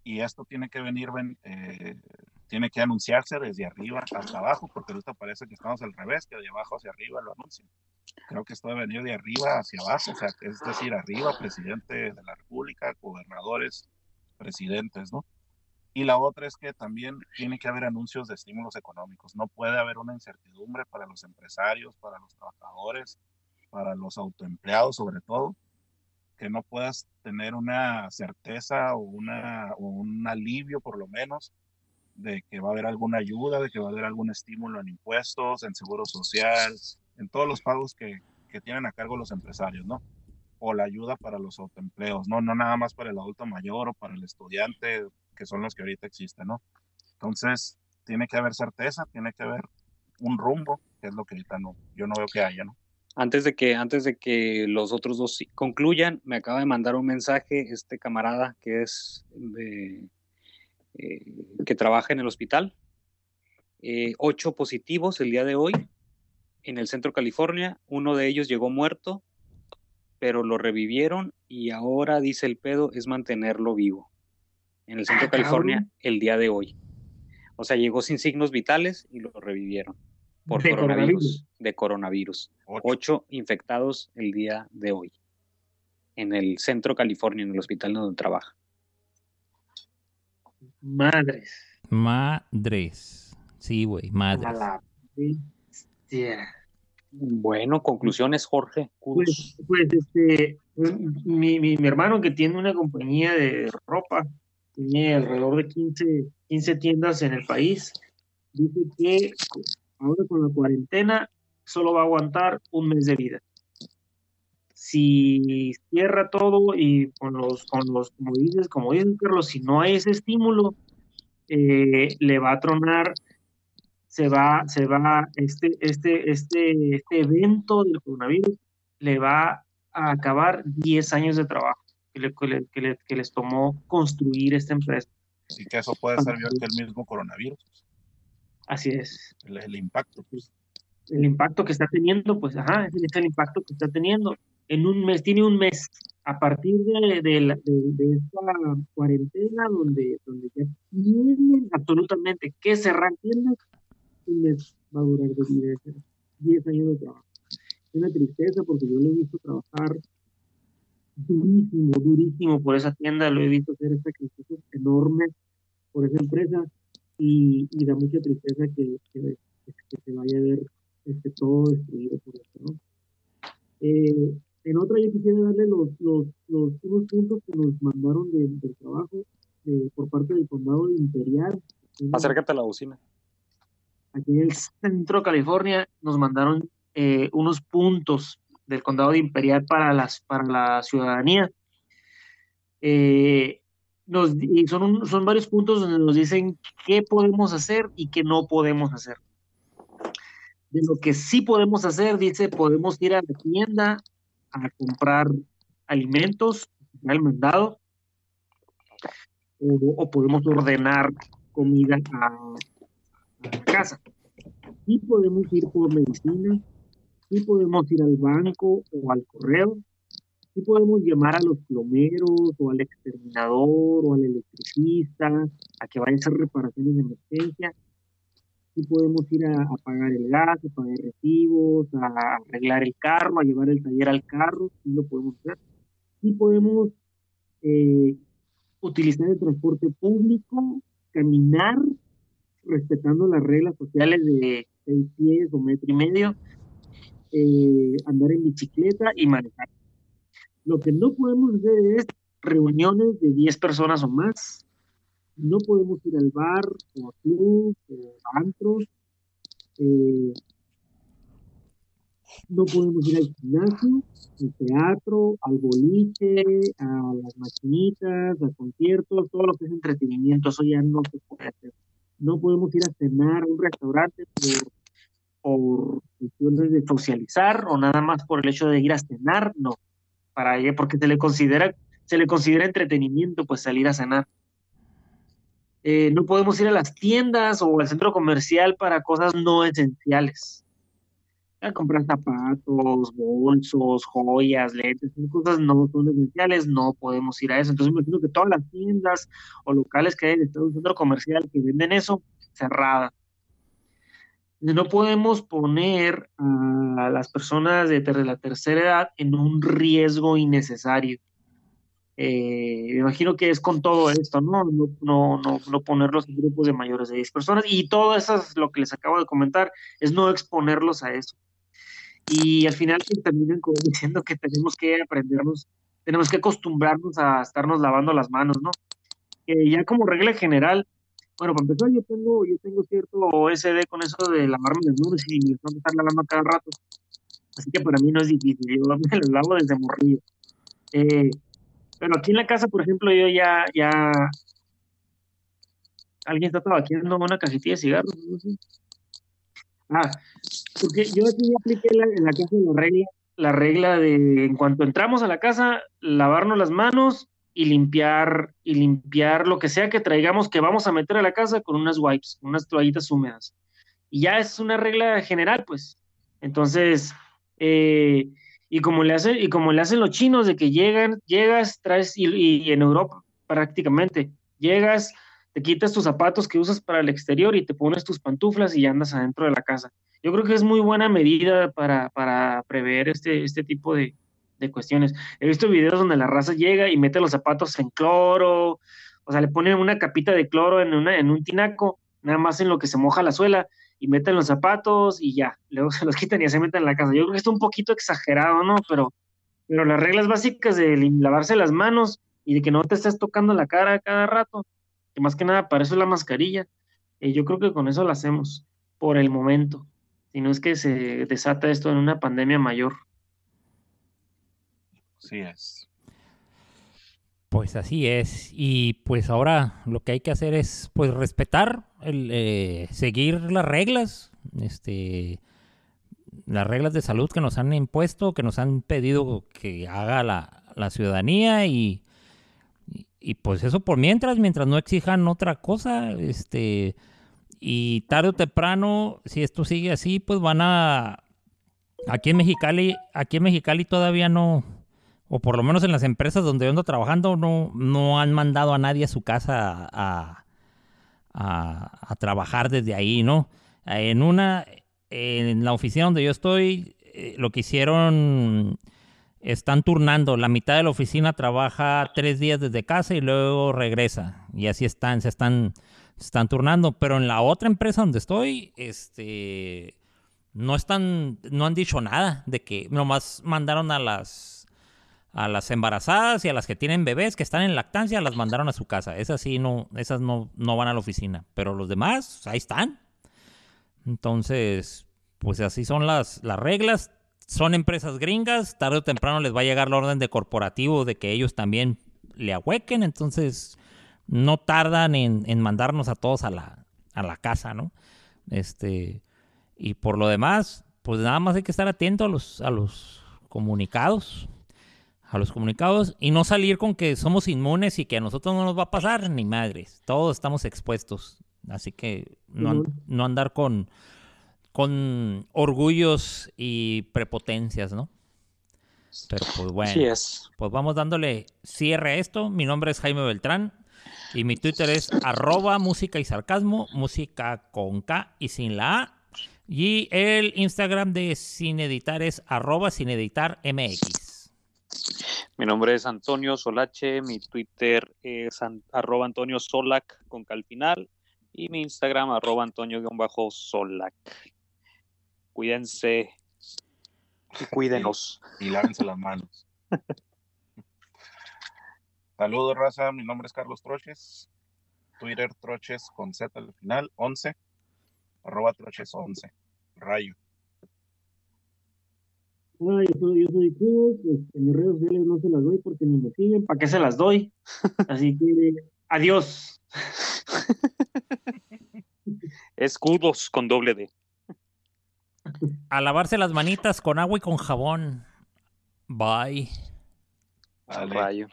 Y esto tiene que venir, eh, tiene que anunciarse desde arriba hasta abajo, porque ahorita parece que estamos al revés, que de abajo hacia arriba lo anuncian. Creo que esto debe venir de arriba hacia abajo, o sea, es decir, arriba, presidente de la República, gobernadores, presidentes, ¿no? Y la otra es que también tiene que haber anuncios de estímulos económicos. No puede haber una incertidumbre para los empresarios, para los trabajadores, para los autoempleados sobre todo, que no puedas tener una certeza o, una, o un alivio por lo menos de que va a haber alguna ayuda, de que va a haber algún estímulo en impuestos, en seguro social, en todos los pagos que, que tienen a cargo los empresarios, ¿no? O la ayuda para los autoempleos, ¿no? No nada más para el adulto mayor o para el estudiante, que son los que ahorita existen, ¿no? Entonces, tiene que haber certeza, tiene que haber un rumbo, que es lo que ahorita no, yo no veo que haya, ¿no? Antes de que, antes de que los otros dos concluyan, me acaba de mandar un mensaje este camarada que es de, eh, que trabaja en el hospital. Eh, ocho positivos el día de hoy en el centro California. Uno de ellos llegó muerto, pero lo revivieron y ahora dice el pedo es mantenerlo vivo. En el centro California el día de hoy. O sea, llegó sin signos vitales y lo revivieron por De coronavirus, coronavirus. de coronavirus. Ocho. Ocho infectados el día de hoy en el centro California, en el hospital donde trabaja. Madres. Madres. Sí, güey, A madres. la bestia. Bueno, conclusiones, Jorge. Pues, pues este, pues, mi, mi, mi hermano que tiene una compañía de ropa, tiene alrededor de 15, 15 tiendas en el país, dice que ahora con la cuarentena solo va a aguantar un mes de vida. Si cierra todo y con los, con los, como dices, como dices, Carlos, si no hay ese estímulo, eh, le va a tronar se va, se va, este, este, este, este evento del coronavirus le va a acabar 10 años de trabajo que, le- que le- que le- que les tomó construir esta empresa. Y que eso puede ser peor que el mismo coronavirus, Así es. el, el impacto. pues. El impacto que está teniendo, pues, ajá, es el impacto que está teniendo. En un mes, tiene un mes, a partir de, de, la- esta cuarentena, donde, donde ya tienen absolutamente que cerrar tiendas, un mes va a durar de vida, ese 10 años de trabajo. Es una tristeza porque yo lo he visto trabajar durísimo, durísimo por esa tienda, lo he visto hacer sacrificios enormes por esa empresa y, da mucha tristeza que, que, que se vaya a ver este, todo destruido por esto, ¿no? Eh, en otra yo quisiera darle los, los, los unos puntos que nos mandaron de- del trabajo de- por parte del condado de Imperial. Acércate a la bocina. Aquí en el centro de California nos mandaron eh, unos puntos del condado de Imperial para las para la ciudadanía. Eh, nos, y son, un- son varios puntos donde nos dicen qué podemos hacer y qué no podemos hacer. De lo que sí podemos hacer, dice, podemos ir a la tienda a comprar alimentos, al mandado, o, podemos ordenar comida a, la casa. Sí podemos ir por medicina, sí podemos ir al banco o al correo, sí podemos llamar a los plomeros o al exterminador o al electricista a que vaya a hacer reparaciones de emergencia. Sí podemos ir a, pagar el gas, a pagar recibos, a arreglar el carro, a llevar el taller al carro, sí lo podemos hacer. Sí podemos eh, utilizar el transporte público, caminar, respetando las reglas sociales de seis pies o metro y medio, eh, andar en bicicleta y manejar. Lo que no podemos hacer es reuniones de 10 personas o más. No podemos ir al bar o a club o a antros. Eh, no podemos ir al gimnasio, al teatro, al boliche, a las maquinitas, a conciertos, todo lo que es entretenimiento, eso ya no se puede hacer. No podemos ir a cenar a un restaurante por, por cuestiones de socializar o nada más por el hecho de ir a cenar, no. Para ella, porque se le considera, se le considera entretenimiento, pues salir a cenar. Eh, no podemos ir a las tiendas o al centro comercial para cosas no esenciales a comprar zapatos, bolsos, joyas, lentes, cosas no son esenciales, no podemos ir a eso. Entonces me imagino que todas las tiendas o locales que hay en un centro comercial que venden eso, cerradas. No podemos poner a las personas de la tercera edad en un riesgo innecesario. Eh, me imagino que es con todo esto, ¿no? No, no, no, no ponerlos en grupos de mayores de 10 personas. Y todo eso es lo que les acabo de comentar, es no exponerlos a eso y al final pues, terminan diciendo que tenemos que aprendernos, tenemos que acostumbrarnos a estarnos lavando las manos, ¿no? Que ya como regla general, bueno, para empezar yo tengo, yo tengo cierto OSD con eso de lavarme las manos y me tengo que estar lavando cada rato. Así que para mí no es difícil, yo me los lavo desde morrillo. Eh, pero aquí en la casa, por ejemplo, yo ya, ya, alguien está tabaqueando una cajetilla de cigarros. Ah, porque yo aquí ya apliqué la, en la casa la regla, la regla de en cuanto entramos a la casa, lavarnos las manos y limpiar, y limpiar lo que sea que traigamos que vamos a meter a la casa con unas wipes, unas toallitas húmedas. Y ya es una regla general, pues. Entonces, eh, y como le hacen, y como le hacen los chinos de que llegan, llegas, traes, y, en Europa prácticamente, llegas, te quitas tus zapatos que usas para el exterior y te pones tus pantuflas y andas adentro de la casa. Yo creo que es muy buena medida para, para prever este, este tipo de, de cuestiones. He visto videos donde la raza llega y mete los zapatos en cloro, o sea, le ponen una capita de cloro en, una, en un tinaco, nada más en lo que se moja la suela, y meten los zapatos y ya, luego se los quitan y ya se meten en la casa. Yo creo que está un poquito exagerado, ¿no? Pero, pero las reglas básicas de lavarse las manos y de que no te estés tocando la cara cada rato, que más que nada para eso es la mascarilla, eh, yo creo que con eso lo hacemos por el momento, si no es que se desata esto en una pandemia mayor. Así es. Pues así es. Y pues ahora lo que hay que hacer es pues respetar, eh, seguir las reglas, este, las reglas de salud que nos han impuesto, que nos han pedido que haga la, la ciudadanía y, y, y, pues eso por mientras, mientras no exijan otra cosa, este, y tarde o temprano, si esto sigue así, pues van a, aquí en Mexicali, aquí en Mexicali todavía no, o por lo menos en las empresas donde yo ando trabajando, no, no han mandado a nadie a su casa a, a, a trabajar desde ahí, ¿no? En una, en la oficina donde yo estoy, eh, lo que hicieron, están turnando, la mitad de la oficina trabaja tres días desde casa y luego regresa, y así están, se están, se están turnando, pero en la otra empresa donde estoy, este, no están, no han dicho nada de que nomás mandaron a las a las embarazadas y a las que tienen bebés que están en lactancia las mandaron a su casa. Esas sí no, esas no, no van a la oficina. Pero los demás, ahí están. Entonces, pues así son las, las reglas. Son empresas gringas. Tarde o temprano les va a llegar la orden de corporativo de que ellos también le ahuequen. Entonces, no tardan en, en mandarnos a todos a la, a la casa, ¿no? Este, y por lo demás, pues nada más hay que estar atento a los, a los comunicados a los comunicados y no salir con que somos inmunes y que a nosotros no nos va a pasar ni madres. Todos estamos expuestos. Así que no, no andar con, con orgullos y prepotencias, ¿no? Pero pues bueno. Es. Pues vamos dándole cierre a esto. Mi nombre es Jaime Beltrán. Y mi Twitter es arroba música y sarcasmo, música con K y sin la A. Y el Instagram de Sin Editar es arroba sin editar MX. Mi nombre es Antonio Solache, mi Twitter es an- arroba Antonio Solac con K al final y mi Instagram arroba Antonio-Solac. Cuídense y cuídenos. y lávense las manos. Saludos, raza. Mi nombre es Carlos Troches. Twitter Troches con Z al final, 11. Arroba Troches 11. Rayo. Hola, yo soy, yo soy Cruz, este, en mis redes sociales no se las doy porque ni me siguen, ¿para qué se las doy? Así que adiós. Escudos con doble D. A lavarse las manitas con agua y con jabón. Bye. Dale. Rayo.